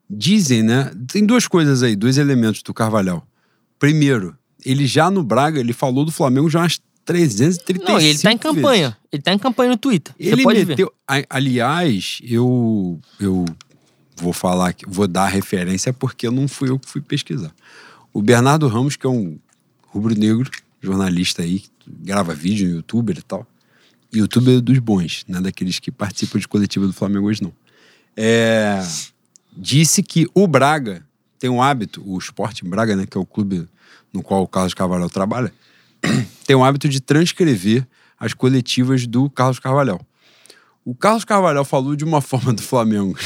Dizem, né? Tem duas coisas aí, dois elementos do Carvalhal. Primeiro, ele já no Braga, ele falou do Flamengo já umas 335 Não, ele tá em vezes. campanha. Ele tá em campanha no Twitter. Você Ele pode ver. meteu. a- Aliás, eu, eu vou falar, vou dar referência porque não fui eu que fui pesquisar. O Bernardo Ramos, que é um rubro-negro, jornalista aí, grava vídeo no youtuber e tal. Youtuber dos bons, não é daqueles que participam de coletiva do Flamengo hoje, não. É, disse que o Braga tem um hábito, o Sport Braga, né, que é o clube no qual o Carlos Carvalhal trabalha, (clears throat) tem um hábito de transcrever as coletivas do Carlos Carvalhal. O Carlos Carvalhal falou de uma (laughs) forma do Flamengo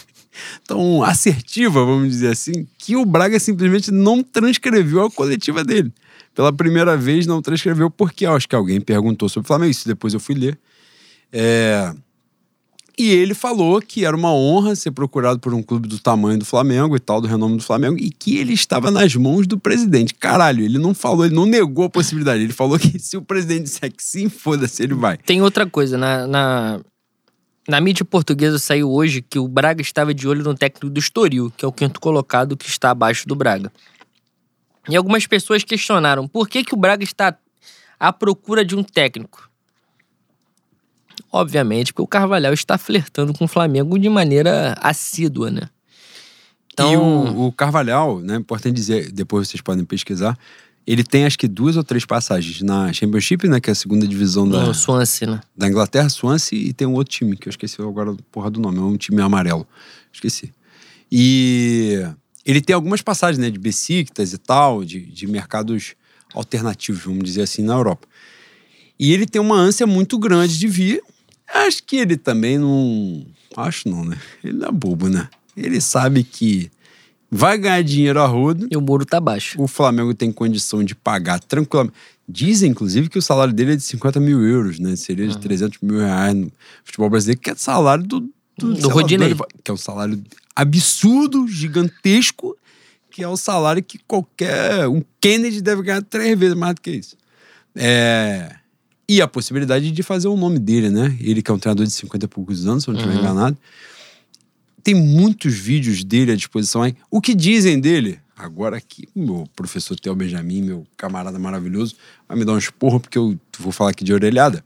(laughs) tão assertiva, vamos dizer assim, que o Braga simplesmente não transcreveu a coletiva dele. Pela primeira vez não transcreveu porque acho que alguém perguntou sobre o Flamengo, isso depois eu fui ler. É, E ele falou que era uma honra ser procurado por um clube do tamanho do Flamengo e tal, do renome do Flamengo, e que ele estava nas mãos do presidente. Caralho, ele não falou, ele não negou a possibilidade. Ele falou que se o presidente disser que sim, foda-se, ele vai. Tem outra coisa, na, na, na mídia portuguesa saiu hoje que o Braga estava de olho no técnico do Estoril, que é o quinto colocado que está abaixo do Braga. E algumas pessoas questionaram por que, que o Braga está à procura de um técnico. Obviamente, porque o Carvalhal está flertando com o Flamengo de maneira assídua, né? Então, E o, o Carvalhal, né, importante dizer, depois vocês podem pesquisar, ele tem acho que duas ou três passagens na Championship, né, que é a segunda divisão da, no Swansea, né? da Inglaterra, Swansea, e tem um outro time, que eu esqueci agora porra do nome, é um time amarelo. Esqueci. E ele tem algumas passagens, né, de Besiktas e tal, de, de mercados alternativos, vamos dizer assim, na Europa. E ele tem uma ânsia muito grande de vir. Acho que ele também não. Acho não, né? Ele não é bobo, né? Ele sabe que vai ganhar dinheiro a rodo. E o muro tá baixo. O Flamengo tem condição de pagar tranquilamente. Dizem, inclusive, que o salário dele é de 50 mil euros, né? Seria de 300 mil reais no futebol brasileiro, que é salário do... Do, Do Rodinei. Que é um salário absurdo, gigantesco, que é o salário que qualquer... Um Kennedy deve ganhar três vezes mais do que isso. É... E a possibilidade de fazer o nome dele, né? Ele que é um treinador de 50 e poucos anos, se eu não estiver Uhum. enganado. Tem muitos vídeos dele à disposição aí. O que dizem dele? Agora aqui, o meu professor Theo Benjamin, meu camarada maravilhoso, vai me dar um esporro porque eu vou falar aqui de orelhada.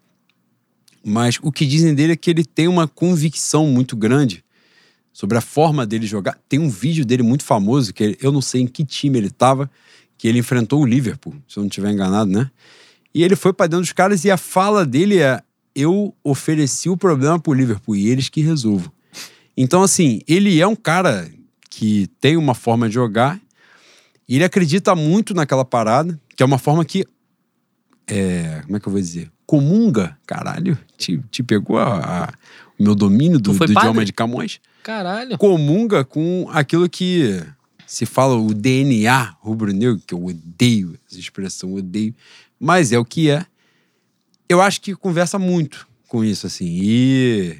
Mas o que dizem dele é que ele tem uma convicção muito grande sobre a forma dele jogar. Tem um vídeo dele muito famoso, que eu não sei em que time ele estava, que ele enfrentou o Liverpool, se eu não estiver enganado, né? E ele foi pra dentro dos caras e a fala dele é: eu ofereci o problema pro Liverpool e eles que resolvam. Então, assim, ele é um cara que tem uma forma de jogar e ele acredita muito naquela parada, que é uma forma que. É, como é que eu vou dizer? Comunga, caralho, te, te pegou a- a- o meu domínio do, do idioma de Camões Caralho. comunga com aquilo que se fala o DNA rubro-negro, que eu odeio essa expressão, odeio, mas é o que é. Eu acho que conversa muito com isso, assim, e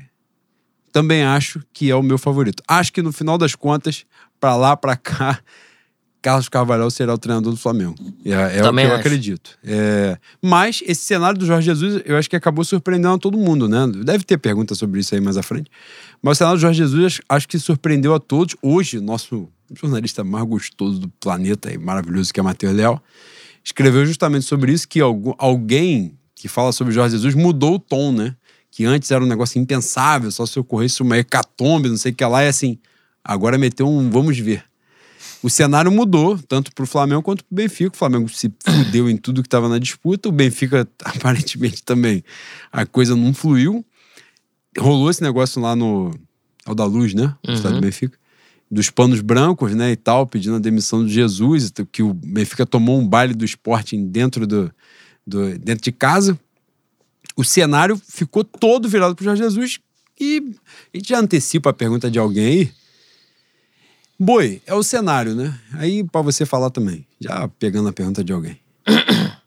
também acho que é o meu favorito. Acho que no final das contas, pra lá, pra cá, (laughs) Carlos Carvalhal será o treinador do Flamengo. É, é o que eu acho. acredito. É, mas esse cenário do Jorge Jesus, eu acho que acabou surpreendendo a todo mundo, né? Deve ter pergunta sobre isso aí mais à frente. Mas o cenário do Jorge Jesus, acho que surpreendeu a todos. Hoje, nosso jornalista mais gostoso do planeta e maravilhoso, que é Matheus Leal, escreveu justamente sobre isso, que algu- alguém que fala sobre Jorge Jesus mudou o tom, né? Que antes era um negócio impensável, só se ocorresse uma hecatombe, não sei o que lá, e assim, agora meteu um vamos ver. O cenário mudou, tanto pro Flamengo quanto pro Benfica. O Flamengo se fudeu em tudo que estava na disputa. O Benfica, (laughs) aparentemente, também a coisa não fluiu. Rolou esse negócio lá no. Ao da Luz, né? No Uhum. estádio do Benfica. Dos panos brancos, né? E tal, pedindo a demissão de Jesus. Que o Benfica tomou um baile do Sporting dentro, do, do- dentro de casa. O cenário ficou todo virado pro Jorge Jesus. E a gente já antecipa a pergunta de alguém aí. Boi, é o cenário, né? Aí pra você falar também, já pegando a pergunta de alguém. (coughs)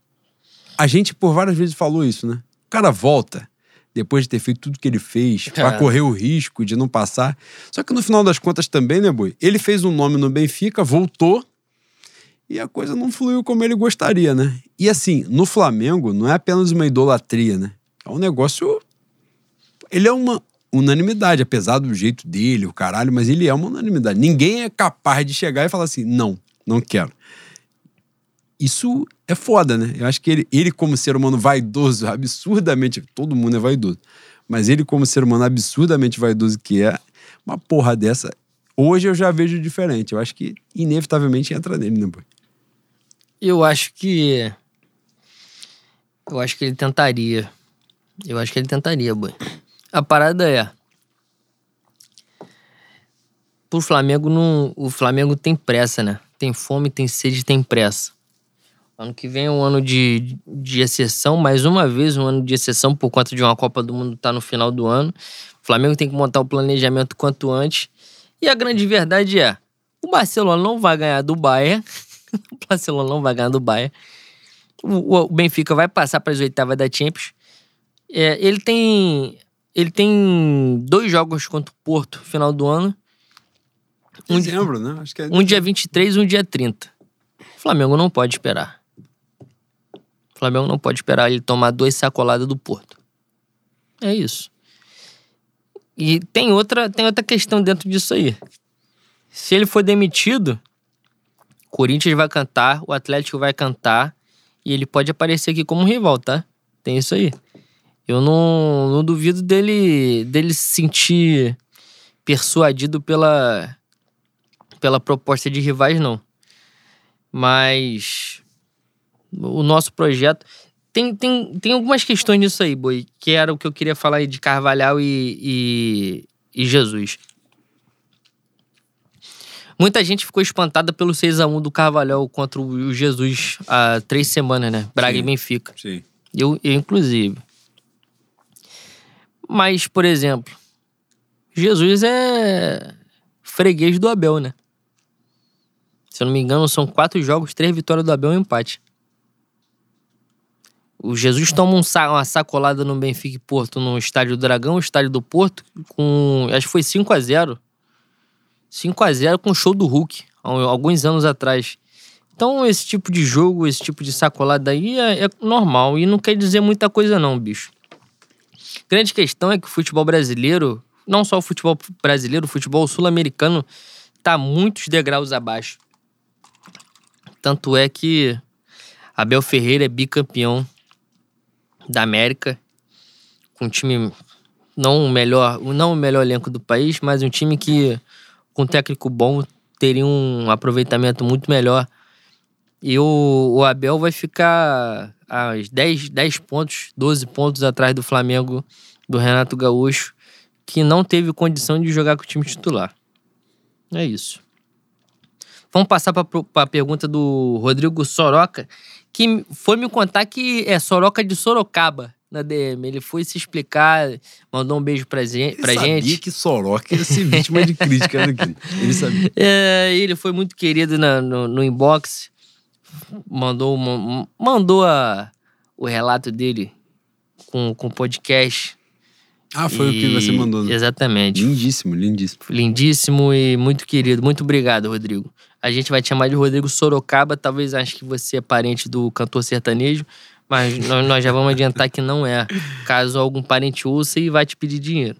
A gente por várias vezes falou isso, né? O cara volta depois de ter feito tudo que ele fez, É. correr o risco de não passar. Só que no final das contas também, né, Boi? Ele fez um nome no Benfica, voltou e a coisa não fluiu como ele gostaria, né? E assim, no Flamengo não é apenas uma idolatria, né? É um negócio. Ele é uma unanimidade, apesar do jeito dele, o caralho, mas ele é uma unanimidade. Ninguém é capaz de chegar e falar assim: não, não quero. Isso é foda, né? Eu acho que ele, ele como ser humano vaidoso, absurdamente. Todo mundo é vaidoso. Mas ele, como ser humano absurdamente vaidoso que é, uma porra dessa Hoje eu já vejo diferente. Eu acho que inevitavelmente entra nele, né, boy? Eu acho que. Eu acho que ele tentaria. Eu acho que ele tentaria, boy. A parada é. Pro Flamengo não. O Flamengo tem pressa, né? Tem fome, tem sede, tem pressa. Ano que vem é um ano de, de exceção, mais uma vez um ano de exceção por conta de uma Copa do Mundo tá no final do ano. O Flamengo tem que montar o planejamento quanto antes. E a grande verdade é: o Barcelona não vai ganhar do Bayern. (laughs) o Barcelona não vai ganhar do Bayern. O, o Benfica vai passar para as oitavas da Champions. É, ele tem ele tem dois jogos contra o Porto no final do ano. Um Dezembro, né? Acho que é Um dia 23 e um dia 30. O Flamengo não pode esperar. Flamengo não pode esperar ele tomar dois sacoladas do Porto. É isso. E tem outra, tem outra questão dentro disso aí. Se ele for demitido, Corinthians vai cantar, o Atlético vai cantar e ele pode aparecer aqui como rival, tá? Tem isso aí. Eu não, não duvido dele, dele se sentir persuadido pela, pela proposta de rivais, não. Mas o nosso projeto. Tem, tem, tem algumas questões nisso aí, Boi, que era o que eu queria falar aí de Carvalhal e, e, e Jesus. Muita gente ficou espantada pelo 6x1 do Carvalhal contra o Jesus há três semanas, né? Braga Sim. e Benfica. Sim. Eu, eu, inclusive. Mas, por exemplo, Jesus é freguês do Abel, né? Se eu não me engano, são quatro jogos, três vitórias do Abel e um empate. O Jesus toma um sa- uma sacolada no Benfica e Porto no Estádio do Dragão, Estádio do Porto, com. Acho que foi 5 a 0 5 a 0 com o show do Hulk, alguns anos atrás. Então, esse tipo de jogo, esse tipo de sacolada aí é, é normal e não quer dizer muita coisa, não, bicho. Grande questão é que o futebol brasileiro, não só o futebol brasileiro, o futebol sul-americano, tá muitos degraus abaixo. Tanto é que Abel Ferreira é bicampeão da América, com um time não o melhor, não o melhor elenco do país, mas um time que com um técnico bom teria um aproveitamento muito melhor. E o, o Abel vai ficar a 10, 10 pontos, 12 pontos atrás do Flamengo do Renato Gaúcho, que não teve condição de jogar com o time titular. É isso. Vamos passar para a pergunta do Rodrigo Soroca, que foi me contar que é Soroca de Sorocaba na DM. Ele foi se explicar, mandou um beijo pra, gente, Ele sabia que Soroka ia ser vítima de crítica aqui. Ele sabia. (laughs) É, ele foi muito querido na- no, no inbox. Mandou, uma- mandou a, o relato dele com o podcast. Ah, foi o que E- você mandou. Né? Exatamente. Lindíssimo, lindíssimo. Lindíssimo e muito querido. Muito obrigado, Rodrigo. A gente vai te chamar de Rodrigo Sorocaba. Talvez acho que você é parente do cantor sertanejo, mas (laughs) nós, nós já vamos adiantar que não é. Caso algum parente ouça e vai te pedir dinheiro.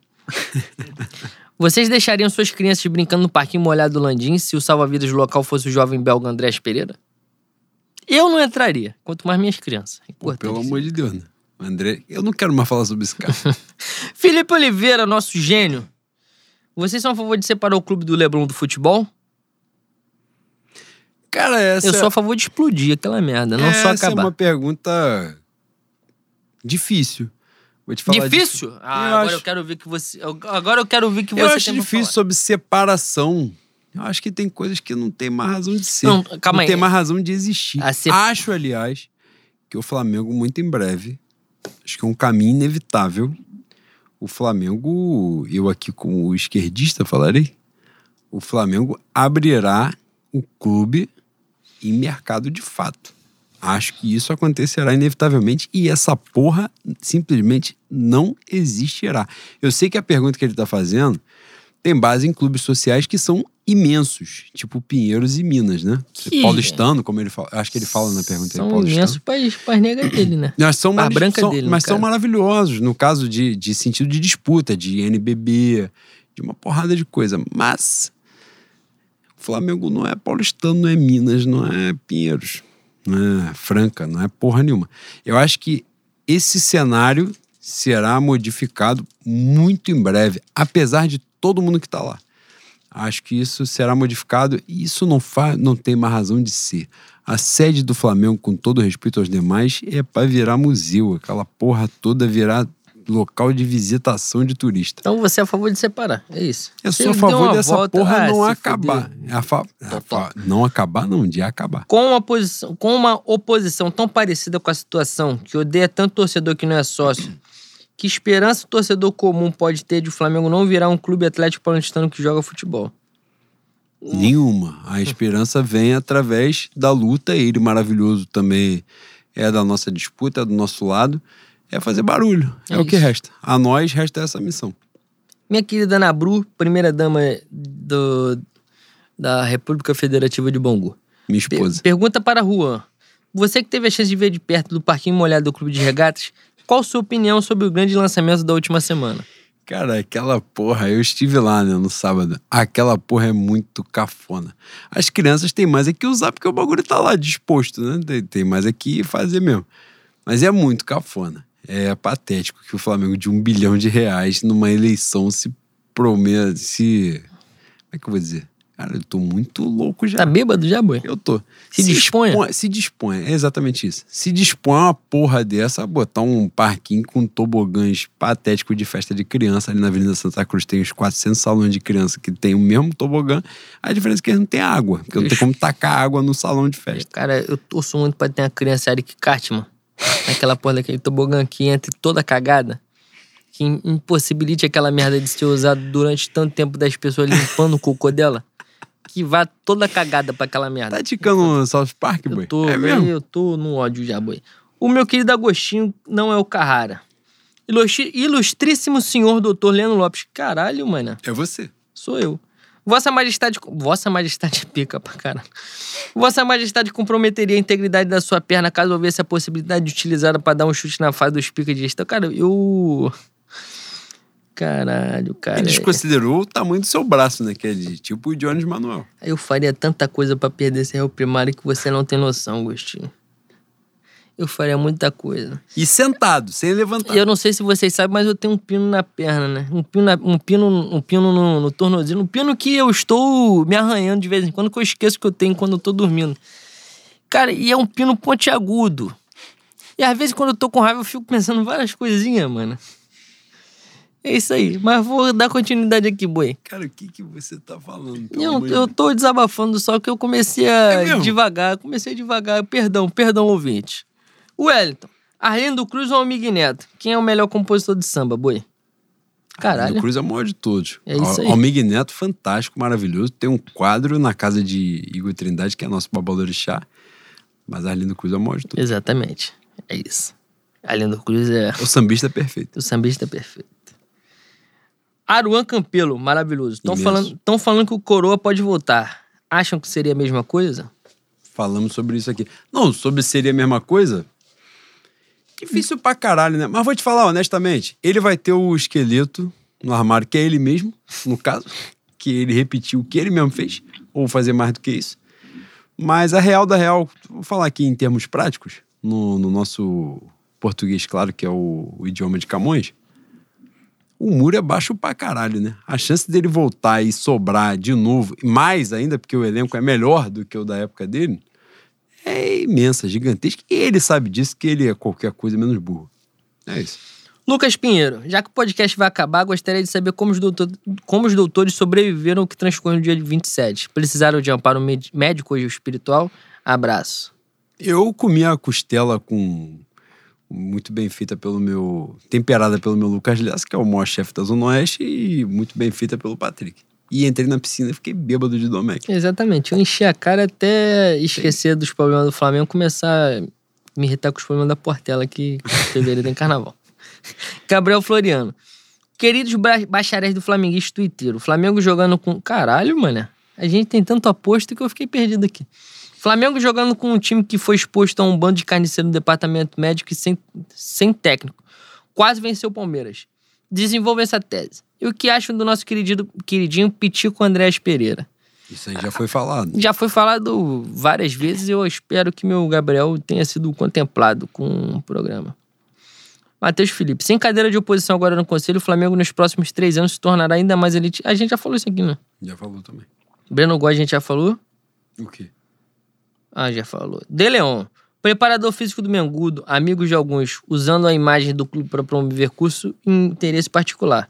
Vocês deixariam suas crianças brincando no parquinho molhado do Landim se o salva-vidas do local fosse o jovem belga Andrés Pereira? Eu não entraria, quanto mais minhas crianças. É Pô, pelo amor de Deus, né? André, eu não quero mais falar sobre esse cara. (laughs) Felipe Oliveira, nosso gênio. Vocês são a favor de separar o clube do Leblon do futebol? Cara, essa, Eu sou a favor de explodir aquela merda, não só essa é acabar. uma pergunta difícil. Vou te falar Difícil? disso. Ah, Eu agora acho- eu quero ver que você. Agora eu quero ver que você Eu acho difícil sobre separação. Eu acho que tem coisas que não tem mais razão de ser. Não, calma não aí. tem mais razão de existir. Se- Acho, aliás, que o Flamengo, muito em breve, acho que é um caminho inevitável. O Flamengo, eu aqui como esquerdista falarei, o Flamengo abrirá o clube em mercado de fato. Acho que isso acontecerá inevitavelmente e essa porra simplesmente não existirá. Eu sei que a pergunta que ele está fazendo tem base em clubes sociais que são imensos, tipo Pinheiros e Minas, né? Que- Paulistano, como ele fala. Acho que ele fala na pergunta São Paulistano. imensos país para negas dele, né? Mas são, mari- branca são- dele, mas são maravilhosos no caso de, de sentido de disputa, de NBB, de uma porrada de coisa. Mas Flamengo não é paulistano, não é Minas, não é Pinheiros, não é Franca, não é porra nenhuma. Eu acho que esse cenário será modificado muito em breve, apesar de todo mundo que está lá. Acho que isso será modificado e isso não, faz, não tem mais razão de ser. A sede do Flamengo, com todo respeito aos demais, é para virar museu. Aquela porra toda virar local de visitação de turista. Então você é a favor de separar, é isso. Eu sou a favor dessa volta- porra Ah, não acabar. É a fa- é a fa- Não acabar, não, de acabar. Com uma, posição, com uma oposição tão parecida com a situação, que odeia tanto torcedor que não é sócio, que esperança o torcedor comum pode ter de o Flamengo não virar um clube atlético paulistano que joga futebol? Nenhuma. A esperança vem através da luta. Ele, maravilhoso, também é da nossa disputa, é do nosso lado. É fazer barulho. É, É o que resta. A nós resta essa missão. Minha querida Ana Bru, primeira-dama do, da República Federativa de Bangu. Minha Per- esposa. pergunta para Juan. Você que teve a chance de ver de perto do parquinho molhado do Clube de Regatas, qual sua opinião sobre o grande lançamento da última semana? Cara, aquela porra, eu estive lá, né, no sábado. Aquela porra é muito cafona. As crianças têm mais é que usar, porque o bagulho tá lá disposto, né? Tem, tem mais é que fazer mesmo. Mas é muito cafona. É patético que o Flamengo de um bilhão de reais numa eleição se prometa, se... Como é que eu vou dizer? Cara, eu tô muito louco já. Tá bêbado já, boi? Eu tô. Se disponha. expõe- Se dispõe, é exatamente isso. Se dispõe uma porra dessa a botar um parquinho com tobogãs patético de festa de criança ali na Avenida Santa Cruz. Tem uns 400 salões de criança que tem o mesmo tobogã. A diferença é que eles não tem água, porque não tem como tacar água no salão de festa. Cara, eu torço muito pra ter uma criança Eric Cartman. Aquela porra daquele tobogã que entre toda cagada. Que im- impossibilite aquela merda de ser usado durante tanto tempo das pessoas limpando o cocô dela. Que vá toda cagada pra aquela merda. Tá ticando o South Park, Eu boy? tô, é mesmo? eu tô no ódio já, boi. O meu querido Agostinho não é o Carrara. Ilustríssimo senhor doutor Leno Lopes. Caralho, mano. É você. Sou eu. Vossa Majestade. Vossa Majestade (laughs) pica pra caralho. Vossa Majestade comprometeria a integridade da sua perna caso houvesse a possibilidade de utilizá-la pra dar um chute na fase dos pica de gestão. Cara, eu. Caralho, cara. Ele desconsiderou o tamanho do seu braço, né? Que é de tipo o Jones Manuel. Eu faria tanta coisa pra perder esse réu primário que você não tem noção, Agostinho. Eu faria muita coisa. E sentado, sem levantar. Eu não sei se vocês sabem, mas eu tenho um pino na perna, né? Um pino, na- um pino, um pino no, no tornozelo. Um pino que eu estou me arranhando de vez em quando, que eu esqueço que eu tenho quando eu tô dormindo. Cara, e é um pino pontiagudo. E às vezes quando eu tô com raiva eu fico pensando várias coisinhas, mano. É isso aí. Mas vou dar continuidade aqui, boi. Cara, o que, que você tá falando? Eu, tô desabafando só que eu comecei a É devagar, comecei devagar. Perdão, perdão, ouvinte. Wellington, Arlindo Cruz ou Almig Neto? Quem é o melhor compositor de samba, boi? Caralho. Arlindo Cruz é o maior de todos. É isso aí. Almig Neto, fantástico, maravilhoso. Tem um quadro na casa de Igor Trindade, que é nosso babalorixá. Mas Arlindo Cruz é o maior de todos. Exatamente. É isso. Arlindo Cruz é O sambista é perfeito. (laughs) o sambista perfeito. Aruan Campelo, maravilhoso. Estão falando, tão falando que o Coroa pode voltar. Acham que seria a mesma coisa? Falamos sobre isso aqui. Não, sobre seria a mesma coisa? Difícil pra caralho, né? Mas vou te falar honestamente. Ele vai ter o esqueleto no armário, que é ele mesmo, no caso. Que ele repetiu o que ele mesmo fez. Ou fazer mais do que isso. Mas a real da real, vou falar aqui em termos práticos, no, no nosso português, claro, que é o, o idioma de Camões. O muro é baixo pra caralho, né? A chance dele voltar e sobrar de novo, mais ainda, porque o elenco é melhor do que o da época dele, é imensa, gigantesca. E ele sabe disso, que ele é qualquer coisa menos burro. É isso. Lucas Pinheiro, já que o podcast vai acabar, gostaria de saber como os, doutor- como os doutores sobreviveram ao que transcorreu no dia de 27. Precisaram de amparo médico ou espiritual? Abraço. Eu comi a costela com muito bem feita pelo meu. temperada pelo meu Lucas Lessa, que é o maior chefe da Zona Oeste, e muito bem feita pelo Patrick. E entrei na piscina e fiquei bêbado de Domecq. Exatamente. Eu enchi a cara até esquecer dos problemas do Flamengo, começar a me irritar com os problemas da Portela que fevereiro tem (laughs) carnaval. Gabriel Floriano. Queridos ba- bacharéis do Flamenguista Twitter, o Flamengo jogando com. Caralho, mano. A gente tem tanto aposto que eu fiquei perdido aqui. Flamengo jogando com um time que foi exposto a um bando de carniceiro no departamento médico e sem, sem técnico. Quase venceu o Palmeiras. Desenvolva essa tese. E o que acham do nosso queridinho, queridinho Pitico Andrés Pereira? Isso aí já foi falado. Já foi falado várias vezes e eu espero que meu Gabriel tenha sido contemplado com o programa. Matheus Felipe. Sem cadeira de oposição agora no Conselho, o Flamengo nos próximos três anos se tornará ainda mais elite. A gente já falou isso aqui, né? Já falou também. Breno Góes a gente já falou. O quê? Ah, já falou. De Leon. Preparador físico do Mengudo, amigos de alguns, usando a imagem do clube para promover curso em interesse particular.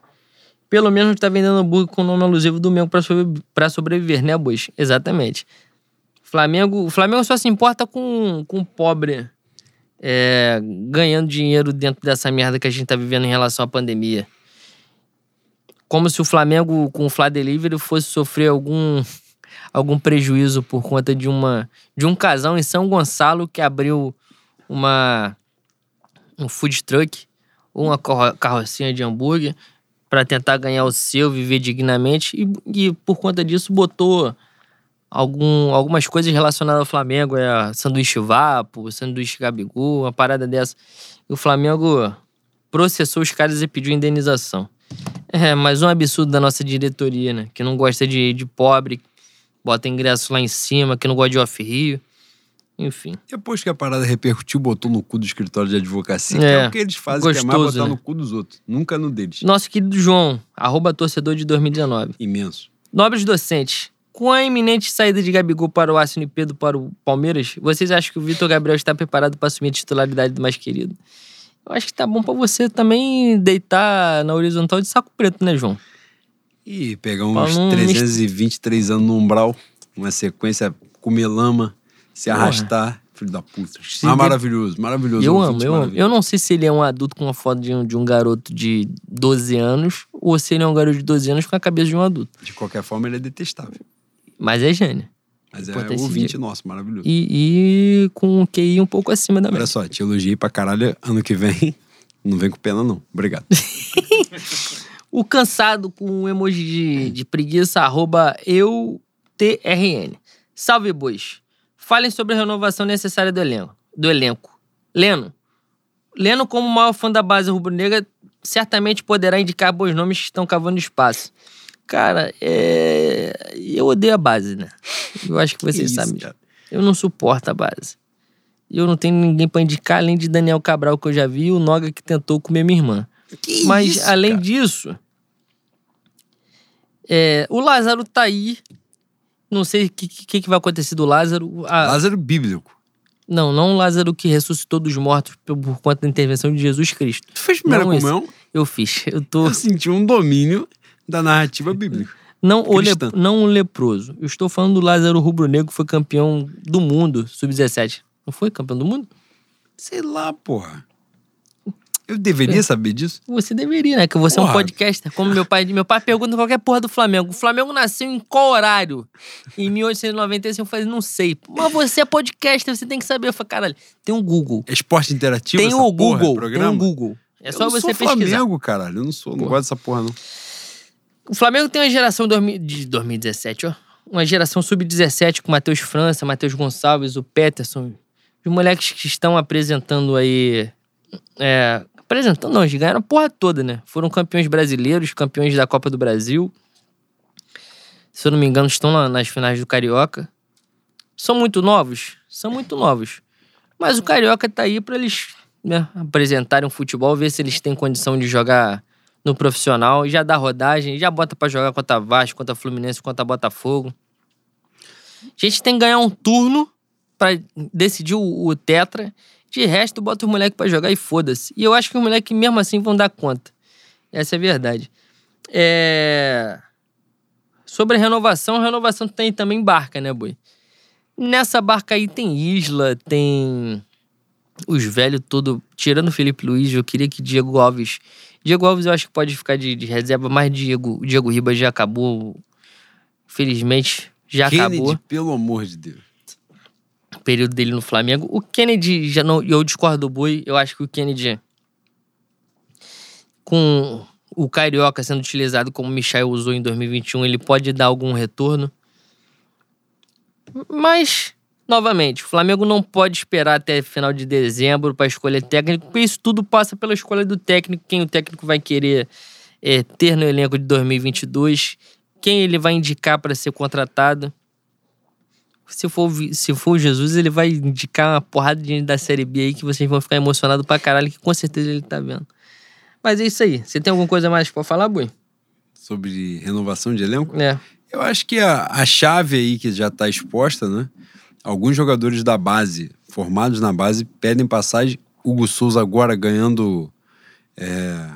Pelo menos está vendendo hambúrguer com o nome alusivo do Mengo para sobreviver, né, Bois? Exatamente. Flamengo, o Flamengo só se importa com, com o pobre é, ganhando dinheiro dentro dessa merda que a gente tá vivendo em relação à pandemia. Como se o Flamengo, com o Flá Delivery, fosse sofrer algum, algum prejuízo por conta de, uma, de um casal em São Gonçalo que abriu uma, um food truck ou uma carrocinha de hambúrguer para tentar ganhar o seu, viver dignamente e, e por conta disso botou algum, algumas coisas relacionadas ao Flamengo, é sanduíche vapo, sanduíche gabigol, uma parada dessa. E o Flamengo processou os caras e pediu indenização. É, mais um absurdo da nossa diretoria, né? Que não gosta de, de pobre, bota ingresso lá em cima, que não gosta de off-rio. Enfim. Depois que a parada repercutiu, botou no cu do escritório de advocacia, é, que é o que eles fazem, gostoso, que é mais botar né? no cu dos outros. Nunca no deles. Nosso querido João, arroba torcedor de 2019. Imenso. Nobres docentes, com a iminente saída de Gabigol para o Arsenal e Pedro para o Palmeiras, vocês acham que o Vitor Gabriel está preparado para assumir a titularidade do mais querido? Eu acho que tá bom para você também deitar na horizontal de saco preto, né, João? E pegar uns 323 anos no umbral, uma sequência comer lama, se Porra. arrastar. Filho da puta. Ah, maravilhoso, maravilhoso. Eu amo, eu amo. Eu não sei se ele é um adulto com uma foto de um, de um garoto de 12 anos ou se ele é um garoto de 12 anos com a cabeça de um adulto. De qualquer forma, ele é detestável. Mas é gênio. Mas é o ouvinte nosso, maravilhoso. E, e com um QI um pouco acima da média. Olha só, te elogiei pra caralho. Ano que vem, (laughs) não vem com pena, não. Obrigado. (laughs) o cansado com um emoji de, de preguiça, arroba eutrn. Salve, bois. Falem sobre a renovação necessária do elenco. Do elenco. Leno. Leno, como maior fã da base rubro-negra, certamente poderá indicar bons nomes que estão cavando espaço. Cara, é... eu odeio a base, né? Eu acho que vocês que sabem. Cara? Eu não suporto a base. Eu não tenho ninguém para indicar além de Daniel Cabral, que eu já vi, e o Noga que tentou comer minha irmã. Que Mas, isso, além cara? disso, é... o Lázaro tá aí. Não sei o que, que, que, vai acontecer do Lázaro. A... Lázaro bíblico. Não, não o Lázaro que ressuscitou dos mortos por, por conta da intervenção de Jesus Cristo. Tu fez primeira não comunhão? Esse. Eu fiz. Eu tô. Eu senti um domínio da narrativa bíblica. Não o, le, não o leproso. Eu estou falando do Lázaro Rubro Negro, que foi campeão do mundo, sub-17. Não foi campeão do mundo? Sei lá, porra. Eu deveria é. saber disso? Você deveria, né? Que você porra. é um podcaster. Como meu pai. Meu pai pergunta qualquer porra do Flamengo. O Flamengo nasceu em qual horário? Em 1895 eu falei, não sei. Mas você é podcaster, você tem que saber. Eu falei, caralho, tem um Google. É esporte interativo? Tem o Google. Porra, tem um Google. É só você pesquisar. Eu sou Flamengo, caralho. Eu não sou, não gosto dessa porra, não. O Flamengo tem uma geração de 2017, ó. Uma geração sub-17 com Matheus França, Matheus Gonçalves, o Peterson. Os moleques que estão apresentando aí. É, apresentando, não, eles ganharam a porra toda, né? Foram campeões brasileiros, campeões da Copa do Brasil. Se eu não me engano, estão nas finais do Carioca. São muito novos? São muito novos. Mas o Carioca tá aí para eles né, apresentarem um futebol, ver se eles têm condição de jogar no profissional, já dá rodagem, já bota para jogar contra Vasco, contra Fluminense, contra Botafogo. A gente tem que ganhar um turno para decidir o, o, tetra. De resto, bota os moleques para jogar e foda-se. E eu acho que os moleques mesmo assim vão dar conta. Essa é a verdade. É... Sobre a renovação, a renovação tem também barca, né, boi? Nessa barca aí tem Isla, tem os velhos todo, tirando o Felipe Luiz, eu queria que Diego Alves Diego Alves eu acho que pode ficar de, de reserva, mas Diego, Diego Ribas já acabou. Felizmente, já Kennedy, acabou. pelo amor de Deus. Período dele no Flamengo. O Kennedy, já não, eu discordo do Boi, eu acho que o Kennedy, com o Carioca sendo utilizado como o Michel usou em 2021, ele pode dar algum retorno. Mas Novamente, o Flamengo não pode esperar até final de dezembro para escolher técnico, porque isso tudo passa pela escolha do técnico, quem o técnico vai querer é, ter no elenco de 2022, quem ele vai indicar para ser contratado. Se for, se for o Jesus, ele vai indicar uma porrada de gente da Série B aí que vocês vão ficar emocionados pra caralho, que com certeza ele tá vendo. Mas é isso aí. Você tem alguma coisa mais pra falar, Bui? Sobre renovação de elenco. É. Eu acho que a, a chave aí que já está exposta, né? Alguns jogadores da base, formados na base, pedem passagem. Hugo Souza agora ganhando é,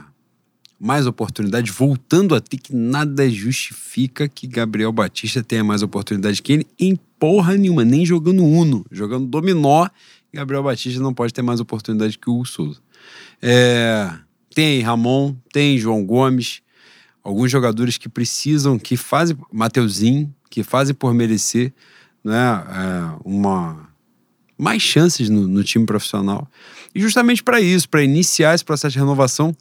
mais oportunidade, voltando a ter que nada justifica que Gabriel Batista tenha mais oportunidade que ele em porra nenhuma, nem jogando Uno, jogando dominó, Gabriel Batista não pode ter mais oportunidade que o Souza. É, tem Ramon, tem João Gomes, alguns jogadores que precisam, que fazem, Mateuzinho, que fazem por merecer né, é, uma mais chances no, no time profissional. E justamente para isso, para iniciar esse processo de renovação,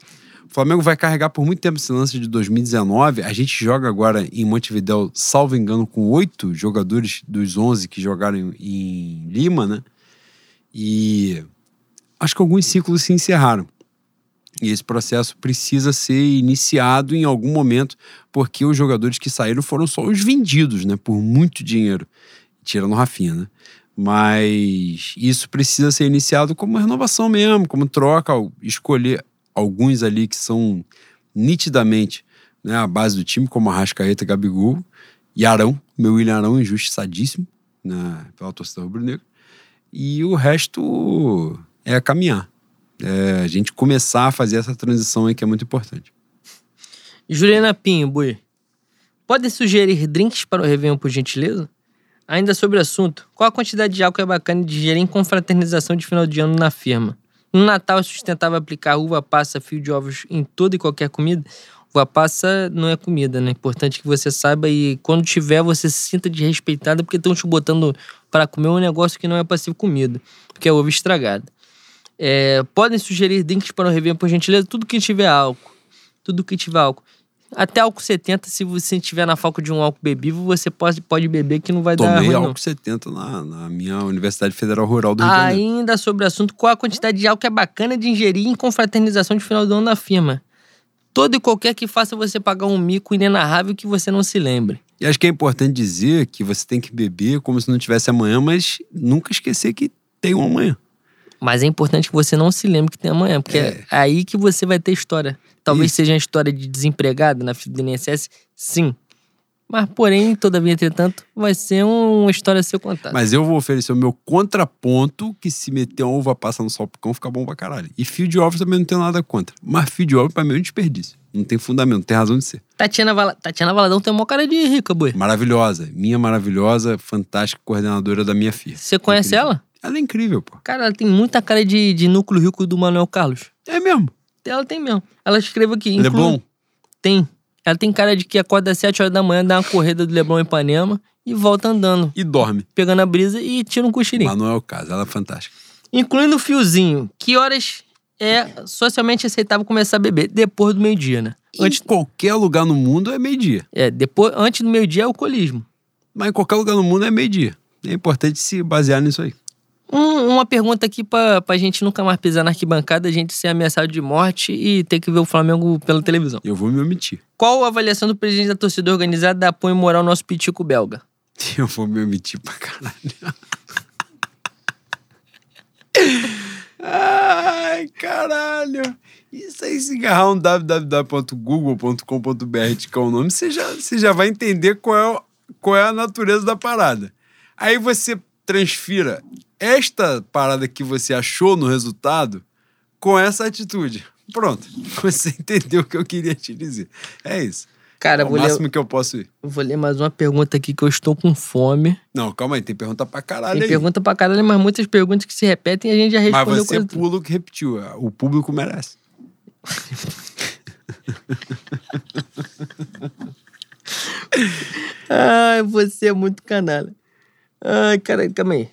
o Flamengo vai carregar por muito tempo esse lance de 2019. A gente joga agora em Montevidéu, salvo engano, com oito jogadores dos 11 que jogaram em, Lima, né? E acho que alguns ciclos se encerraram. E esse processo precisa ser iniciado em algum momento, porque os jogadores que saíram foram só os vendidos, né? Por muito dinheiro. Tirando Rafinha, né? Mas isso precisa ser iniciado como renovação mesmo, como troca, escolher alguns ali que são nitidamente né, a base do time, como Arrascaeta, Gabigol e Arão, meu William Arão, injustiçadíssimo né, pela torcida rubro-negra. E o resto é caminhar. É a gente começar a fazer essa transição aí que é muito importante. Juliana Pinho, Bui. Pode sugerir drinks para o Réveillon, por gentileza? Ainda sobre o assunto, qual a quantidade de álcool é bacana de digerir em confraternização de final de ano na firma? No Natal é sustentável aplicar uva passa, fio de ovos em toda e qualquer comida? Uva passa não é comida, né? Importante que você saiba e quando tiver você se sinta desrespeitada porque estão te botando para comer um negócio que não é para ser comida, porque é ovo estragado. É, podem sugerir drinks para o Réveillon, por gentileza? Tudo que tiver álcool. Tudo que tiver álcool. Até álcool 70, se você tiver na falta de um álcool bebível, você pode, pode beber que não vai dar Tomei ruim, álcool não. 70 na, na minha Universidade Federal Rural do Rio de Janeiro. Ainda sobre o assunto, qual a quantidade de álcool que é bacana de ingerir em confraternização de final do ano na firma? Todo e qualquer que faça você pagar um mico inenarrável que você não se lembre. E acho que é importante dizer que você tem que beber como se não tivesse amanhã, mas nunca esquecer que tem um amanhã. Mas é importante que você não se lembre que tem amanhã, porque é, É. aí que você vai ter história. Talvez Isso. seja uma história de desempregado na fila do INSS, sim. Mas, porém, todavia, entretanto, vai ser um- uma história a ser contada. Mas eu vou oferecer o meu contraponto, que se meter uma uva passa no salpicão, fica bom pra caralho. E fio de ovos também não tenho nada contra. Mas fio de ovos pra mim é um desperdício. Não tem fundamento, não tem razão de ser. Tatiana, Vala... Tatiana Valadão tem uma cara de rica, boi. Maravilhosa. Minha maravilhosa, fantástica coordenadora da minha filha. Você conhece ela? Ela é incrível, pô. Cara, ela tem muita cara de, de núcleo rico do Manuel Carlos. É mesmo. Ela tem mesmo. Ela escreve aqui. inclui- Leblon. Tem. Ela tem cara de que acorda às 7 horas da manhã, dá uma corrida do Leblon em Ipanema e volta andando, E dorme. pegando a brisa e tira um cochilinho. É o caso, ela é fantástica. Incluindo o fiozinho. Que horas é socialmente aceitável começar a beber? Depois do meio-dia, né? Antes, Em qualquer lugar no mundo é meio-dia. é, depois, antes do meio-dia é alcoolismo. Mas em qualquer lugar no mundo é meio-dia. É importante se basear nisso aí. Um- uma pergunta aqui pra, pra gente nunca mais pisar na arquibancada, a gente ser ameaçado de morte e ter que ver o Flamengo pela televisão. Eu vou me omitir. Qual a avaliação do presidente da torcida organizada da apoio moral ao nosso pitico belga? (laughs) Eu vou me omitir pra caralho. Ai, caralho. Isso aí, se agarrar um www.google.com.br de qual o nome, você já, você já vai entender qual é, qual é a natureza da parada. Aí você transfira esta parada que você achou no resultado com essa atitude. Pronto. (laughs) Você entendeu o que eu queria te dizer. É isso. Cara, é o vou ler, máximo que eu posso ir. eu vou ler mais uma pergunta aqui que eu estou com fome. Não, calma aí, tem pergunta pra caralho Tem aí. pergunta pra caralho, mas muitas perguntas que se repetem e a gente já Mas respondeu você quase tudo. pula o que repetiu. O público merece. (laughs) Ai, você é muito canalha. Ai, cara, calma aí.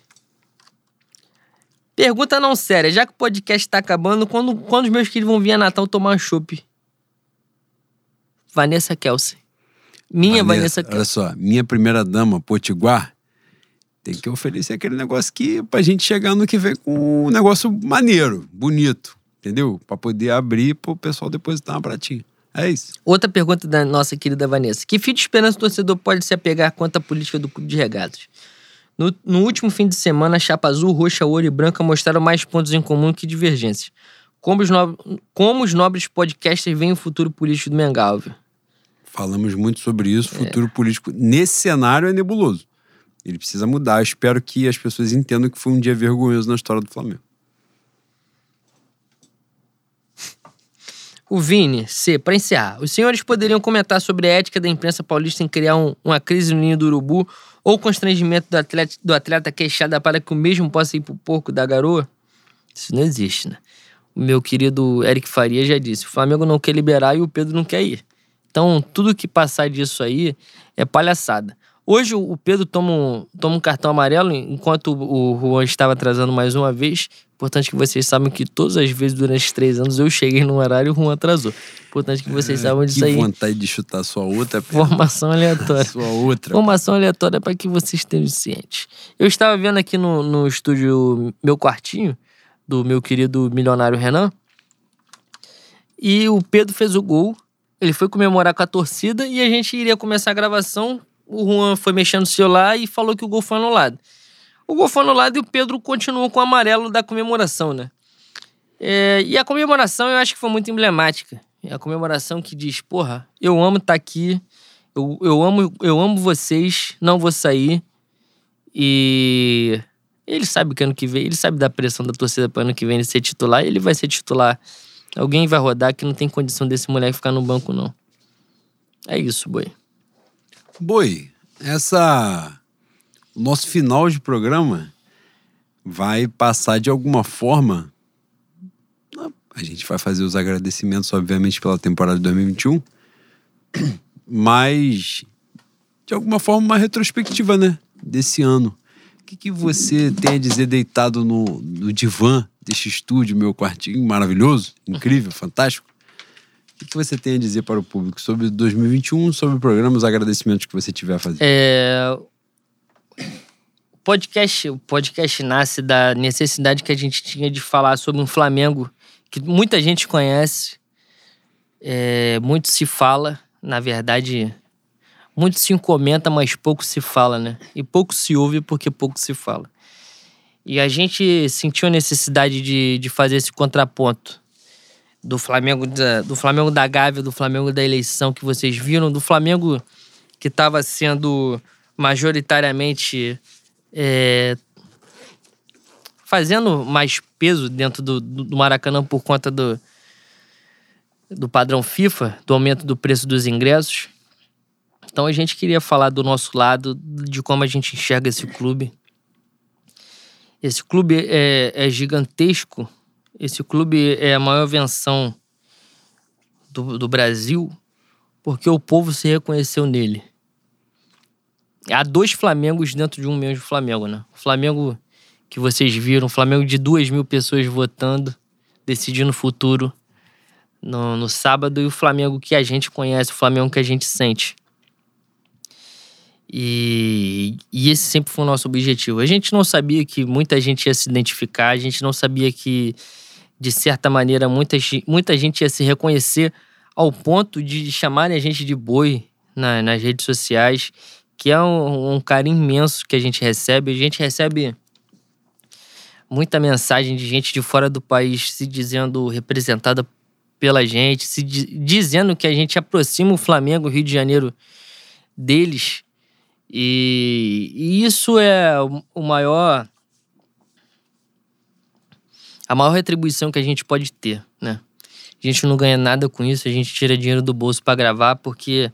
Pergunta não séria. Já que o podcast tá acabando, quando, quando os meus filhos vão vir a Natal tomar chopp? Vanessa Kelsey. Minha Vanessa, Olha Kelsey. só, minha primeira dama, Potiguar, tem que oferecer aquele negócio que pra gente chegar no que vem com um negócio maneiro, bonito, entendeu? Pra poder abrir pro pessoal depositar uma pratinha. É isso. Outra pergunta da nossa querida Vanessa. Que fio de esperança o torcedor pode se apegar quanto à política do clube de regatas? No, no último fim de semana, a chapa azul, roxa, ouro e branca mostraram mais pontos em comum que divergências. Como os, no... Como os nobres podcasters veem o futuro político do Mengal, viu? Falamos muito sobre isso. O futuro político nesse cenário é nebuloso. Ele precisa mudar. Eu espero que as pessoas entendam que foi um dia vergonhoso na história do Flamengo. O Vini, C, para encerrar, os senhores poderiam comentar sobre a ética da imprensa paulista em criar um- uma crise no ninho do urubu ou constrangimento do atleta, do atleta queixada para que o mesmo possa ir pro porco da garoa? Isso não existe, né? O meu querido Eric Faria já disse: o Flamengo não quer liberar e o Pedro não quer ir. Então, tudo que passar disso aí é palhaçada. Hoje o Pedro toma um, toma um cartão amarelo enquanto o Juan estava atrasando mais uma vez. Importante que vocês saibam que todas as vezes durante três anos eu cheguei no horário e o Juan atrasou. Importante que vocês saibam disso que aí. vontade de chutar sua outra perna. Formação (laughs) aleatória. Sua outra. Formação aleatória para que vocês estejam cientes. Eu estava vendo aqui no, no estúdio meu quartinho, do meu querido milionário Renan, e o Pedro fez o gol. Ele foi comemorar com a torcida e a gente iria começar a gravação. O Juan foi mexendo no celular e falou que o gol foi anulado. O gol foi anulado e o Pedro continuou com o amarelo da comemoração, né? É, e a comemoração eu acho que foi muito emblemática. É a comemoração que diz, porra, eu amo estar aqui, eu, eu, amo, eu amo vocês, não vou sair. E ele sabe que ano que vem, ele sabe da pressão da torcida para ano que vem ele ser titular, ele vai ser titular. Alguém vai rodar que não tem condição desse moleque ficar no banco, não. É isso, boi. Boi, essa. O nosso final de programa vai passar de alguma forma. A gente vai fazer os agradecimentos, obviamente, pela temporada de 2021. (coughs) Mas, de alguma forma, uma retrospectiva, né? Desse ano. O que, que você tem a dizer deitado no, no divã deste estúdio, meu quartinho maravilhoso, incrível, (laughs) fantástico? O que, você tem a dizer para o público sobre 2021, sobre o programa, os agradecimentos que você tiver a fazer? É... O podcast, o podcast nasce da necessidade que a gente tinha de falar sobre um Flamengo que muita gente conhece, é, muito se fala, na verdade, muito se comenta, mas pouco se fala, né? E pouco se ouve porque pouco se fala. E a gente sentiu a necessidade de, de fazer esse contraponto do Flamengo da, do Flamengo da Gávea, do Flamengo da eleição que vocês viram, do Flamengo que estava sendo majoritariamente é, fazendo mais peso dentro do, do Maracanã por conta do, do padrão FIFA, do aumento do preço dos ingressos. Então a gente queria falar do nosso lado, de como a gente enxerga esse clube. Esse clube é, é gigantesco. Esse clube é a maior venção do, do Brasil porque o povo se reconheceu nele. Há dois Flamengos dentro de um mesmo Flamengo, né? O Flamengo que vocês viram, o Flamengo de duas mil pessoas votando, decidindo o futuro no, no sábado, e o Flamengo que a gente conhece, o Flamengo que a gente sente. E, e esse sempre foi o nosso objetivo. A gente não sabia que muita gente ia se identificar, a gente não sabia que, de certa maneira, muita, muita gente ia se reconhecer ao ponto de chamarem a gente de boi na, nas redes sociais, que é um, um carinho imenso que a gente recebe. A gente recebe muita mensagem de gente de fora do país se dizendo representada pela gente, se di dizendo que a gente aproxima o Flamengo, Rio de Janeiro, deles. E, e isso é o maior. A maior retribuição que a gente pode ter, né? A gente não ganha nada com isso, a gente tira dinheiro do bolso para gravar, porque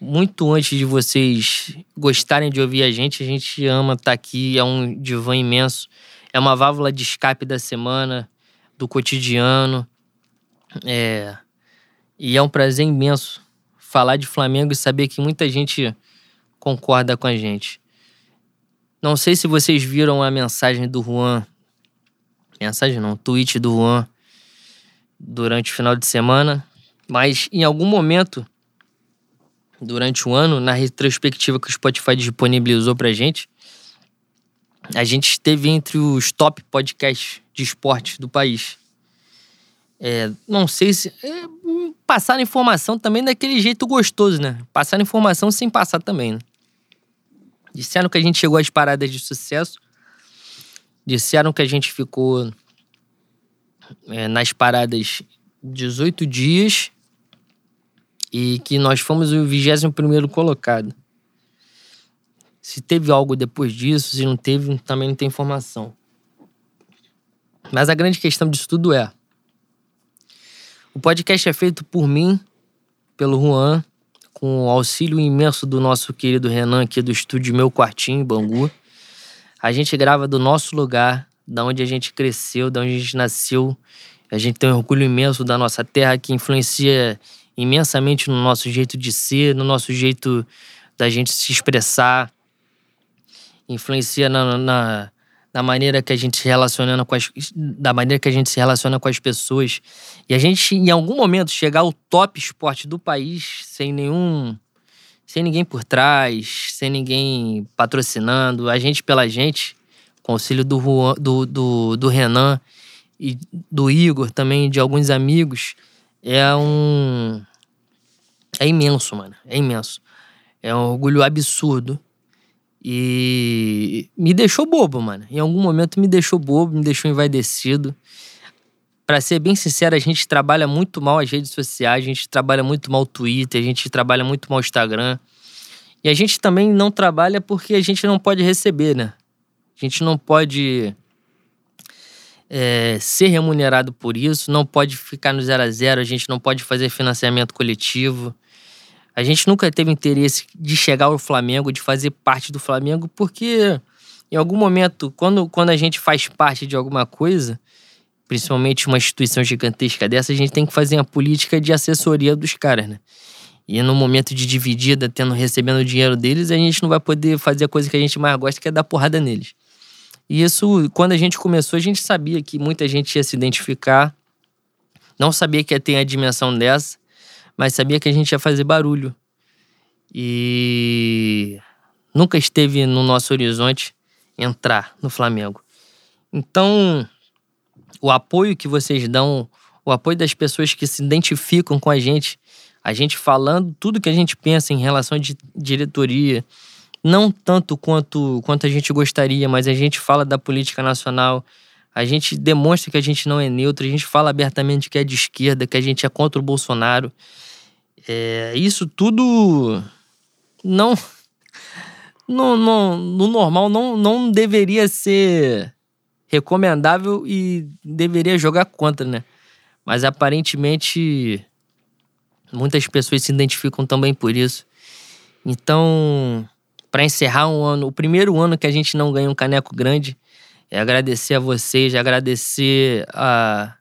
muito antes de vocês gostarem de ouvir a gente, a gente ama estar aqui, é um divã imenso, é uma válvula de escape da semana, do cotidiano. É... E é um prazer imenso falar de Flamengo e saber que muita gente concorda com a gente. Não sei se vocês viram a mensagem do Juan. Mensagem não, tweet do Juan durante o final de semana, mas em algum momento durante o ano, na retrospectiva que o Spotify disponibilizou pra gente, a gente esteve entre os top podcasts de esporte do país. É, não sei se. É, passar informação também daquele jeito gostoso, né? Passar informação sem passar também, né? Disseram que a gente chegou às paradas de sucesso. Disseram que a gente ficou é, nas paradas 18 dias e que nós fomos o 21 colocado. Se teve algo depois disso, se não teve, também não tem informação. Mas a grande questão disso tudo é: o podcast é feito por mim, pelo Juan, com o auxílio imenso do nosso querido Renan aqui do estúdio Meu Quartinho, Bangu. A gente grava do nosso lugar, da onde a gente cresceu, da onde a gente nasceu. A gente tem um orgulho imenso da nossa terra que influencia imensamente no nosso jeito de ser, no nosso jeito da gente se expressar. Influencia na, na, na maneira que a gente se relaciona com as da maneira que a gente se relaciona com as pessoas. E a gente em algum momento chegar ao top esporte do país sem nenhum sem ninguém por trás, sem ninguém patrocinando, a gente pela gente, com auxílio do, Juan, do, do, do Renan e do Igor também, de alguns amigos, é um. É imenso, mano. É imenso. É um orgulho absurdo. E me deixou bobo, mano. Em algum momento me deixou bobo, me deixou envaidecido. Para ser bem sincero, a gente trabalha muito mal as redes sociais, a gente trabalha muito mal o Twitter, a gente trabalha muito mal o Instagram. E a gente também não trabalha porque a gente não pode receber, né? A gente não pode é, ser remunerado por isso, não pode ficar no zero a zero, a gente não pode fazer financiamento coletivo. A gente nunca teve interesse de chegar ao Flamengo, de fazer parte do Flamengo, porque em algum momento, quando, quando a gente faz parte de alguma coisa, principalmente uma instituição gigantesca dessa, a gente tem que fazer uma política de assessoria dos caras, né? E no momento de dividida, tendo recebendo o dinheiro deles, a gente não vai poder fazer a coisa que a gente mais gosta, que é dar porrada neles. E isso, quando a gente começou, a gente sabia que muita gente ia se identificar, não sabia que ia ter a dimensão dessa, mas sabia que a gente ia fazer barulho. E nunca esteve no nosso horizonte entrar no Flamengo. Então, o apoio que vocês dão, o apoio das pessoas que se identificam com a gente, a gente falando tudo que a gente pensa em relação de diretoria, não tanto quanto, quanto a gente gostaria, mas a gente fala da política nacional, a gente demonstra que a gente não é neutro, a gente fala abertamente que é de esquerda, que a gente é contra o Bolsonaro. É, isso tudo não, (laughs) não, não no normal não, não deveria ser recomendável e deveria jogar contra, né? Mas aparentemente muitas pessoas se identificam também por isso. Então, para encerrar um ano, o primeiro ano que a gente não ganha um caneco grande, é agradecer a vocês, agradecer a,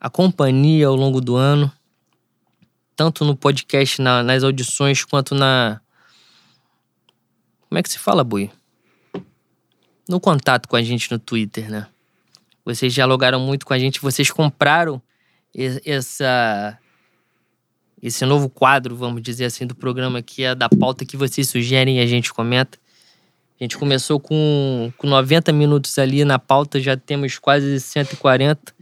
a companhia ao longo do ano, tanto no podcast, na, nas audições, quanto na. Como é que se fala, Bui? No contato com a gente no Twitter, né? Vocês dialogaram muito com a gente, vocês compraram essa esse novo quadro, vamos dizer assim, do programa que é da pauta que vocês sugerem e a gente comenta. A gente começou com, com 90 minutos ali na pauta, já temos quase 140.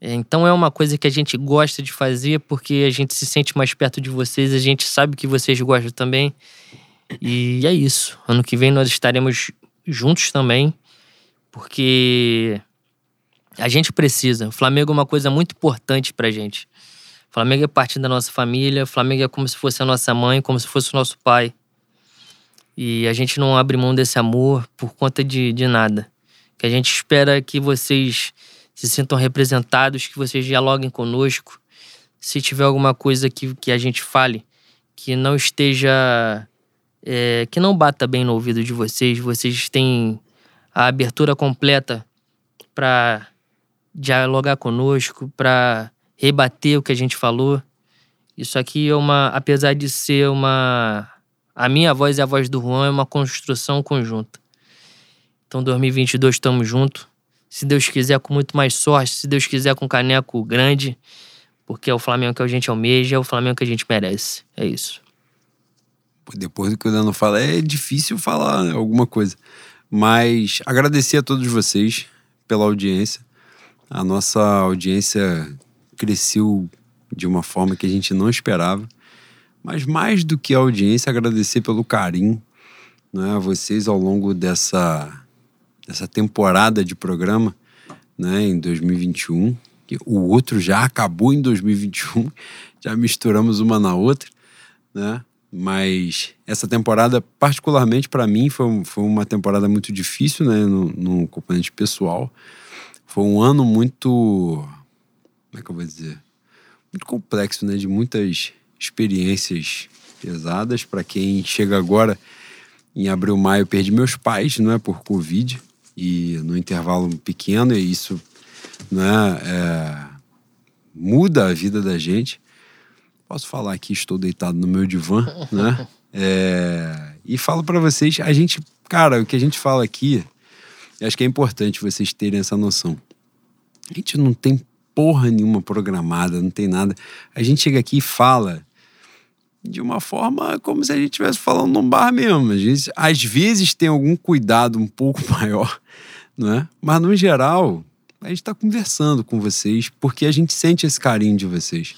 Então é uma coisa que a gente gosta de fazer porque a gente se sente mais perto de vocês, a gente sabe que vocês gostam também. E é isso. Ano que vem nós estaremos juntos também, porque a gente precisa. O Flamengo é uma coisa muito importante pra gente. O Flamengo é parte da nossa família, o Flamengo é como se fosse a nossa mãe, como se fosse o nosso pai. E a gente não abre mão desse amor por conta de, de nada. Que a gente espera que vocês se sintam representados, que vocês dialoguem conosco. Se tiver alguma coisa que, que a gente fale que não esteja é, que não bata bem no ouvido de vocês. Vocês têm a abertura completa para dialogar conosco, para rebater o que a gente falou. Isso aqui é uma, apesar de ser uma. A minha voz e a voz do Juan é uma construção conjunta. Então, 2022 estamos juntos. Se Deus quiser, com muito mais sorte. Se Deus quiser, com caneco grande. Porque é o Flamengo que a gente almeja, é o Flamengo que a gente merece. É isso depois do que o Dano fala, é difícil falar alguma coisa. Mas agradecer a todos vocês pela audiência. A nossa audiência cresceu de uma forma que a gente não esperava. Mas mais do que a audiência, agradecer pelo carinho, né, vocês ao longo dessa, dessa temporada de programa né, em 2021. O outro já acabou em 2021, (laughs) já misturamos uma na outra, né? Mas essa temporada, particularmente para mim, foi, foi uma temporada muito difícil, né? No, no componente pessoal. Foi um ano muito. Como é que eu vou dizer? Muito complexo, né? De muitas experiências pesadas. Para quem chega agora, em abril, maio, perdi meus pais, não é? Por Covid. E no intervalo pequeno, e isso né, é, muda a vida da gente. Posso falar aqui, estou deitado no meu divã, (laughs) né? É, e falo para vocês, a gente, cara, o que a gente fala aqui, acho que é importante vocês terem essa noção. A gente não tem porra nenhuma programada, não tem nada. A gente chega aqui e fala de uma forma como se a gente estivesse falando num bar mesmo. Vezes, às vezes tem algum cuidado um pouco (laughs) maior, né? Mas no geral, a gente está conversando com vocês porque a gente sente esse carinho de vocês,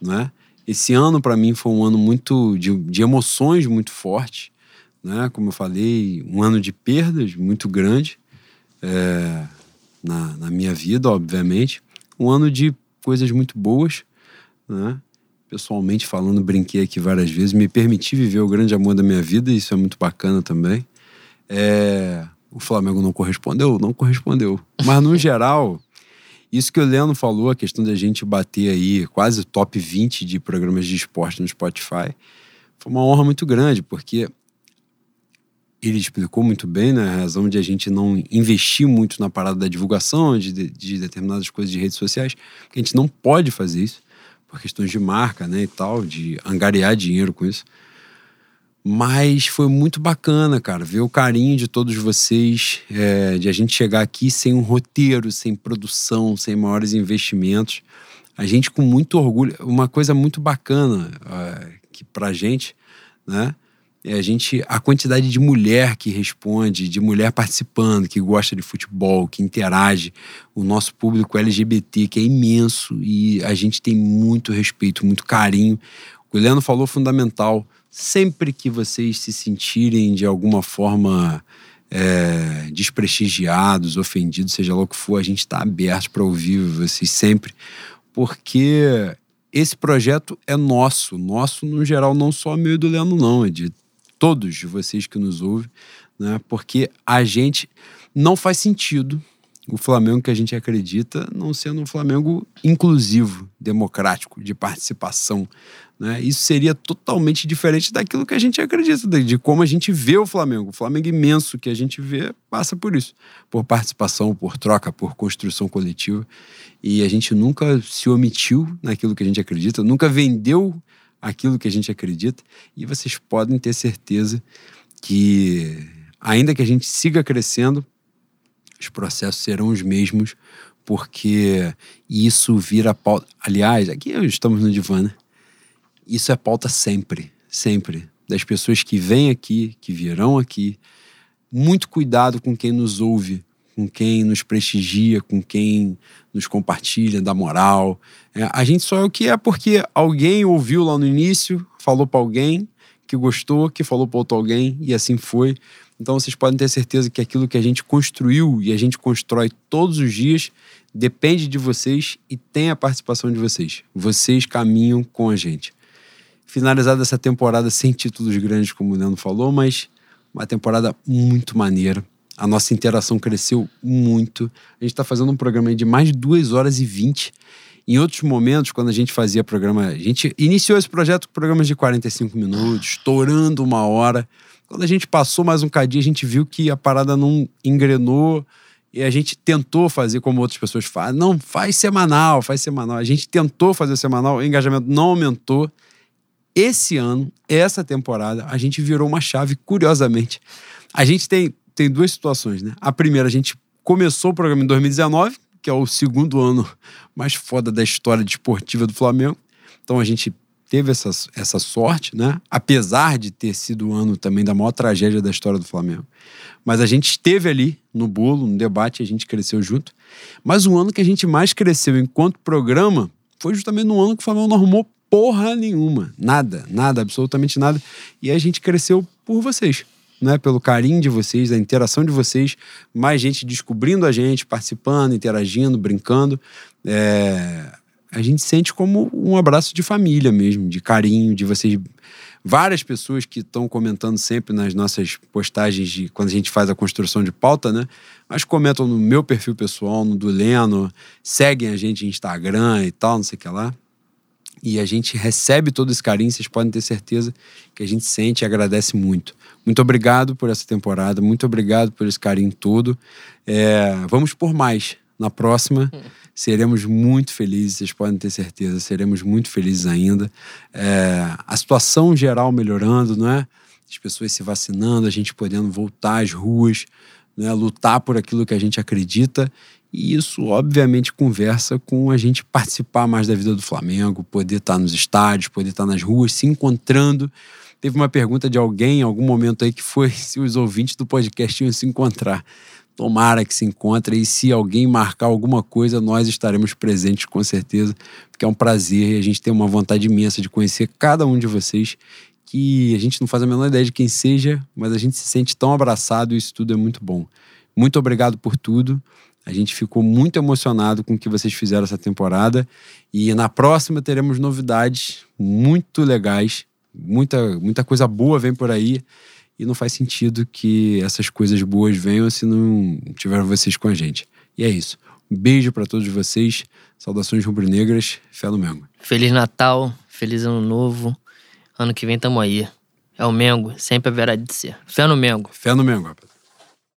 né? Esse ano para mim foi um ano muito de, de emoções muito fortes, né? Como eu falei, um ano de perdas muito grande é, na, na minha vida, obviamente, um ano de coisas muito boas, né? pessoalmente falando, brinquei aqui várias vezes, me permiti viver o grande amor da minha vida, e isso é muito bacana também. É... O Flamengo não correspondeu? Não correspondeu. Mas, no geral, isso que o Leandro falou, a questão da gente bater aí quase top 20 de programas de esporte no Spotify, foi uma honra muito grande, porque ele explicou muito bem né, a razão de a gente não investir muito na parada da divulgação de, de determinadas coisas de redes sociais, que a gente não pode fazer isso por questões de marca, né, e tal, de angariar dinheiro com isso. Mas foi muito bacana, cara, ver o carinho de todos vocês, é, de a gente chegar aqui sem um roteiro, sem produção, sem maiores investimentos. A gente com muito orgulho, uma coisa muito bacana é, que pra gente, né, é a gente a quantidade de mulher que responde, de mulher participando, que gosta de futebol, que interage, o nosso público LGBT que é imenso e a gente tem muito respeito, muito carinho. O Leandro falou fundamental. Sempre que vocês se sentirem de alguma forma é, desprestigiados, ofendidos, seja lá o que for, a gente está aberto para ouvir vocês sempre, porque esse projeto é nosso, nosso no geral, não só meu e do Leandro, não, é de todos vocês que nos ouvem, né? porque a gente não faz sentido o Flamengo que a gente acredita não sendo um Flamengo inclusivo, democrático, de participação. Né? Isso seria totalmente diferente daquilo que a gente acredita, de como a gente vê o Flamengo. O Flamengo imenso que a gente vê passa por isso, por participação, por troca, por construção coletiva. E a gente nunca se omitiu naquilo que a gente acredita, nunca vendeu aquilo que a gente acredita, e vocês podem ter certeza que, ainda que a gente siga crescendo, os processos serão os mesmos, porque isso vira pauta. Aliás, aqui estamos no divã, né? Isso é pauta sempre, sempre. Das pessoas que vêm aqui, que virão aqui. Muito cuidado com quem nos ouve, com quem nos prestigia, com quem nos compartilha, dá moral. É, a gente só é o que é porque alguém ouviu lá no início, falou para alguém que gostou, que falou para outro alguém e assim foi. Então vocês podem ter certeza que aquilo que a gente construiu e a gente constrói todos os dias depende de vocês e tem a participação de vocês. Vocês caminham com a gente. Finalizada essa temporada sem títulos grandes, como o Leandro falou, mas uma temporada muito maneira a nossa interação cresceu muito. A gente está fazendo um programa de mais de 2 horas e 20. Em outros momentos, quando a gente fazia programa, a gente iniciou esse projeto com programas de 45 minutos, estourando uma hora. Quando a gente passou mais um cadinho, a gente viu que a parada não engrenou e a gente tentou fazer como outras pessoas fazem. Não, faz semanal, faz semanal. A gente tentou fazer semanal, o engajamento não aumentou. Esse ano, essa temporada, a gente virou uma chave, curiosamente. A gente tem tem duas situações, né? A primeira, a gente começou o programa em 2019, que é o segundo ano mais foda da história desportiva do Flamengo. Então a gente teve essa, essa sorte, né? Apesar de ter sido o ano também da maior tragédia da história do Flamengo. Mas a gente esteve ali no bolo, no debate, a gente cresceu junto. Mas o ano que a gente mais cresceu enquanto programa foi justamente no ano que o Flamengo não arrumou porra nenhuma. Nada, nada, absolutamente nada. E a gente cresceu por vocês né, pelo carinho de vocês, a interação de vocês, mais gente descobrindo a gente, participando, interagindo, brincando. É, a gente sente como um abraço de família mesmo, de carinho, de vocês. Várias pessoas que estão comentando sempre nas nossas postagens de quando a gente faz a construção de pauta, né? Mas comentam no meu perfil pessoal, no do Leno, seguem a gente no Instagram e tal, não sei o que lá. E a gente recebe todo esse carinho, vocês podem ter certeza que a gente sente e agradece muito. Muito obrigado por essa temporada, muito obrigado por esse carinho todo. É, vamos por mais. Na próxima, seremos muito felizes, vocês podem ter certeza, seremos muito felizes ainda. É, a situação geral melhorando, não é? As pessoas se vacinando, a gente podendo voltar às ruas, né? lutar por aquilo que a gente acredita. E isso, obviamente, conversa com a gente participar mais da vida do Flamengo, poder estar nos estádios, poder estar nas ruas, se encontrando. Teve uma pergunta de alguém em algum momento aí que foi (laughs) se os ouvintes do podcast iam se encontrar. Tomara que se encontre e se alguém marcar alguma coisa, nós estaremos presentes com certeza, porque é um prazer e a gente tem uma vontade imensa de conhecer cada um de vocês, que a gente não faz a menor ideia de quem seja, mas a gente se sente tão abraçado e isso tudo é muito bom. Muito obrigado por tudo. A gente ficou muito emocionado com o que vocês fizeram essa temporada e na próxima teremos novidades muito legais, muita muita coisa boa vem por aí e não faz sentido que essas coisas boas venham se não tiver vocês com a gente. E é isso. Um beijo para todos vocês. Saudações rubro-negras. Fé no Mengo. Feliz Natal, feliz Ano Novo. Ano que vem tamo aí. É o Mengo, sempre haverá de ser. Fé no Mengo. Fé no Mengo, rapaz.